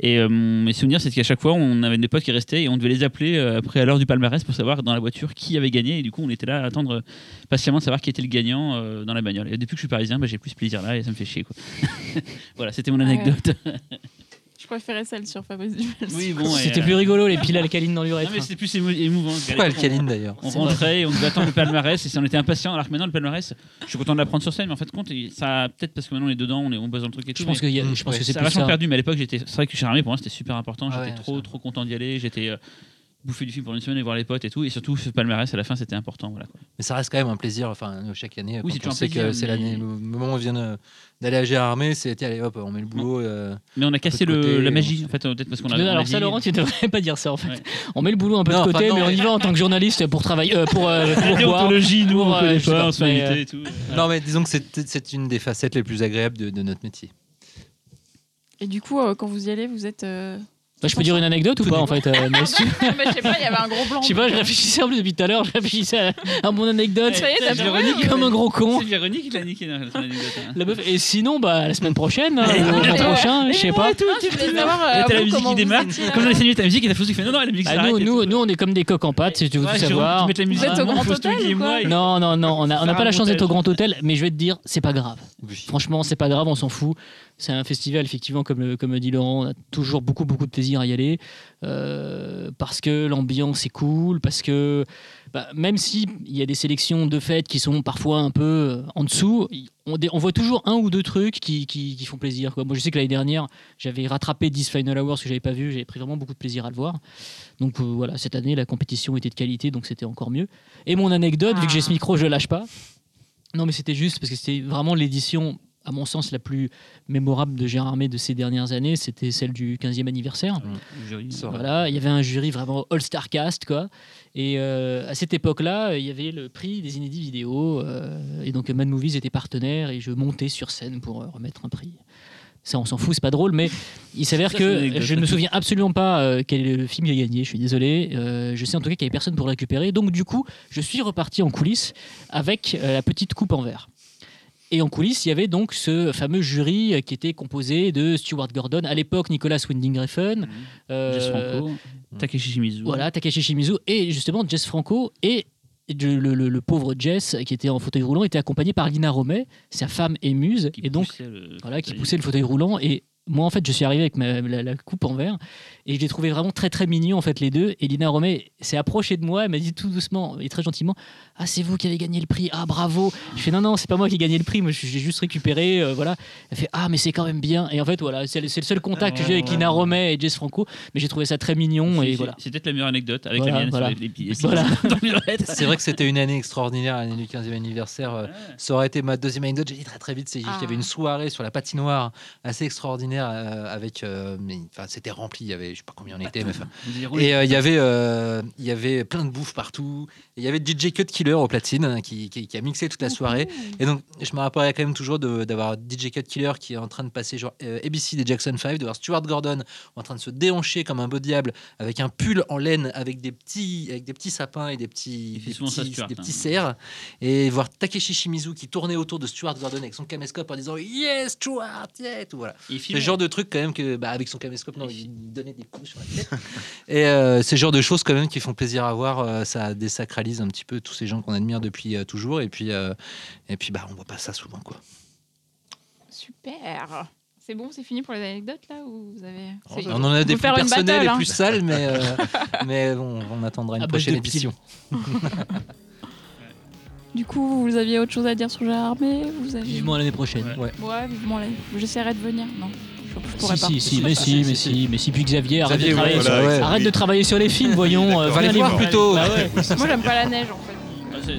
Et euh, mes souvenirs, c'est qu'à chaque fois, on avait des potes qui restaient et on devait les appeler après à l'heure du palmarès pour savoir dans la voiture qui avait gagné. Et du coup, on était là à attendre patiemment de savoir qui était le gagnant dans la bagnole. Et depuis que je suis parisien, bah, j'ai plus ce plaisir là et ça me fait chier quoi. voilà, c'était mon anecdote. Je préférais celle sur Fabrice oui, bon. C'était euh, plus rigolo, les piles alcalines dans Non, l'urètre. mais c'était plus émo- émouvant. Pourquoi alcaline d'ailleurs On rentrait et on devait attendre le palmarès et si on était impatient. Alors que maintenant, le palmarès, je suis content de l'apprendre sur scène, mais en fait, compte, ça peut-être parce que maintenant on est dedans, on, est, on bosse dans le truc et tout. Je pense que, y a- Mm, je pense ouais, que c'est ça a plus vachement ça. perdu, mais à l'époque, j'étais. C'est vrai que chez Armé, pour moi, c'était super important. Ah J'étais ouais, trop, trop content d'y aller. J'étais euh, bouffé du film pour une semaine et voir les potes et tout. Et surtout, ce palmarès à la fin, c'était important. Voilà, quoi. Mais ça reste quand même un plaisir. Enfin, chaque année, Oui, quand c'est on sait plaisir, que c'est mais- l'année, le moment où on vient de- d'aller à Gérardmer, c'est allez hop, on met le boulot. euh, Mais on a cassé de le- côté, la magie, en fait, euh, peut-être parce qu'on a. Alors ça, Laurent, tu devrais pas dire ça en fait. Ouais. On met le boulot un peu Non, de côté, non, mais on y va en tant que journaliste pour travailler, euh, pour, euh, pour déontologie, nous, on euh, connaît pas, pas, on et tout. Non, mais disons que c'est une des facettes les plus agréables de, notre métier. Et du coup, euh, quand vous y allez, vous êtes. Euh, Bah, je peux dire une anecdote ou pas en fait euh, mais je sais pas, il y avait un gros blanc. Je sais pas, je réfléchissais en plus depuis tout à l'heure, je réfléchissais à, à mon anecdote. Ça y est, t'as Véronique, comme un gros con. C'est Véronique qui l'a niqué dans son anecdote. hein. La meuf- Et sinon, bah, la semaine prochaine, hein, le mois prochain, je sais pas. Euh, t'as la musique qui démarre. Comme dans les scènes, ta musique, et t'as Fausto qui fait non, non, la musique Bah, s'arrête. nous, on est comme des coqs en pâte, si tu veux tout savoir. tu mets la musique au Grand Hôtel Non, non, non, on n'a pas la chance d'être au. Grand Hôtel, mais je vais te dire, c'est pas grave. Franchement, c'est pas grave, on s'en fout. C'est un festival, effectivement, comme, le- comme dit Laurent, on a toujours beaucoup, beaucoup de plaisir à y aller. euh, parce que l'ambiance est cool, parce que bah, même s'il y a des sélections de fêtes qui sont parfois un peu euh, en dessous, on, voit toujours un ou deux trucs qui, qui- qui font plaisir. Quoi. Moi, je sais que l'année dernière, j'avais rattrapé 10 Final Hours que j'avais pas vu, j'avais pris vraiment beaucoup de plaisir à le voir. Donc euh, voilà, cette année, la compétition était de qualité, donc c'était encore mieux. Et mon anecdote, vu que j'ai ce micro, je lâche pas. Non, mais c'était juste parce que c'était vraiment l'édition, à mon sens, la plus mémorable de Gérard Armé de ces dernières années. C'était celle du 15e anniversaire. Jury. Va. Voilà, il y avait un jury vraiment all-star cast, quoi. Et euh, à cette époque-là, il y avait le prix des inédits vidéo. euh, et donc, Mad Movies était partenaire et je montais sur scène pour euh, remettre un prix. Ça, on s'en fout, c'est pas drôle, mais il s'avère Ça, que je ne me souviens absolument pas quel est le film qui a gagné. Je suis désolé. Je sais en tout cas qu'il n'y avait personne pour le récupérer. Donc, du coup, je suis reparti en coulisses avec la petite coupe en verre. Et en coulisses, il y avait donc ce fameux jury euh, qui était composé de Stuart Gordon, à l'époque Nicolas Winding Refn, euh, Jess Franco, Takeshi Shimizu. voilà, Takashi Shimizu et justement Jess Franco et le, le- le- le pauvre Jess qui était en fauteuil roulant était accompagné par Lina Romet, sa femme et muse, qui et donc le- voilà qui poussait le fauteuil roulant et moi en fait je suis arrivé avec ma- la, la coupe en verre et je les trouvais vraiment très très mignons en fait les deux et Lina Romet s'est approchée de moi elle m'a dit tout doucement et très gentiment ah c'est vous qui avez gagné le prix ah bravo je fais non non c'est pas moi qui ai gagné le prix moi j'ai juste récupéré euh, voilà elle fait ah mais c'est quand même bien et en fait voilà c'est le, seul contact que j'ai avec Lina Romet et Jess Franco mais j'ai trouvé ça très mignon C'est- et voilà C'est peut-être la meilleure anecdote avec Voilà, la mienne voilà. sur les, les, Voilà. C'est vrai que c'était une année extraordinaire, l'année du 15e anniversaire. euh, Ça aurait été ma deuxième anecdote. J'ai dit très très vite, c'est juste qu'il y avait Ah. une soirée sur la patinoire assez extraordinaire euh, avec. euh, mais, enfin, c'était rempli. Il y avait, je sais pas combien on était, mais enfin. Et euh, il y avait, euh, il y avait plein de bouffe partout. Et Il y avait DJ Cut Killer au platine hein, qui, qui- qui a mixé toute la soirée. Et donc, je me rappellerai quand même toujours d'avoir DJ Cut Killer qui est en train de passer genre euh, ABC des Jackson 5, de voir Stuart Gordon en train de se déhancher comme un beau diable avec un pull en laine avec des petits, avec des petits sapins et des petits, des ça, petits, Stuart, des hein. cerfs. Et voir Takeshi Shimizu qui tournait autour de Stuart Gordon avec son caméscope en disant Yes, Stuart, et tout voilà. Il C'est filme. Genre de truc quand même que, bah, avec son caméscope, non, il donnait des coups sur la tête. Et euh, c'est le genre de choses quand même qui font plaisir à voir. euh, ça désacralise un petit peu tous ces gens qu'on admire depuis euh, toujours. Et puis, euh, et puis, bah, on voit pas ça souvent, quoi. Super. C'est bon, c'est fini pour les anecdotes là ou vous avez On en a on des plus faire une personnelles battle, et hein. plus sales, mais, euh, mais bon, on attendra une prochaine émission. Du coup, vous aviez autre chose à dire sur Gérard Armé Vous avez vivement l'année prochaine Ouais. Ouais, vivement là. J'essaierai de venir. Non, je, je pourrais si, pas. si, si, mais Si, mais si, mais si, puis Xavier, arrête Xavier, de travailler sur, voilà, ouais. arrête de travailler sur les films, voyons. euh, Va les voir plutôt. Bah. Moi, j'aime pas la neige en fait.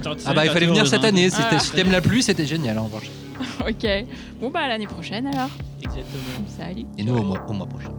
Ah, Ah bah il fallait venir cette année. C'était, Ah. si t'aimes la pluie, c'était génial en revanche. Ok. Bon, bah, à l'année prochaine alors. Exactement. Salut. Et nous au mois, au mois prochain.